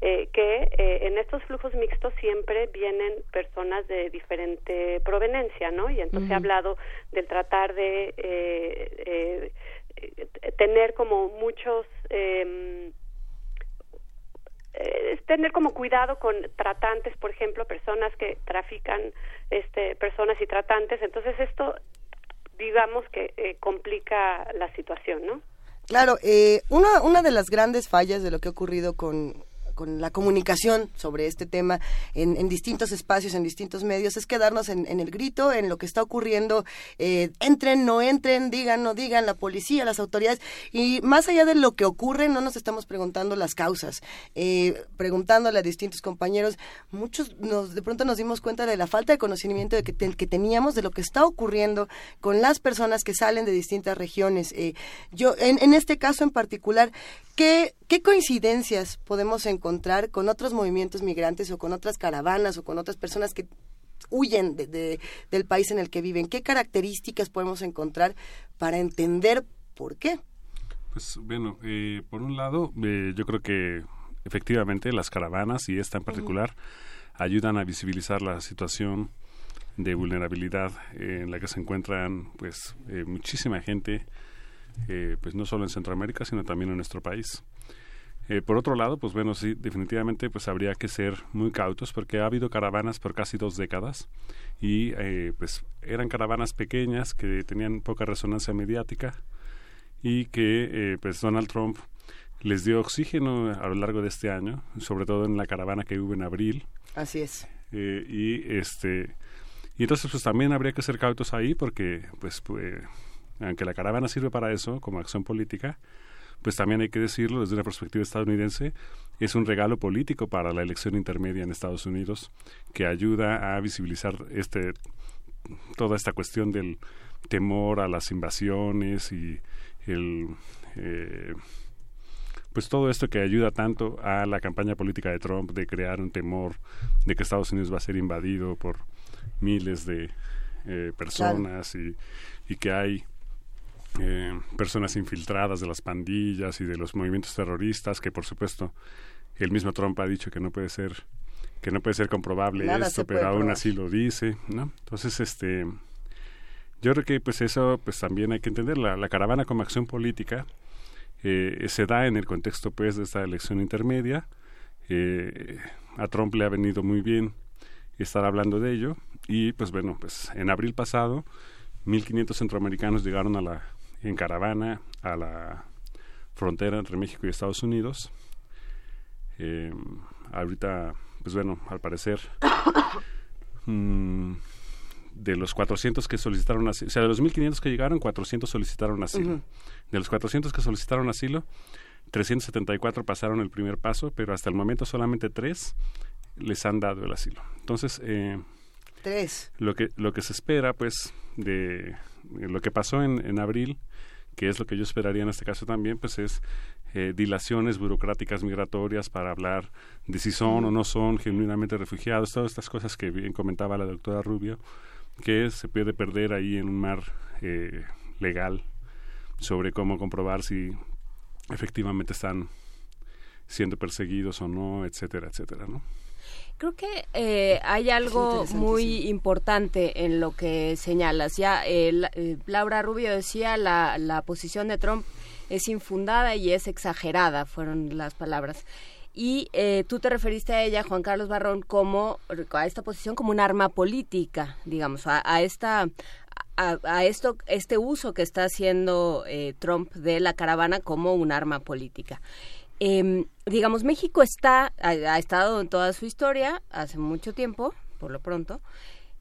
eh, que eh, en estos flujos mixtos siempre vienen personas de diferente proveniencia, ¿no? Y entonces uh -huh. he hablado del tratar de eh, tener como muchos eh, es tener como cuidado con tratantes, por ejemplo, personas que trafican este personas y tratantes, entonces esto digamos que eh, complica la situación, ¿no? Claro, eh, una, una de las grandes fallas de lo que ha ocurrido con con la comunicación sobre este tema en, distintos espacios, en distintos medios, es quedarnos en, el grito, en lo que está ocurriendo, eh, entren, no entren, digan, no digan, la policía, las autoridades, y más allá de lo que ocurre, no nos estamos preguntando las causas, eh, preguntándole a distintos compañeros, muchos nos, de pronto nos dimos cuenta de la falta de conocimiento de que, que teníamos de lo que está ocurriendo con las personas que salen de distintas regiones. Eh, yo, en, en este caso en particular, ¿qué, ¿qué coincidencias podemos encontrar? Encontrar con otros movimientos migrantes o con otras caravanas o con otras personas que huyen de, de, del país en el que viven? ¿Qué características podemos encontrar para entender por qué? Pues bueno, eh, por un lado, eh, yo creo que efectivamente las caravanas y esta en particular uh -huh. ayudan a visibilizar la situación de vulnerabilidad en la que se encuentran pues eh, muchísima gente, pues no solo en Centroamérica sino también en nuestro país. Eh, por otro lado, pues bueno, sí, definitivamente pues habría que ser muy cautos porque ha habido caravanas por casi dos décadas y eh, pues eran caravanas pequeñas que tenían poca resonancia mediática y que eh, pues Donald Trump les dio oxígeno a lo largo de este año, sobre todo en la caravana que hubo en abril. Así es. y este y entonces pues también habría que ser cautos ahí porque pues, pues aunque la caravana sirve para eso como acción política, pues también hay que decirlo desde una perspectiva estadounidense, es un regalo político para la elección intermedia en Estados Unidos que ayuda a visibilizar este toda esta cuestión del temor a las invasiones y el eh, pues todo esto que ayuda tanto a la campaña política de Trump de crear un temor de que Estados Unidos va a ser invadido por miles de eh, personas claro. y, y que hay eh, personas infiltradas de las pandillas y de los movimientos terroristas que por supuesto el mismo Trump ha dicho que no puede ser que no puede ser comprobable Nada esto pero aún así lo dice no entonces este yo creo que pues eso pues también hay que entender. La, la caravana como acción política eh, se da en el contexto pues de esta elección intermedia. Eh, a Trump le ha venido muy bien estar hablando de ello y pues bueno pues en abril pasado 1.500 centroamericanos llegaron a la en caravana a la frontera entre México y Estados Unidos. Eh, ahorita, pues bueno, al parecer, mmm, de los 400 que solicitaron asilo, o sea, de los 1.500 que llegaron, 400 solicitaron asilo. Uh -huh. De los 400 que solicitaron asilo, 374 pasaron el primer paso, pero hasta el momento solamente tres les han dado el asilo. Entonces, eh, tres. Lo que lo que se espera, pues, de lo que pasó en, en abril, que es lo que yo esperaría en este caso también, pues es eh, dilaciones burocráticas migratorias para hablar de si son o no son genuinamente refugiados, todas estas cosas que bien comentaba la doctora Rubio, que se puede perder ahí en un mar eh, legal sobre cómo comprobar si efectivamente están siendo perseguidos o no, etcétera, etcétera, ¿no? Creo que eh, hay algo muy importante en lo que señalas. Ya eh, eh, Laura Rubio decía la, la posición de Trump es infundada y es exagerada, fueron las palabras. Y eh, tú te referiste a ella, Juan Carlos Barrón, como a esta posición como un arma política, digamos, a, a esta a, esto este uso que está haciendo eh, Trump de la caravana como un arma política. Em, digamos, México está ha, estado en toda su historia hace mucho tiempo, por lo pronto,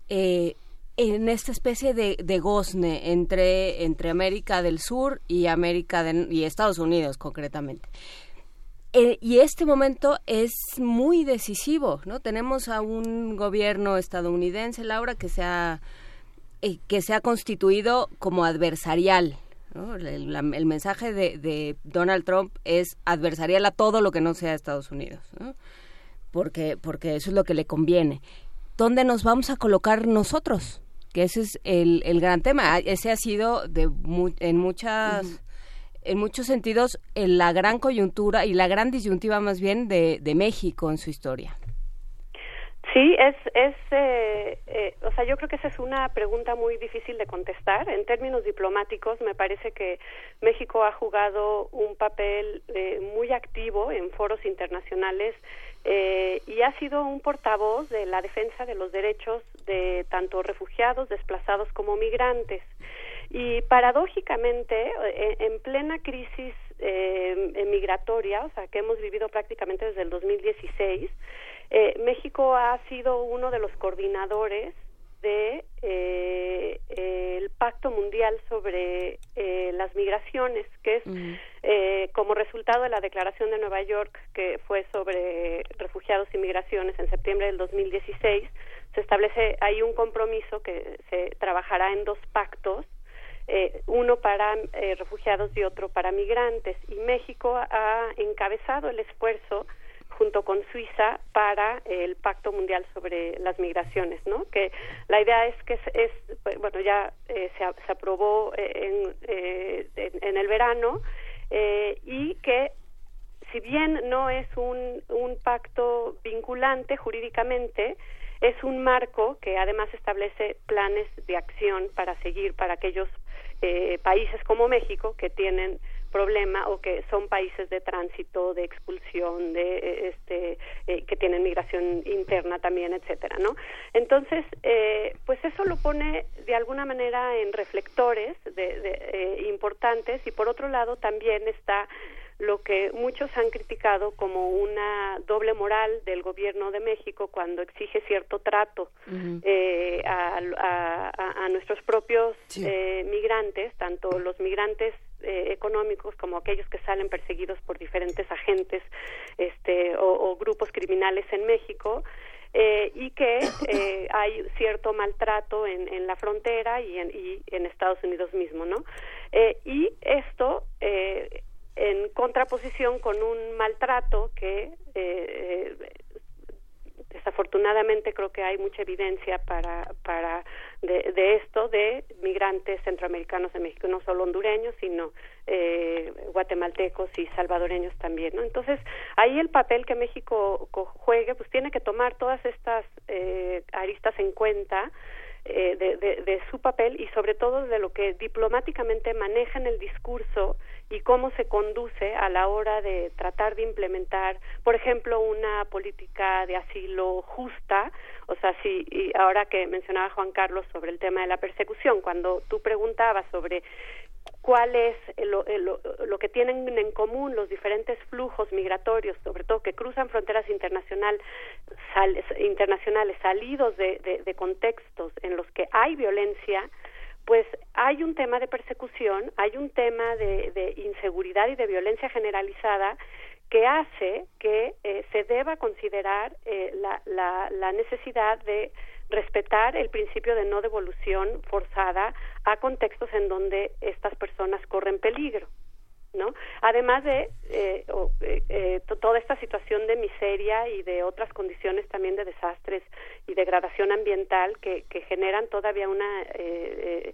eh, en esta especie de, de gozne entre, entre América del Sur y América y Estados Unidos concretamente. Eh, y este momento es muy decisivo, ¿no? Tenemos a un gobierno estadounidense, Laura, que ha, eh, que se ha constituido como adversarial. ¿No? El, la- el mensaje de, de Donald Trump es adversarial a todo lo que no sea Estados Unidos, ¿no? porque, porque eso es lo que le conviene. ¿Dónde nos vamos a colocar nosotros? Que ese es el, el gran tema. Ese ha sido de mu- en muchas en muchos sentidos en la gran coyuntura y la gran disyuntiva más bien de, de México en su historia. Sí, es, es eh, eh, o sea, yo creo que esa es una pregunta muy difícil de contestar. En términos diplomáticos, me parece que México ha jugado un papel eh, muy activo en foros internacionales eh, y ha sido un portavoz de la defensa de los derechos de tanto refugiados, desplazados como migrantes. Y paradójicamente, eh, en plena crisis eh, migratoria, o sea, que hemos vivido prácticamente desde el 2016, eh, México ha sido uno de los coordinadores de eh, el Pacto Mundial sobre eh, las Migraciones, que es eh, como resultado de la Declaración de Nueva York, que fue sobre refugiados y migraciones en septiembre del 2016, se establece ahí un compromiso que se trabajará en dos pactos eh, uno para eh, refugiados y otro para migrantes. Y México ha encabezado el esfuerzo junto con Suiza para el Pacto Mundial sobre las Migraciones, ¿no? Que la idea es que es, es bueno, ya eh, se, se aprobó eh, en, eh, en, en el verano eh, y que si bien no es un, un pacto vinculante jurídicamente, es un marco que además establece planes de acción para seguir para aquellos eh, países como México que tienen problema o que son países de tránsito, de expulsión, de eh, este eh, que tienen migración interna también, etcétera, ¿no? Entonces, eh, pues eso lo pone de alguna manera en reflectores de, de, eh, importantes y por otro lado también está lo que muchos han criticado como una doble moral del gobierno de México cuando exige cierto trato eh, a, a- a- a nuestros propios eh, migrantes, tanto los migrantes eh, económicos como aquellos que salen perseguidos por diferentes agentes este, o, o grupos criminales en México. eh, y que eh, hay cierto maltrato en, en la frontera y en, y en Estados Unidos mismo, ¿no? Eh, y esto eh, en contraposición con un maltrato que eh, eh, desafortunadamente creo que hay mucha evidencia para para de, de esto de migrantes centroamericanos en México no solo hondureños sino eh, guatemaltecos y salvadoreños también no entonces ahí el papel que México co- juegue pues tiene que tomar todas estas eh, aristas en cuenta eh, de, de, de su papel y sobre todo de lo que diplomáticamente maneja en el discurso y cómo se conduce a la hora de tratar de implementar, por ejemplo, una política de asilo justa. O sea, si y ahora que mencionaba Juan Carlos sobre el tema de la persecución, cuando tú preguntabas sobre cuál es lo, lo, lo que tienen en común los diferentes flujos migratorios, sobre todo que cruzan fronteras internacional, sal- internacionales salidos de, de, de contextos en los que hay violencia, pues hay un tema de persecución, hay un tema de, de inseguridad y de violencia generalizada que hace que eh, se deba considerar eh, la, la, la necesidad de respetar el principio de no devolución forzada a contextos en donde estas personas corren peligro. ¿No? Además de eh, o, eh, eh, to- toda esta situación de miseria y de otras condiciones también de desastres y degradación ambiental que, que generan todavía una eh, eh,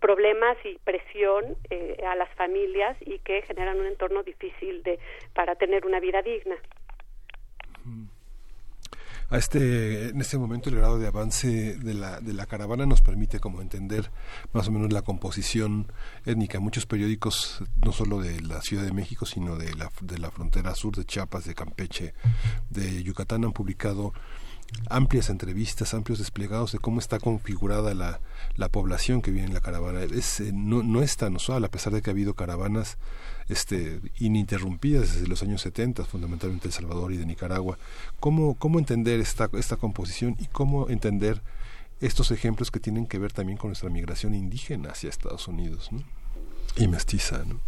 problemas y presión a las familias y que generan un entorno difícil de para tener una vida digna. A este, en este momento el grado de avance de la, de la caravana nos permite como entender más o menos la composición étnica. Muchos periódicos, no solo de la Ciudad de México, sino de la, de la frontera sur de Chiapas, de Campeche, de Yucatán, han publicado amplias entrevistas, amplios desplegados de cómo está configurada la, la población que viene en la caravana. Es, eh, no, no es tan usual, a pesar de que ha habido caravanas este, ininterrumpidas desde los años 70, fundamentalmente de El Salvador y de Nicaragua. ¿Cómo, cómo entender esta, esta composición y cómo entender estos ejemplos que tienen que ver también con nuestra migración indígena hacia Estados Unidos ¿no? y mestiza? ¿no?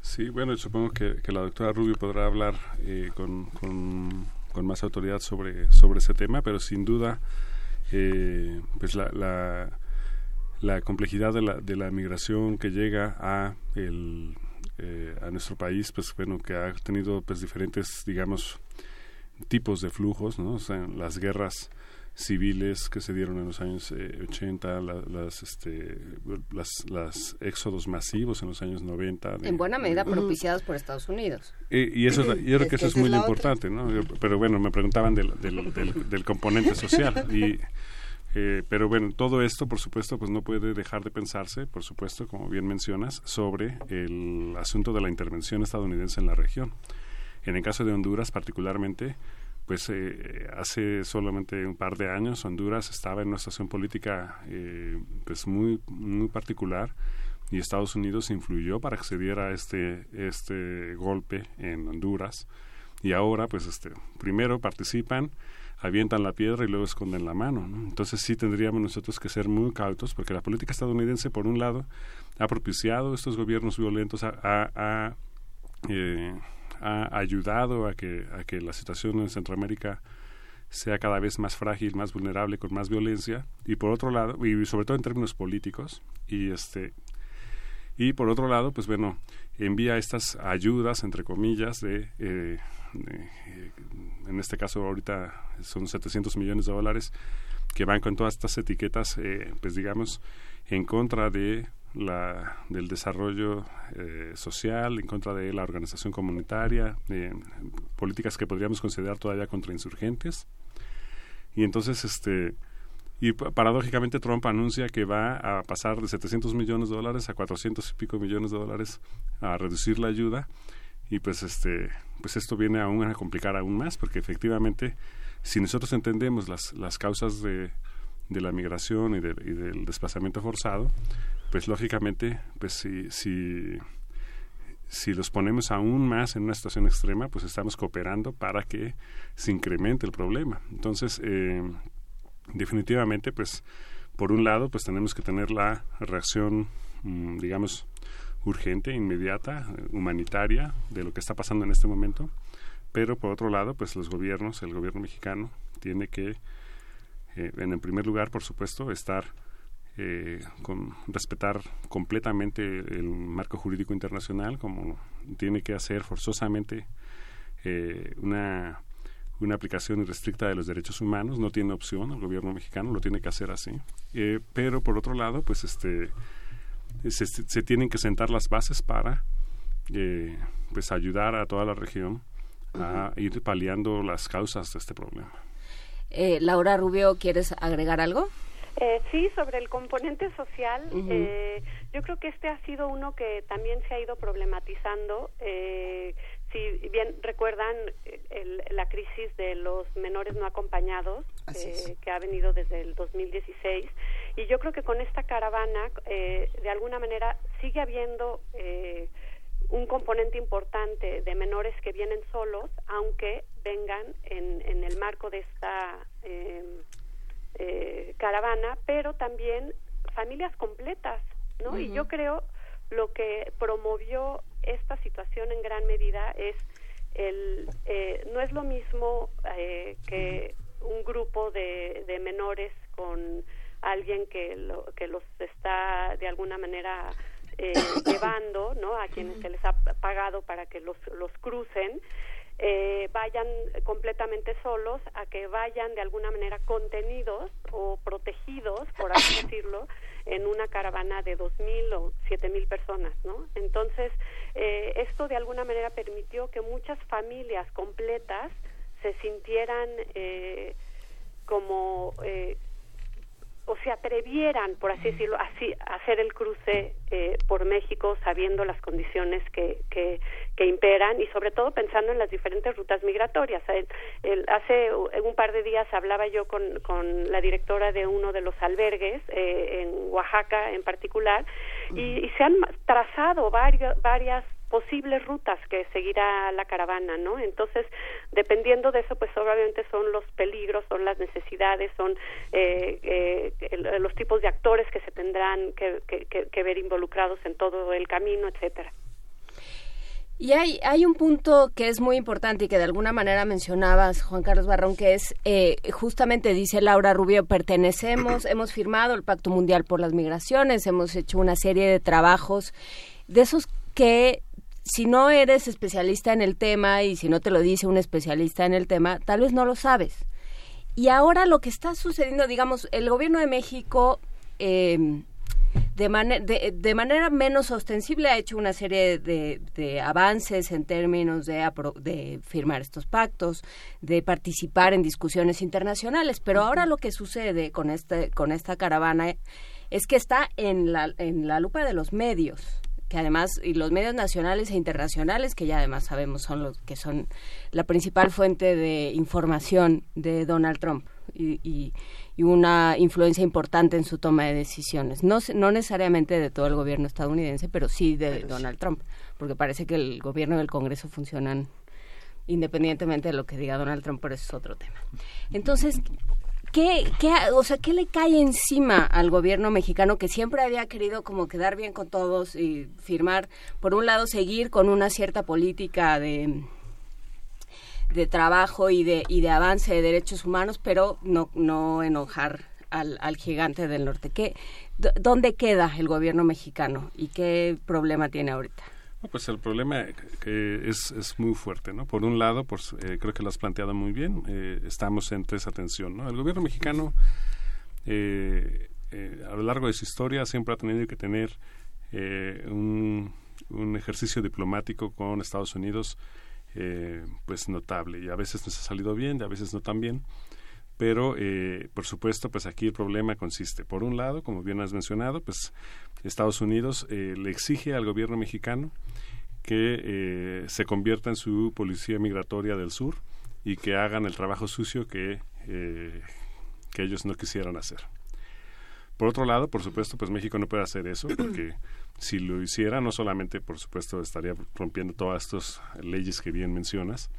Sí, bueno, supongo que, que la doctora Rubio podrá hablar eh, con, con, con, más autoridad sobre, sobre ese tema, pero sin duda, eh, pues la, la, la complejidad de la, de la migración que llega a el eh, a nuestro país, pues bueno, que ha tenido pues diferentes, digamos, tipos de flujos, ¿no? O sea, las guerras civiles que se dieron en los años 80, eh, las, este, las, las, éxodos masivos en los años 90. en buena medida propiciados por Estados Unidos. y eso, yo creo que eso es muy importante, ¿no? Pero bueno, me preguntaban del, del, del componente social y eh, pero bueno, todo esto, por supuesto, pues no puede dejar de pensarse, por supuesto, como bien mencionas, sobre el asunto de la intervención estadounidense en la región. En el caso de Honduras, particularmente, pues eh, hace solamente un par de años Honduras estaba en una situación política eh, pues muy muy particular y Estados Unidos influyó para que se diera este este golpe en Honduras y ahora pues este primero participan avientan la piedra y luego esconden la mano. Entonces sí tendríamos nosotros que ser muy cautos porque la política estadounidense, por un lado, ha propiciado estos gobiernos violentos, ha, eh, ayudado a que, a que la situación en Centroamérica sea cada vez más frágil, más vulnerable, con más violencia, y por otro lado, y sobre todo en términos políticos, y este y por otro lado, pues bueno, envía estas ayudas, entre comillas, de, eh, eh, en este caso ahorita son 700 millones de dólares, que van con todas estas etiquetas, eh, pues digamos, en contra de la, del desarrollo social, en contra de la organización comunitaria, políticas que podríamos considerar todavía contrainsurgentes. Y entonces, este, y paradójicamente Trump anuncia que va a pasar de 700 millones de dólares a 400 y pico millones de dólares a reducir la ayuda. Y pues este pues esto viene a complicar aún más porque efectivamente si nosotros entendemos las, las causas de, de la migración y, del desplazamiento forzado, pues lógicamente pues si, si si los ponemos aún más en una situación extrema, pues estamos cooperando para que se incremente el problema. Entonces, eh, definitivamente, pues, por un lado, pues tenemos que tener la reacción, mm, digamos, urgente, inmediata, humanitaria de lo que está pasando en este momento, pero por otro lado, pues los gobiernos, el gobierno mexicano tiene que, eh, en el primer lugar, por supuesto, estar eh, con respetar completamente el marco jurídico internacional, como tiene que hacer forzosamente eh, una una aplicación irrestricta de los derechos humanos, no tiene opción, el gobierno mexicano lo tiene que hacer así. Eh, pero por otro lado, pues este se, tienen que sentar las bases para eh, pues ayudar a toda la región a ir paliando las causas de este problema. Eh, Laura Rubio, ¿quieres agregar algo? sí, sobre el componente social, yo creo que este ha sido uno que también se ha ido problematizando. Eh, si bien recuerdan el, la crisis de los menores no acompañados eh, que ha venido desde el 2016 y yo creo que con esta caravana eh, de alguna manera sigue habiendo eh, un componente importante de menores que vienen solos aunque vengan en, en el marco de esta em, caravana pero también familias completas no y yo creo lo que promovió esta situación en gran medida es el eh, no es lo mismo eh, que un grupo de, de menores con alguien que lo, que los está de alguna manera eh, llevando no a quienes se les ha pagado para que los los crucen eh, vayan completamente solos a que vayan de alguna manera contenidos o protegidos por así decirlo en una caravana de 2.000 o 7.000 personas, ¿no? Entonces, eh, esto de alguna manera permitió que muchas familias completas se sintieran eh, como eh, o se atrevieran, por así decirlo, así, a hacer el cruce eh, por México sabiendo las condiciones que, que, que, imperan y sobre todo pensando en las diferentes rutas migratorias. El, hace un par de días hablaba yo con, con la directora de uno de los albergues eh, en Oaxaca en particular y, y se han trazado varios, varias posibles rutas que seguirá la caravana, ¿no? Entonces, dependiendo de eso, pues obviamente son los peligros, son las necesidades, son eh, eh, los tipos de actores que se tendrán que, que, ver involucrados en todo el camino, etcétera. Y hay, hay un punto que es muy importante y que de alguna manera mencionabas, Juan Carlos Barrón, que es eh, justamente, dice Laura Rubio, pertenecemos, hemos firmado el Pacto Mundial por las Migraciones, hemos hecho una serie de trabajos de esos que si no eres especialista en el tema y si no te lo dice un especialista en el tema, tal vez no lo sabes. Y ahora lo que está sucediendo, digamos, el gobierno de México em, de, de, manera menos ostensible ha hecho una serie de, avances en términos de, de, firmar estos pactos, de participar en discusiones internacionales, pero ahora lo que sucede con, este, con esta caravana es que está en la, en la lupa de los medios que además y los medios nacionales e internacionales que ya además sabemos son los que son la principal fuente de información de Donald Trump y, y, una influencia importante en su toma de decisiones. No no necesariamente de todo el gobierno estadounidense pero sí de Donald Trump porque parece que el gobierno y el Congreso funcionan independientemente de lo que diga Donald Trump pero eso es otro tema. Entonces ¿Qué, qué, o sea, ¿qué le cae encima al gobierno mexicano que siempre había querido como quedar bien con todos y firmar, por un lado, seguir con una cierta política de, de trabajo y de, y de avance de derechos humanos, pero no, no enojar al, al gigante del norte? ¿Qué, ¿Dónde queda el gobierno mexicano y qué problema tiene ahorita? Pues el problema que es, es muy fuerte, ¿no? Por un lado, pues, eh, creo que lo has planteado muy bien, eh, estamos en esa tensión, ¿no? El gobierno mexicano eh, a lo largo de su historia siempre ha tenido que tener un, un, ejercicio diplomático con Estados Unidos pues notable y a veces nos ha salido bien y a veces no tan bien pero por supuesto pues aquí el problema consiste por un lado como bien has mencionado pues Estados Unidos le exige al gobierno mexicano que eh, se convierta en su policía migratoria del sur y que hagan el trabajo sucio que, eh, que ellos no quisieran hacer. Por otro lado, por supuesto, pues México no puede hacer eso porque si lo hiciera, no solamente, por supuesto, estaría rompiendo todas estas leyes que bien mencionas,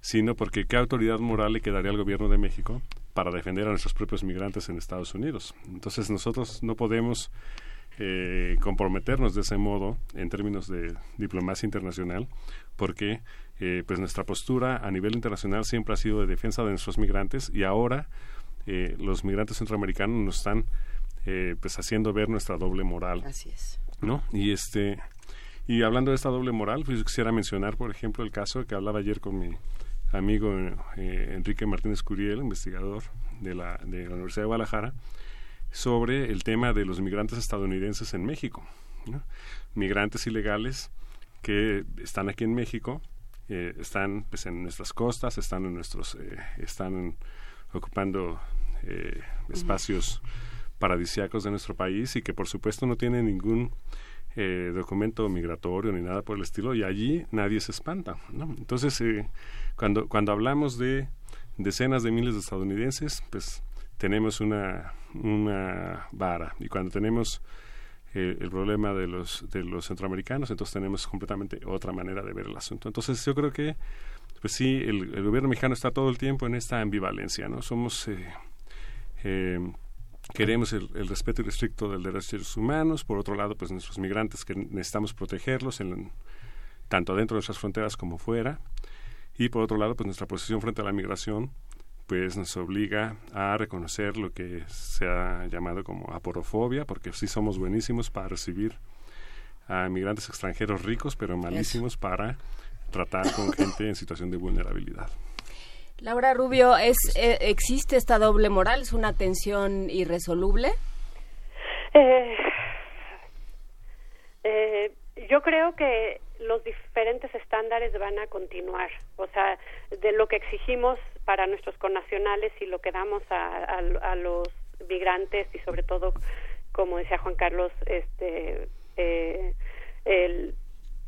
sino porque qué autoridad moral le quedaría al gobierno de México para defender a nuestros propios migrantes en Estados Unidos. Entonces nosotros no podemos eh, comprometernos de ese modo en términos de diplomacia internacional, porque eh, pues nuestra postura a nivel internacional siempre ha sido de defensa de nuestros migrantes y ahora eh, los migrantes centroamericanos nos están pues haciendo ver nuestra doble moral. Así es. ¿No? Y este y hablando de esta doble moral, pues quisiera mencionar, por ejemplo, el caso que hablaba ayer con mi amigo Enrique Martínez Curiel, investigador de la, de la Universidad de Guadalajara, sobre el tema de los migrantes estadounidenses en México. Migrantes ilegales que están aquí en México, eh, están pues, en nuestras costas, están en nuestros, eh, están ocupando eh, espacios paradisíacos de nuestro país y que por supuesto no tienen ningún documento migratorio ni nada por el estilo y allí nadie se espanta. Entonces, cuando, cuando hablamos de decenas de miles de estadounidenses, pues tenemos una, una vara y cuando tenemos eh, el problema de los, de los centroamericanos, entonces tenemos completamente otra manera de ver el asunto. Entonces yo creo que, pues sí, el, gobierno mexicano está todo el tiempo en esta ambivalencia, ¿no? Somos... Eh, eh, queremos el, respeto irrestricto del derechos humanos, por otro lado, pues nuestros migrantes que necesitamos protegerlos en, tanto dentro de nuestras fronteras como fuera, y por otro lado, pues nuestra posición frente a la migración, pues nos obliga a reconocer lo que se ha llamado como aporofobia, porque sí somos buenísimos para recibir a migrantes extranjeros ricos, pero malísimos para tratar con gente en situación de vulnerabilidad. Laura Rubio, ¿es, eh, ¿existe esta doble moral? ¿Es una tensión irresoluble? Eh, eh, yo creo que los diferentes estándares van a continuar. O sea, de lo que exigimos para nuestros connacionales y lo que damos a, a, a los migrantes y sobre todo, como decía Juan Carlos, este, eh, el,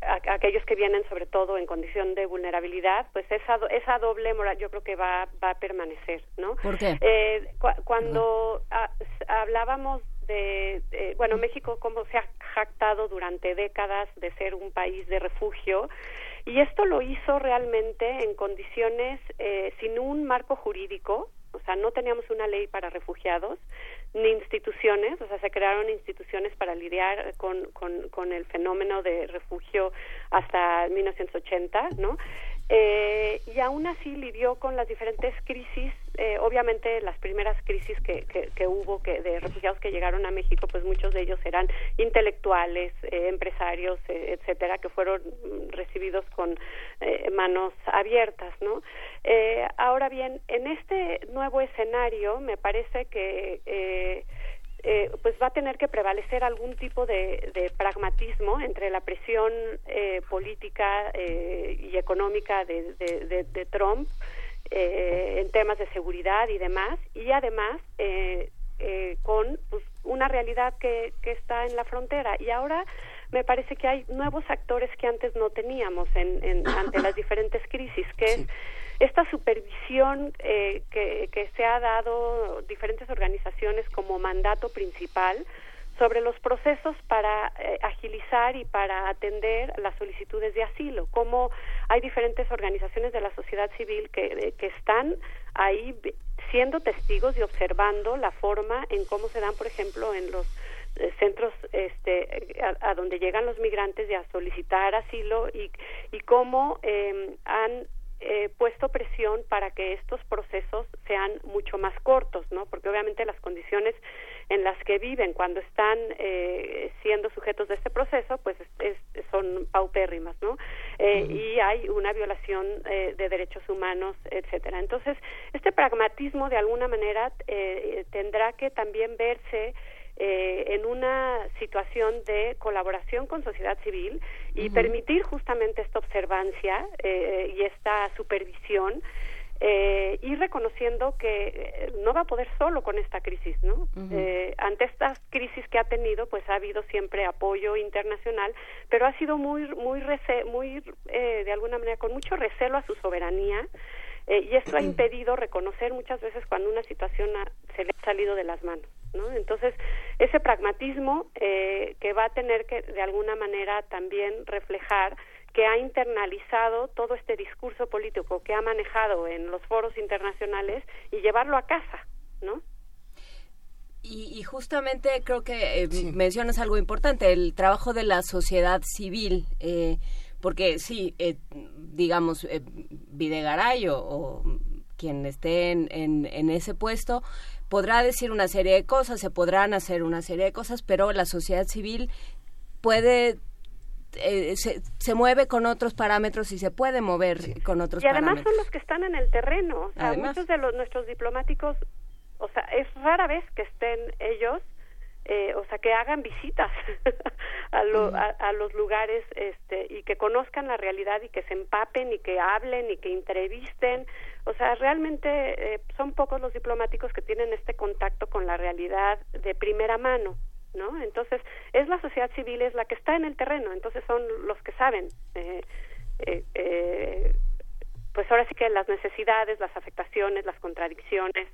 a, aquellos que vienen sobre todo en condición de vulnerabilidad, pues esa, esa doble moral yo creo que va, va a permanecer, ¿no? ¿Por qué? Eh, cu- cuando a- hablábamos de, de- bueno, México como se ha jactado durante décadas de ser un país de refugio y esto lo hizo realmente en condiciones eh, sin un marco jurídico, o sea, no teníamos una ley para refugiados, ni instituciones, o sea, se crearon instituciones para lidiar con, con, con el fenómeno de refugio hasta 1980, ¿no? Eh, y aún así lidió con las diferentes crisis, eh, obviamente las primeras crisis que, que, que hubo que de refugiados que llegaron a México, pues muchos de ellos eran intelectuales, eh, empresarios, eh, etcétera, que fueron mm, recibidos con eh, manos abiertas, ¿no? Eh, ahora bien, en este nuevo escenario me parece que eh, pues va a tener que prevalecer algún tipo de, pragmatismo entre la presión eh, política eh, y económica de, de- Trump eh, en temas de seguridad y demás, y además eh, con pues, una realidad que, que está en la frontera. Y ahora me parece que hay nuevos actores que antes no teníamos en, en- ante las diferentes crisis, que es esta supervisión eh, que, se ha dado diferentes organizaciones como mandato principal sobre los procesos para eh, agilizar y para atender las solicitudes de asilo, cómo hay diferentes organizaciones de la sociedad civil que, eh, que están ahí siendo testigos y observando la forma en cómo se dan, por ejemplo, en los eh, centros este, a, a donde llegan los migrantes y a solicitar asilo y, y cómo eh, han eh, puesto presión para que estos procesos sean mucho más cortos, ¿no? Porque obviamente las condiciones en las que viven cuando están eh, siendo sujetos de este proceso, pues es- es- son paupérrimas, ¿no? Eh, Y hay una violación eh, de derechos humanos, etcétera. Entonces, este pragmatismo de alguna manera eh, tendrá que también verse eh, en una situación de colaboración con sociedad civil y permitir justamente esta observancia eh, y esta supervisión eh, y reconociendo que eh, no va a poder solo con esta crisis, ¿no? Eh, ante estas crisis que ha tenido, pues ha habido siempre apoyo internacional, pero ha sido muy, muy, rece- muy eh, de alguna manera con mucho recelo a su soberanía. Eh, y esto ha impedido reconocer muchas veces cuando una situación ha- se le ha salido de las manos, ¿no? Entonces, ese pragmatismo eh, que va a tener que de alguna manera también reflejar que ha internalizado todo este discurso político que ha manejado en los foros internacionales y llevarlo a casa, ¿no? Y, y justamente creo que eh, mencionas algo importante, el trabajo de la sociedad civil, eh, porque sí, eh, digamos, eh, Videgaray o, o quien esté en, en, en ese puesto podrá decir una serie de cosas, se podrán hacer una serie de cosas, pero la sociedad civil puede... eh, se, se mueve con otros parámetros y se puede mover con otros Y además parámetros. son los que están en el terreno. O sea, muchos de los, nuestros diplomáticos, o sea, es rara vez que estén ellos, eh, o sea, que hagan visitas a, lo- a, a los lugares este, y que conozcan la realidad y que se empapen y que hablen y que entrevisten. O sea, realmente eh, son pocos los diplomáticos que tienen este contacto con la realidad de primera mano. ¿No? Entonces, es la sociedad civil, es la que está en el terreno, entonces son los que saben eh, eh, eh, pues ahora sí que las necesidades, las afectaciones, las contradicciones.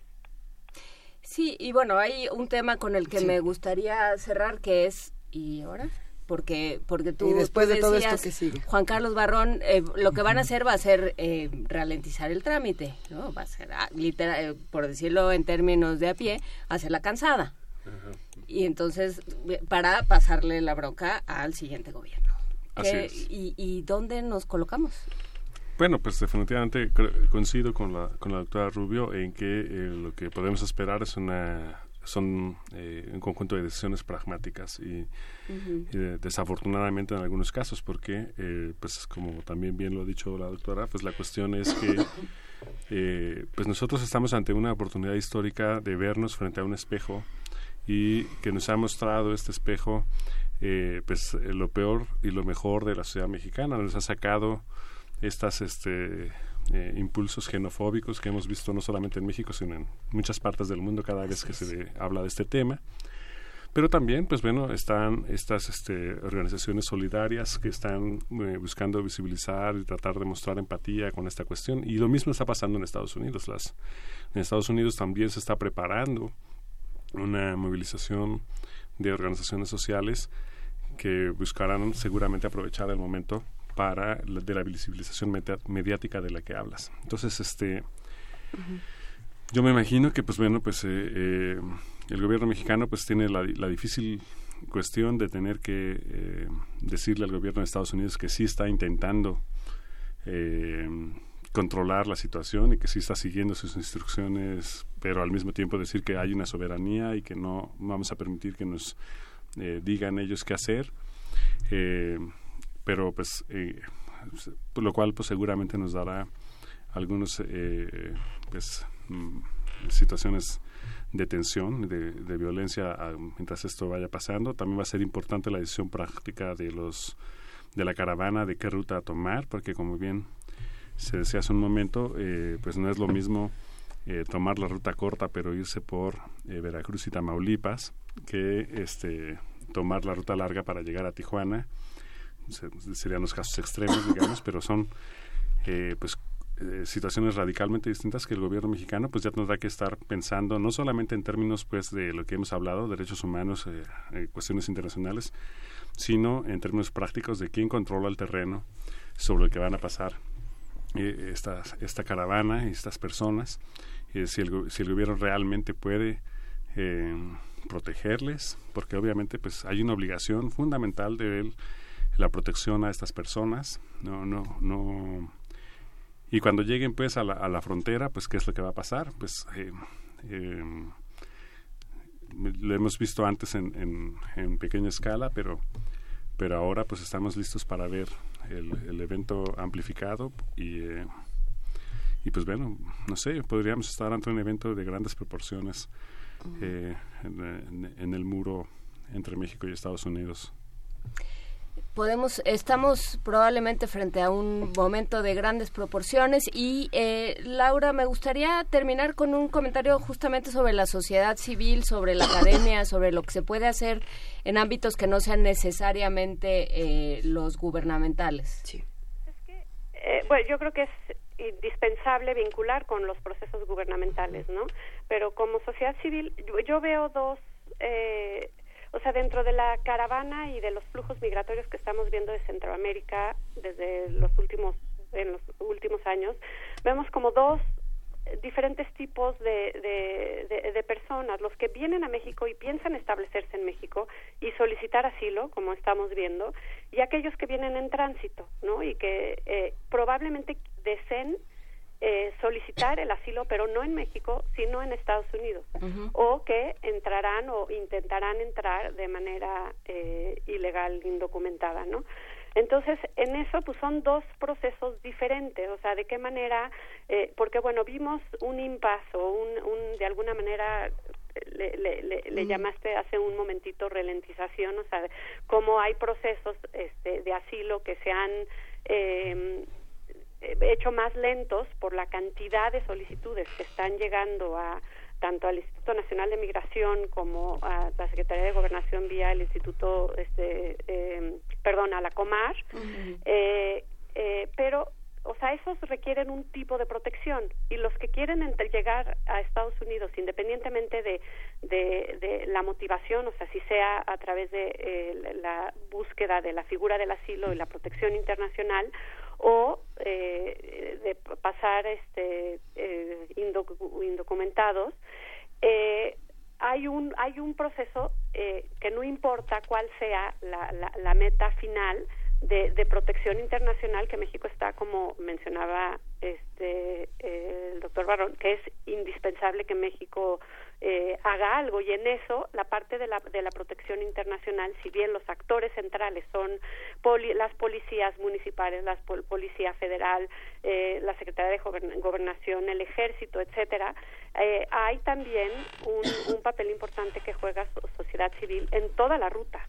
Sí, y bueno, hay un tema con el que me gustaría cerrar que es ¿y ahora? Porque porque tú Y después tú de todo esto que sigue. Juan Carlos Barrón, eh, lo que van a hacer va a ser eh, ralentizar el trámite, ¿no? Va a ser ah, literal, eh, por decirlo en términos de a pie, hacer la cansada. Y entonces eh, para pasarle la bronca al siguiente gobierno. Así ¿Qué- es. y, ¿Y dónde nos colocamos? Bueno, pues definitivamente coincido con la, con la doctora Rubio en que eh, lo que podemos esperar es una son eh, un conjunto de decisiones pragmáticas y, Ujú. y de- desafortunadamente en algunos casos porque eh, pues como también bien lo ha dicho la doctora pues la cuestión es que eh, pues nosotros estamos ante una oportunidad histórica de vernos frente a un espejo y que nos ha mostrado este espejo eh, pues eh, lo peor y lo mejor de la sociedad mexicana. Nos ha sacado estas este, eh, impulsos xenofóbicos que hemos visto no solamente en México, sino en muchas partes del mundo cada vez que se habla de este tema. Pero también, pues bueno, están estas este, organizaciones solidarias que están eh, buscando visibilizar y tratar de mostrar empatía con esta cuestión. Y lo mismo está pasando en Estados Unidos. Las, en Estados Unidos también se está preparando una movilización de organizaciones sociales que buscarán seguramente aprovechar el momento para la, de la visibilización mediática de la que hablas. Entonces, este, yo me imagino que, pues bueno, pues eh, eh, el gobierno mexicano pues tiene la, difícil cuestión de tener que eh, decirle al gobierno de Estados Unidos que sí está intentando eh, controlar la situación y que sí está siguiendo sus instrucciones, pero al mismo tiempo decir que hay una soberanía y que no vamos a permitir que nos eh, digan ellos qué hacer. Pero pues, por lo cual pues seguramente nos dará algunos pues, mm, situaciones de tensión, de, violencia mientras esto vaya pasando. También va a ser importante la decisión práctica de los de la caravana de qué ruta tomar, porque como bien se decía hace un momento, eh, pues no es lo mismo eh, tomar la ruta corta pero irse por eh, Veracruz y Tamaulipas que este tomar la ruta larga para llegar a Tijuana. Serían los casos extremos, digamos, pero son pues eh, situaciones radicalmente distintas que el gobierno mexicano pues ya tendrá que estar pensando no solamente en términos pues de lo que hemos hablado derechos humanos eh, eh, cuestiones internacionales sino en términos prácticos de quién controla el terreno sobre el que van a pasar esta, esta caravana estas personas si el, si el gobierno realmente puede protegerles porque obviamente pues hay una obligación fundamental de la protección a estas personas no no no. Y cuando lleguen pues a la, a la frontera, pues qué es lo que va a pasar, pues eh, em, lo hemos visto antes en, en, pequeña escala, pero pero ahora pues estamos listos para ver el, el evento amplificado y eh, y pues bueno, no sé, podríamos estar ante un evento de grandes proporciones eh, en, en, el muro entre México y Estados Unidos podemos estamos probablemente frente a un momento de grandes proporciones y eh, Laura me gustaría terminar con un comentario justamente sobre la sociedad civil sobre la academia sobre lo que se puede hacer en ámbitos que no sean necesariamente eh, los gubernamentales. Sí. Eh, bueno yo creo que es indispensable vincular con los procesos gubernamentales no pero como sociedad civil yo, yo veo dos eh, o sea, dentro de la caravana y de los flujos migratorios que estamos viendo de Centroamérica desde los últimos en los últimos años, vemos como dos diferentes tipos de, de, de, personas, los que vienen a México y piensan establecerse en México y solicitar asilo, como estamos viendo, y aquellos que vienen en tránsito, ¿no? Y que eh, probablemente deseen eh, solicitar el asilo, pero no en México, sino en Estados Unidos, o que entrarán o intentarán entrar de manera eh, ilegal, indocumentada, ¿no? Entonces, en eso, pues son dos procesos diferentes, o sea, de qué manera, eh, porque bueno, vimos un impaso, un, un de alguna manera le, le, le, llamaste hace un momentito ralentización, o sea, cómo hay procesos este, de asilo que se han eh, hecho más lentos por la cantidad de solicitudes que están llegando a tanto al Instituto Nacional de Migración como a la Secretaría de Gobernación vía el Instituto, este, eh, perdón, a la Comar, eh, eh, pero o sea, esos requieren un tipo de protección y los que quieren llegar a Estados Unidos, independientemente de, de, de, la motivación, o sea, si sea a través de eh, la búsqueda de la figura del asilo y la protección internacional, o eh, de pasar este eh, indocumentados eh, hay un hay un proceso eh, que no importa cuál sea la, la, la meta final de, de, protección internacional que México está como mencionaba este el doctor Barón que es indispensable que México eh, haga algo y en eso la parte de la, de la protección internacional, si bien los actores centrales son las policías municipales, la policía federal, eh, la Secretaría de Gobernación, el Ejército, etcétera, eh, hay también un, un papel importante que juega sociedad civil en toda la ruta.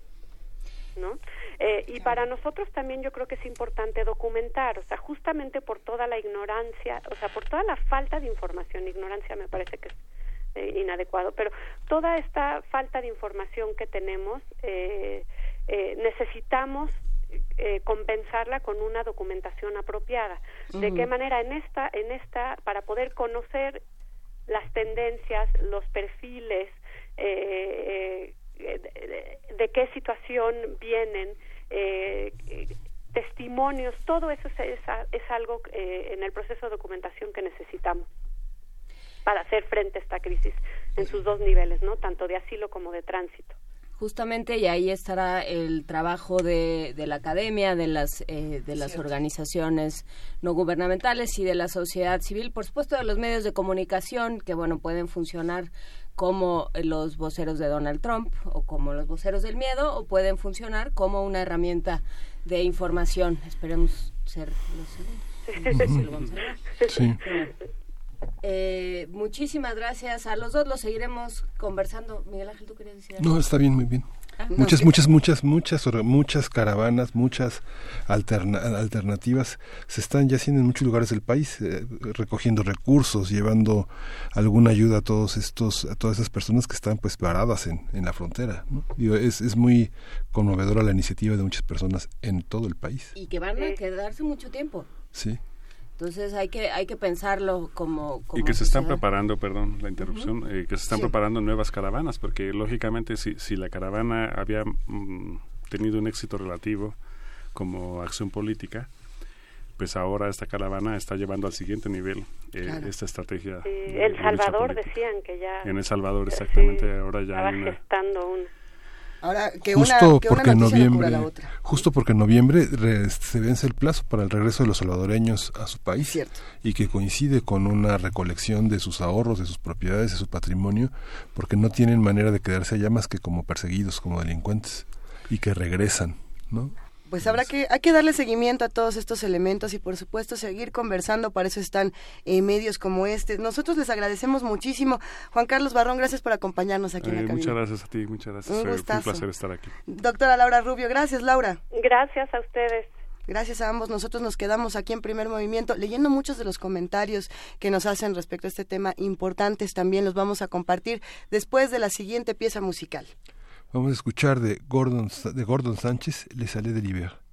¿no? Eh, y para nosotros también yo creo que es importante documentar, o sea, justamente por toda la ignorancia, o sea, por toda la falta de información, ignorancia me parece que es eh, inadecuado, pero toda esta falta de información que tenemos, eh, eh, necesitamos eh, compensarla con una documentación apropiada. ¿De qué manera en esta, en esta, para poder conocer las tendencias, los perfiles, eh, eh, de, de- de qué situación vienen, testimonios, todo eso es, es, es algo eh, en el proceso de documentación que necesitamos para hacer frente a esta crisis en sus dos niveles, ¿no? Tanto de asilo como de tránsito. Justamente, y ahí estará el trabajo de, de la academia, de las, eh, de las organizaciones no gubernamentales y de la sociedad civil, por supuesto de los medios de comunicación, que bueno, pueden funcionar como los voceros de Donald Trump o como los voceros del miedo, o pueden funcionar como una herramienta de información. Esperemos ser los segundos. Si lo vamos a lograr. Sí. Eh, muchísimas gracias a los dos, los seguiremos conversando. Miguel Ángel, ¿tú querías decir algo? No, está bien, muy bien. Ah, muchas, no. muchas, muchas, muchas, muchas caravanas, muchas alterna- alternativas se están ya haciendo en muchos lugares del país, eh, recogiendo recursos, llevando alguna ayuda a todos estos, a todas esas personas que están pues varadas en, en la frontera. ¿no? Digo, es, es muy conmovedora la iniciativa de muchas personas en todo el país. Y que van a quedarse mucho tiempo. Sí. Entonces hay que hay que pensarlo como, como y que se están preparando, perdón, la interrupción, eh, que se están Sí. preparando nuevas caravanas, porque lógicamente si, si la caravana había mm, tenido un éxito relativo como acción política, pues ahora esta caravana está llevando al siguiente nivel eh, Claro. esta estrategia. Sí, de- El Salvador política. decían que ya En El Salvador, exactamente, sí, ahora ya estaba hay una... gestando una. Ahora, que justo una, que una porque no noviembre, la otra. justo porque en noviembre re- se vence el plazo para el regreso de los salvadoreños a su país y que coincide con una recolección de sus ahorros, de sus propiedades, de su patrimonio, porque no tienen manera de quedarse allá más que como perseguidos, como delincuentes y que regresan, ¿no? Pues habrá que, hay que darle seguimiento a todos estos elementos y por supuesto seguir conversando, para eso están eh, medios como este. Nosotros les agradecemos muchísimo. Juan Carlos Barrón, gracias por acompañarnos aquí en Eh, la cabina. muchas gracias a ti, muchas gracias. Un Eh, Fue un gustazo. placer estar aquí. Doctora Laura Rubio, gracias Laura. Gracias a ustedes. Gracias a ambos. Nosotros nos quedamos aquí en primer movimiento leyendo muchos de los comentarios que nos hacen respecto a este tema importantes. También los vamos a compartir después de la siguiente pieza musical. Vamos a escuchar de Gordon, de Gordon Sánchez, Le Salé de l'Hiver.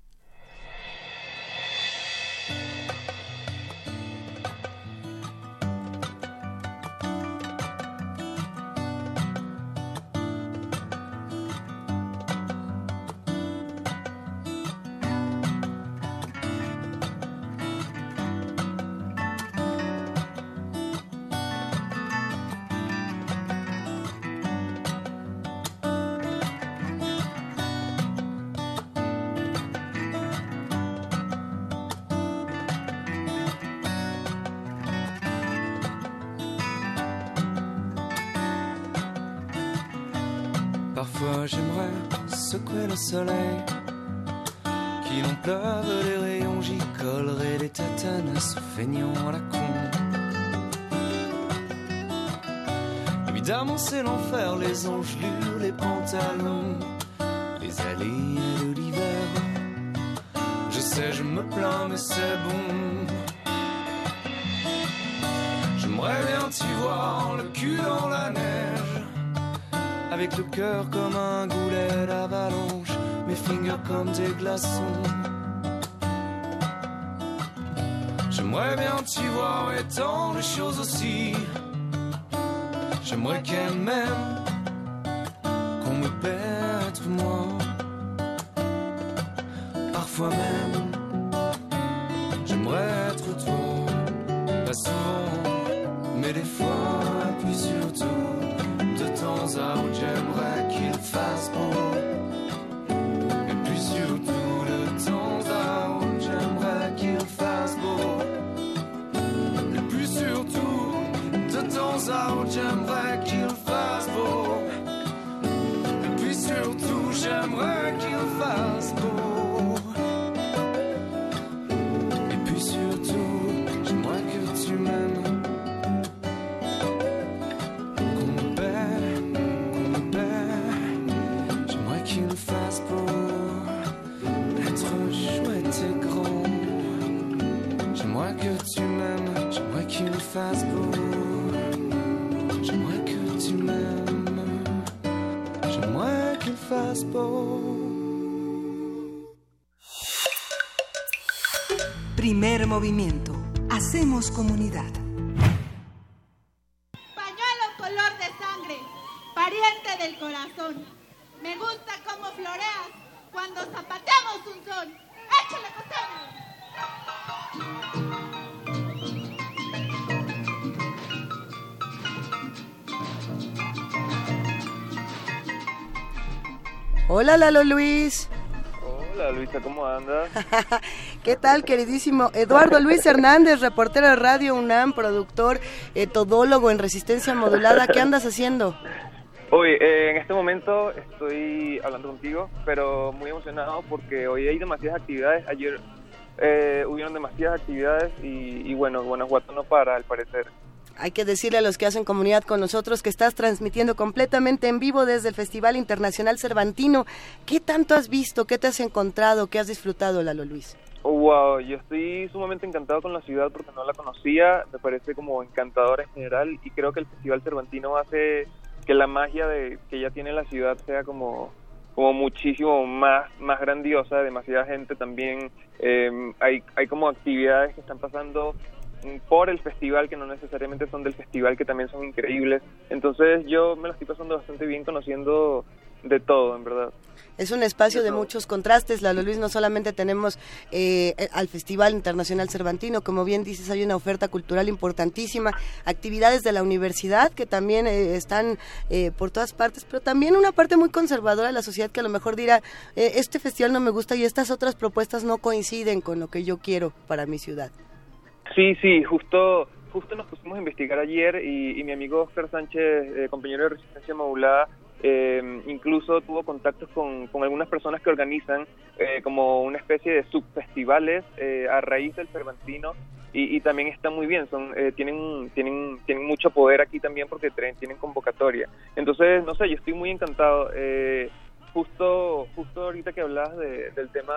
Lalo Luis. Hola Luisa, ¿cómo andas? ¿Qué tal, queridísimo? Eduardo Luis Hernández, reportero de Radio UNAM, productor, eh, todólogo en resistencia modulada. ¿Qué andas haciendo? Hoy, eh, en este momento estoy hablando contigo, pero muy emocionado porque hoy hay demasiadas actividades. Ayer eh, hubieron demasiadas actividades y, y bueno, Guanajuato no para, al parecer. Hay que decirle a los que hacen comunidad con nosotros que estás transmitiendo completamente en vivo desde el Festival Internacional Cervantino. ¿Qué tanto has visto? ¿Qué te has encontrado? ¿Qué has disfrutado, Lalo Luis? Wow, yo estoy sumamente encantado con la ciudad porque no la conocía, me parece como encantadora en general y creo que el Festival Cervantino hace que la magia de que ya tiene la ciudad sea como como muchísimo más más grandiosa, demasiada gente también, eh, hay, hay como actividades que están pasando por el festival que no necesariamente son del festival que también son increíbles entonces yo me lo estoy pasando bastante bien conociendo de todo en verdad Es un espacio de muchos contrastes, Lalo Luis. No solamente tenemos eh, al Festival Internacional Cervantino, como bien dices, hay una oferta cultural importantísima, actividades de la universidad que también eh, están eh, por todas partes, pero también una parte muy conservadora de la sociedad que a lo mejor dirá, eh, este festival no me gusta y estas otras propuestas no coinciden con lo que yo quiero para mi ciudad. Sí, sí, justo justo nos pusimos a investigar ayer y, y mi amigo Oscar Sánchez, eh, compañero de Resistencia Modulada, eh, incluso tuvo contactos con, con algunas personas que organizan eh, como una especie de subfestivales eh, a raíz del Cervantino y, y también está muy bien, son eh, tienen tienen tienen mucho poder aquí también porque tienen convocatoria. Entonces, no sé, yo estoy muy encantado. Eh, justo justo ahorita que hablabas de- del tema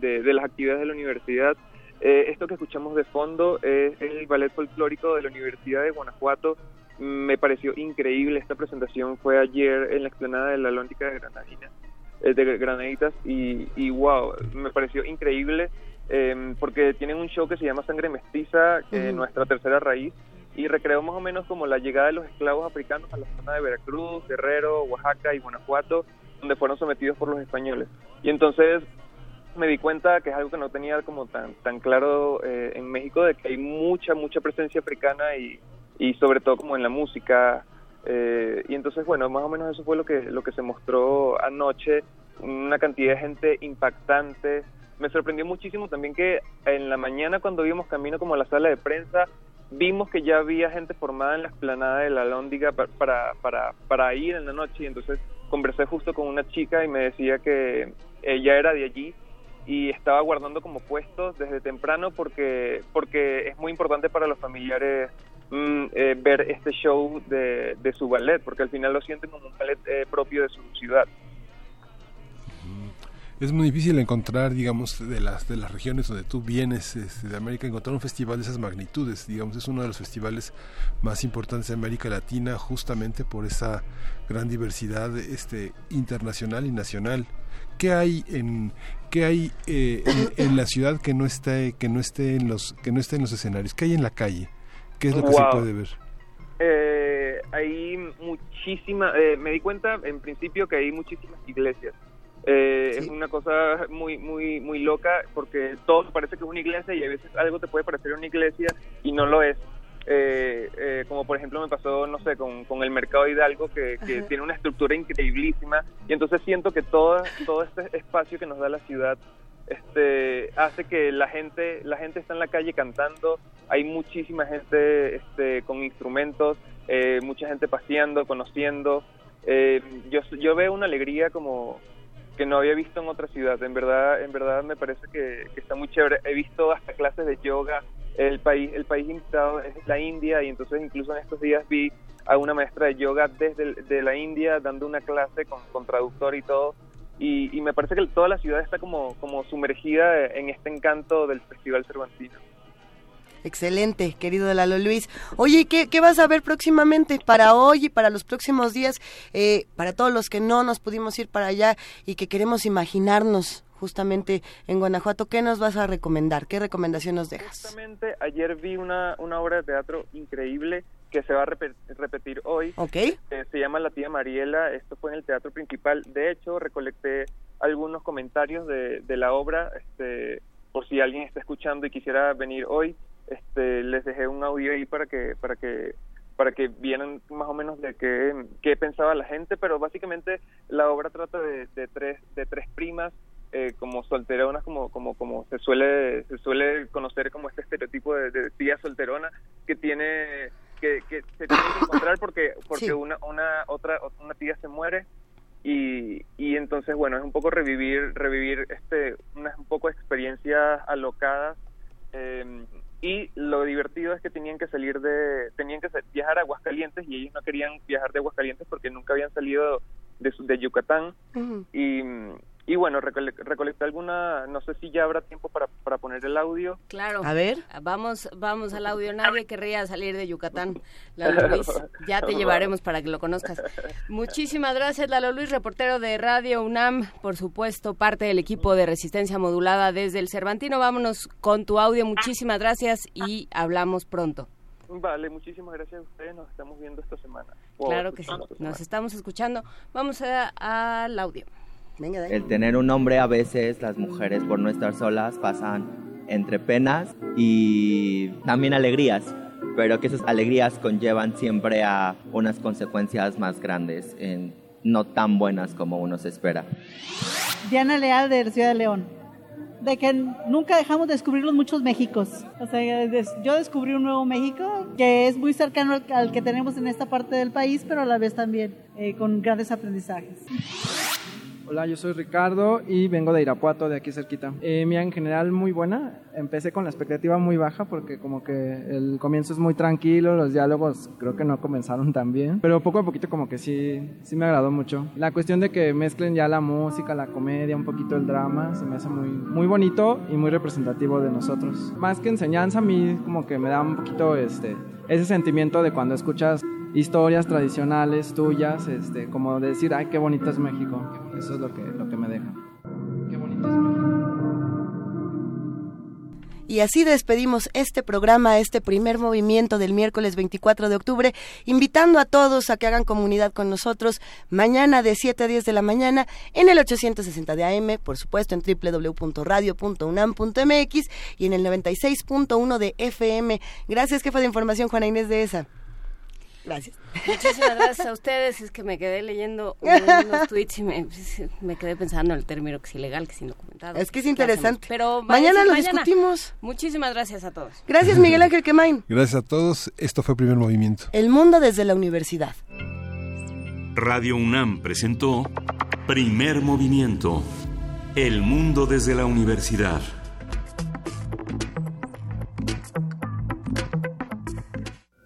de, de las actividades de la universidad, eh, esto que escuchamos de fondo es el ballet folclórico de la Universidad de Guanajuato. Me pareció increíble esta presentación. Fue ayer en la explanada de la Lóntica de Granadina, eh, de Granaditas, y, y wow, me pareció increíble eh, porque tienen un show que se llama Sangre Mestiza, Ujú. nuestra tercera raíz, y recreó más o menos como la llegada de los esclavos africanos a la zona de Veracruz, Guerrero, Oaxaca y Guanajuato, donde fueron sometidos por los españoles. Y entonces me di cuenta que es algo que no tenía como tan tan claro eh, en México de que hay mucha mucha presencia africana y, y sobre todo como en la música eh, y entonces bueno más o menos eso fue lo que lo que se mostró anoche una cantidad de gente impactante. Me sorprendió muchísimo también que en la mañana cuando vimos camino como a la sala de prensa vimos que ya había gente formada en la explanada de la Lóndiga pa- para, para, para ir en la noche y entonces conversé justo con una chica y me decía que ella era de allí y estaba guardando como puestos desde temprano porque porque es muy importante para los familiares mm, eh, ver este show de, de su ballet porque al final lo sienten como un ballet eh, propio de su ciudad Es muy difícil encontrar, digamos, de las de las regiones donde tú vienes este, de América, encontrar un festival de esas magnitudes. Digamos, es uno de los festivales más importantes de América Latina, justamente por esa gran diversidad este, internacional y nacional. ¿Qué hay en qué hay eh, en, en la ciudad que no esté que no esté en los que no esté en los escenarios? ¿Qué hay en la calle? ¿Qué es lo que se puede ver? Eh, hay muchísima, eh, me di cuenta en principio que hay muchísimas iglesias. Eh, Es una cosa muy, muy, muy loca porque todo parece que es una iglesia y a veces algo te puede parecer una iglesia y no lo es. Eh, eh, como por ejemplo me pasó, no sé, con, con el Mercado Hidalgo que, que tiene una estructura increíblísima y entonces siento que todo, todo este espacio que nos da la ciudad este hace que la gente la gente está en la calle cantando hay muchísima gente este con instrumentos eh, mucha gente paseando conociendo. Eh, yo yo veo una alegría como que no había visto en otra ciudad. En verdad en verdad me parece que, que está muy chévere. He visto hasta clases de yoga el país el país invitado es la India y entonces incluso en estos días vi a una maestra de yoga desde de la India dando una clase con, con traductor y todo y, y me parece que toda la ciudad está como, como sumergida en este encanto del Festival Cervantino. Excelente, querido Lalo Luis. Oye, ¿qué, ¿qué vas a ver próximamente para hoy y para los próximos días? Eh, para todos los que no nos pudimos ir para allá y que queremos imaginarnos justamente en Guanajuato, ¿qué nos vas a recomendar? ¿Qué recomendación nos dejas? Justamente ayer vi una, una obra de teatro increíble que se va a repe- repetir hoy. Ok. Eh, se llama La tía Mariela, esto fue en el teatro principal. De hecho, recolecté algunos comentarios de, de la obra, este, por si alguien está escuchando y quisiera venir hoy, este, les dejé un audio ahí para que, para que para que vieran más o menos de qué, qué pensaba la gente, pero básicamente la obra trata de, de tres de tres primas eh, como solteronas, como como como se suele se suele conocer como este estereotipo de, de tía solterona que tiene que, que se tiene que encontrar porque porque Sí. una una otra una tía se muere y, y entonces bueno es un poco revivir revivir este unas un poco experiencias alocadas eh, y lo divertido es que tenían que salir de tenían que viajar a Aguascalientes y ellos no querían viajar de Aguascalientes porque nunca habían salido de, de Yucatán y, y bueno recole- recolecté alguna no sé si ya habrá tiempo para, para poner el audio Claro. A ver. Vamos, vamos al audio. Nadie querría salir de Yucatán. Lalo Luis, ya te llevaremos para que lo conozcas. Muchísimas gracias, Lalo Luis, reportero de Radio UNAM, por supuesto, parte del equipo de Resistencia Modulada desde el Cervantino. Vámonos con tu audio. Muchísimas gracias y hablamos pronto. vale muchísimas gracias a ustedes nos estamos viendo esta semana Claro que sí. semana. Nos estamos escuchando. Vamos a- al audio. Venga, El tener un hombre a veces, las mujeres por no estar solas pasan entre penas y también alegrías, pero que esas alegrías conllevan siempre a unas consecuencias más grandes, en- no tan buenas como uno se espera. Diana Leal de Ciudad de León. De que nunca dejamos de descubrir los muchos Méxicos. O sea, yo descubrí un nuevo México que es muy cercano al, al que tenemos en esta parte del país, pero a la vez también eh, con grandes aprendizajes. Hola, yo soy Ricardo y vengo de Irapuato, de aquí cerquita. Eh, mía, en general muy buena. Empecé con la expectativa muy baja porque como que el comienzo es muy tranquilo, los diálogos creo que no comenzaron tan bien, pero poco a poquito como que sí, sí me agradó mucho. La cuestión de que mezclen ya la música, la comedia, un poquito el drama, se me hace muy, muy bonito y muy representativo de nosotros. Más que enseñanza, a mí como que me da un poquito este, ese sentimiento de cuando escuchas historias tradicionales tuyas, este, como de decir, ay, qué bonito es México. Eso es lo que, lo que me deja. Y así despedimos este programa, este primer movimiento del miércoles 24 de octubre, invitando a todos a que hagan comunidad con nosotros mañana de 7 a 10 de la mañana en el 860 de AM, por supuesto en www.radio.unam.mx y en el 96.1 de FM. Gracias, jefa de información, Juana Inés de ESA. Gracias. Muchísimas gracias a ustedes. Es que me quedé leyendo unos tweets y me, me quedé pensando en el término que es ilegal, que es indocumentado. Es que es ¿Qué interesante. Pero Mañana lo mañana. discutimos. Muchísimas gracias a todos. Gracias, Miguel Ángel Quemain. Gracias a todos. Esto fue Primer Movimiento. El mundo desde la universidad. Radio UNAM presentó Primer Movimiento. El mundo desde la universidad.